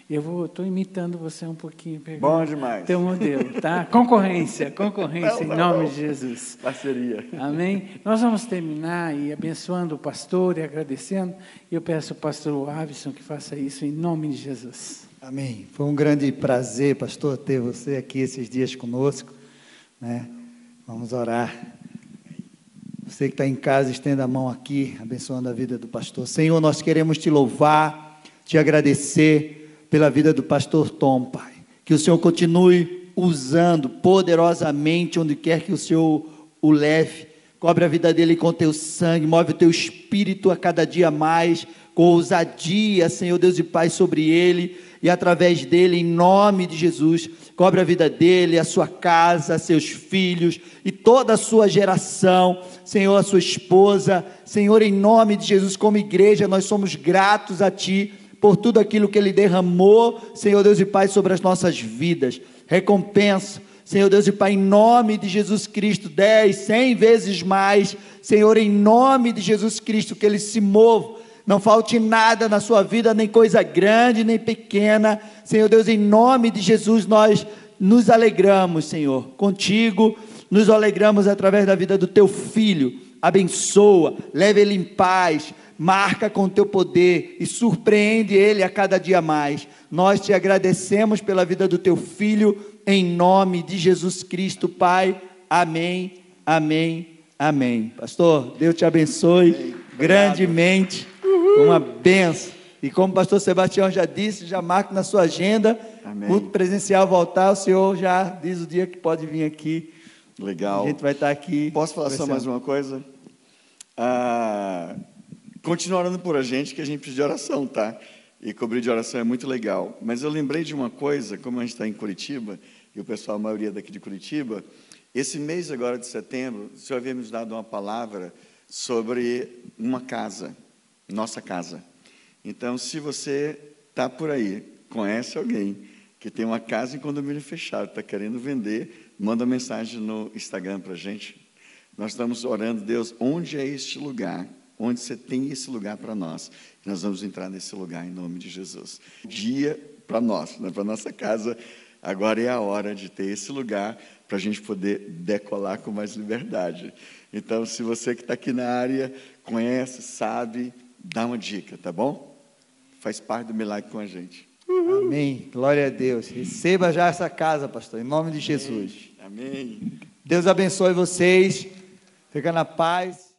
Eu estou imitando você um pouquinho. pegando Bom demais. Teu modelo, tá? Concorrência, concorrência, em nome de Jesus. Parceria. Amém? Nós vamos terminar e abençoando o pastor e agradecendo. E eu peço ao pastor Avison que faça isso em nome de Jesus. Amém. Foi um grande prazer, pastor, ter você aqui esses dias conosco. Né? Vamos orar. Você que está em casa, estenda a mão aqui, abençoando a vida do pastor. Senhor, nós queremos te louvar, te agradecer pela vida do pastor Tom, Pai. Que o Senhor continue usando poderosamente onde quer que o Senhor o leve. Cobre a vida dele com teu sangue, move o teu espírito a cada dia mais, com ousadia, Senhor Deus e Pai, sobre ele e através dele, em nome de Jesus. Cobre a vida dele, a sua casa, seus filhos e toda a sua geração, Senhor, a sua esposa. Senhor, em nome de Jesus, como igreja, nós somos gratos a Ti por tudo aquilo que Ele derramou, Senhor Deus e Pai, sobre as nossas vidas. Recompensa. Senhor Deus e Pai, em nome de Jesus Cristo, dez, cem vezes mais, Senhor, em nome de Jesus Cristo, que Ele se mova, não falte nada na sua vida, nem coisa grande, nem pequena, Senhor Deus, em nome de Jesus, nós nos alegramos, Senhor, contigo, nos alegramos através da vida do Teu Filho, abençoa, leve Ele em paz, marca com Teu poder e surpreende Ele a cada dia mais, nós te agradecemos pela vida do Teu Filho, em nome de Jesus Cristo, Pai. Amém, amém, amém. Pastor, Deus te abençoe grandemente. Uma benção. E como o pastor Sebastião já disse, já marque na sua agenda, Amém. culto presencial voltar, o senhor já diz o dia que pode vir aqui. Legal. A gente vai estar aqui. Posso falar só mais uma coisa? Ah, continua orando por a gente, que a gente precisa de oração, tá? E cobrir de oração é muito legal. Mas eu lembrei de uma coisa, como a gente está em Curitiba, e o pessoal, a maioria daqui de Curitiba, esse mês agora de setembro, o Senhor havia nos dado uma palavra sobre uma casa, nossa casa. Então, se você está por aí, conhece alguém que tem uma casa em condomínio fechado, está querendo vender, manda mensagem no Instagram para a gente. Nós estamos orando, Deus, onde é este lugar? Onde você tem esse lugar para nós? Nós vamos entrar nesse lugar em nome de Jesus. Dia para nós, né, para nossa casa. Agora é a hora de ter esse lugar para a gente poder decolar com mais liberdade. Então, se você que está aqui na área conhece, sabe, dá uma dica, tá bom? Faz parte do milagre com a gente. Amém. Glória a Deus. Receba já essa casa, pastor, em nome de Jesus. Amém. Deus abençoe vocês. Fica na paz.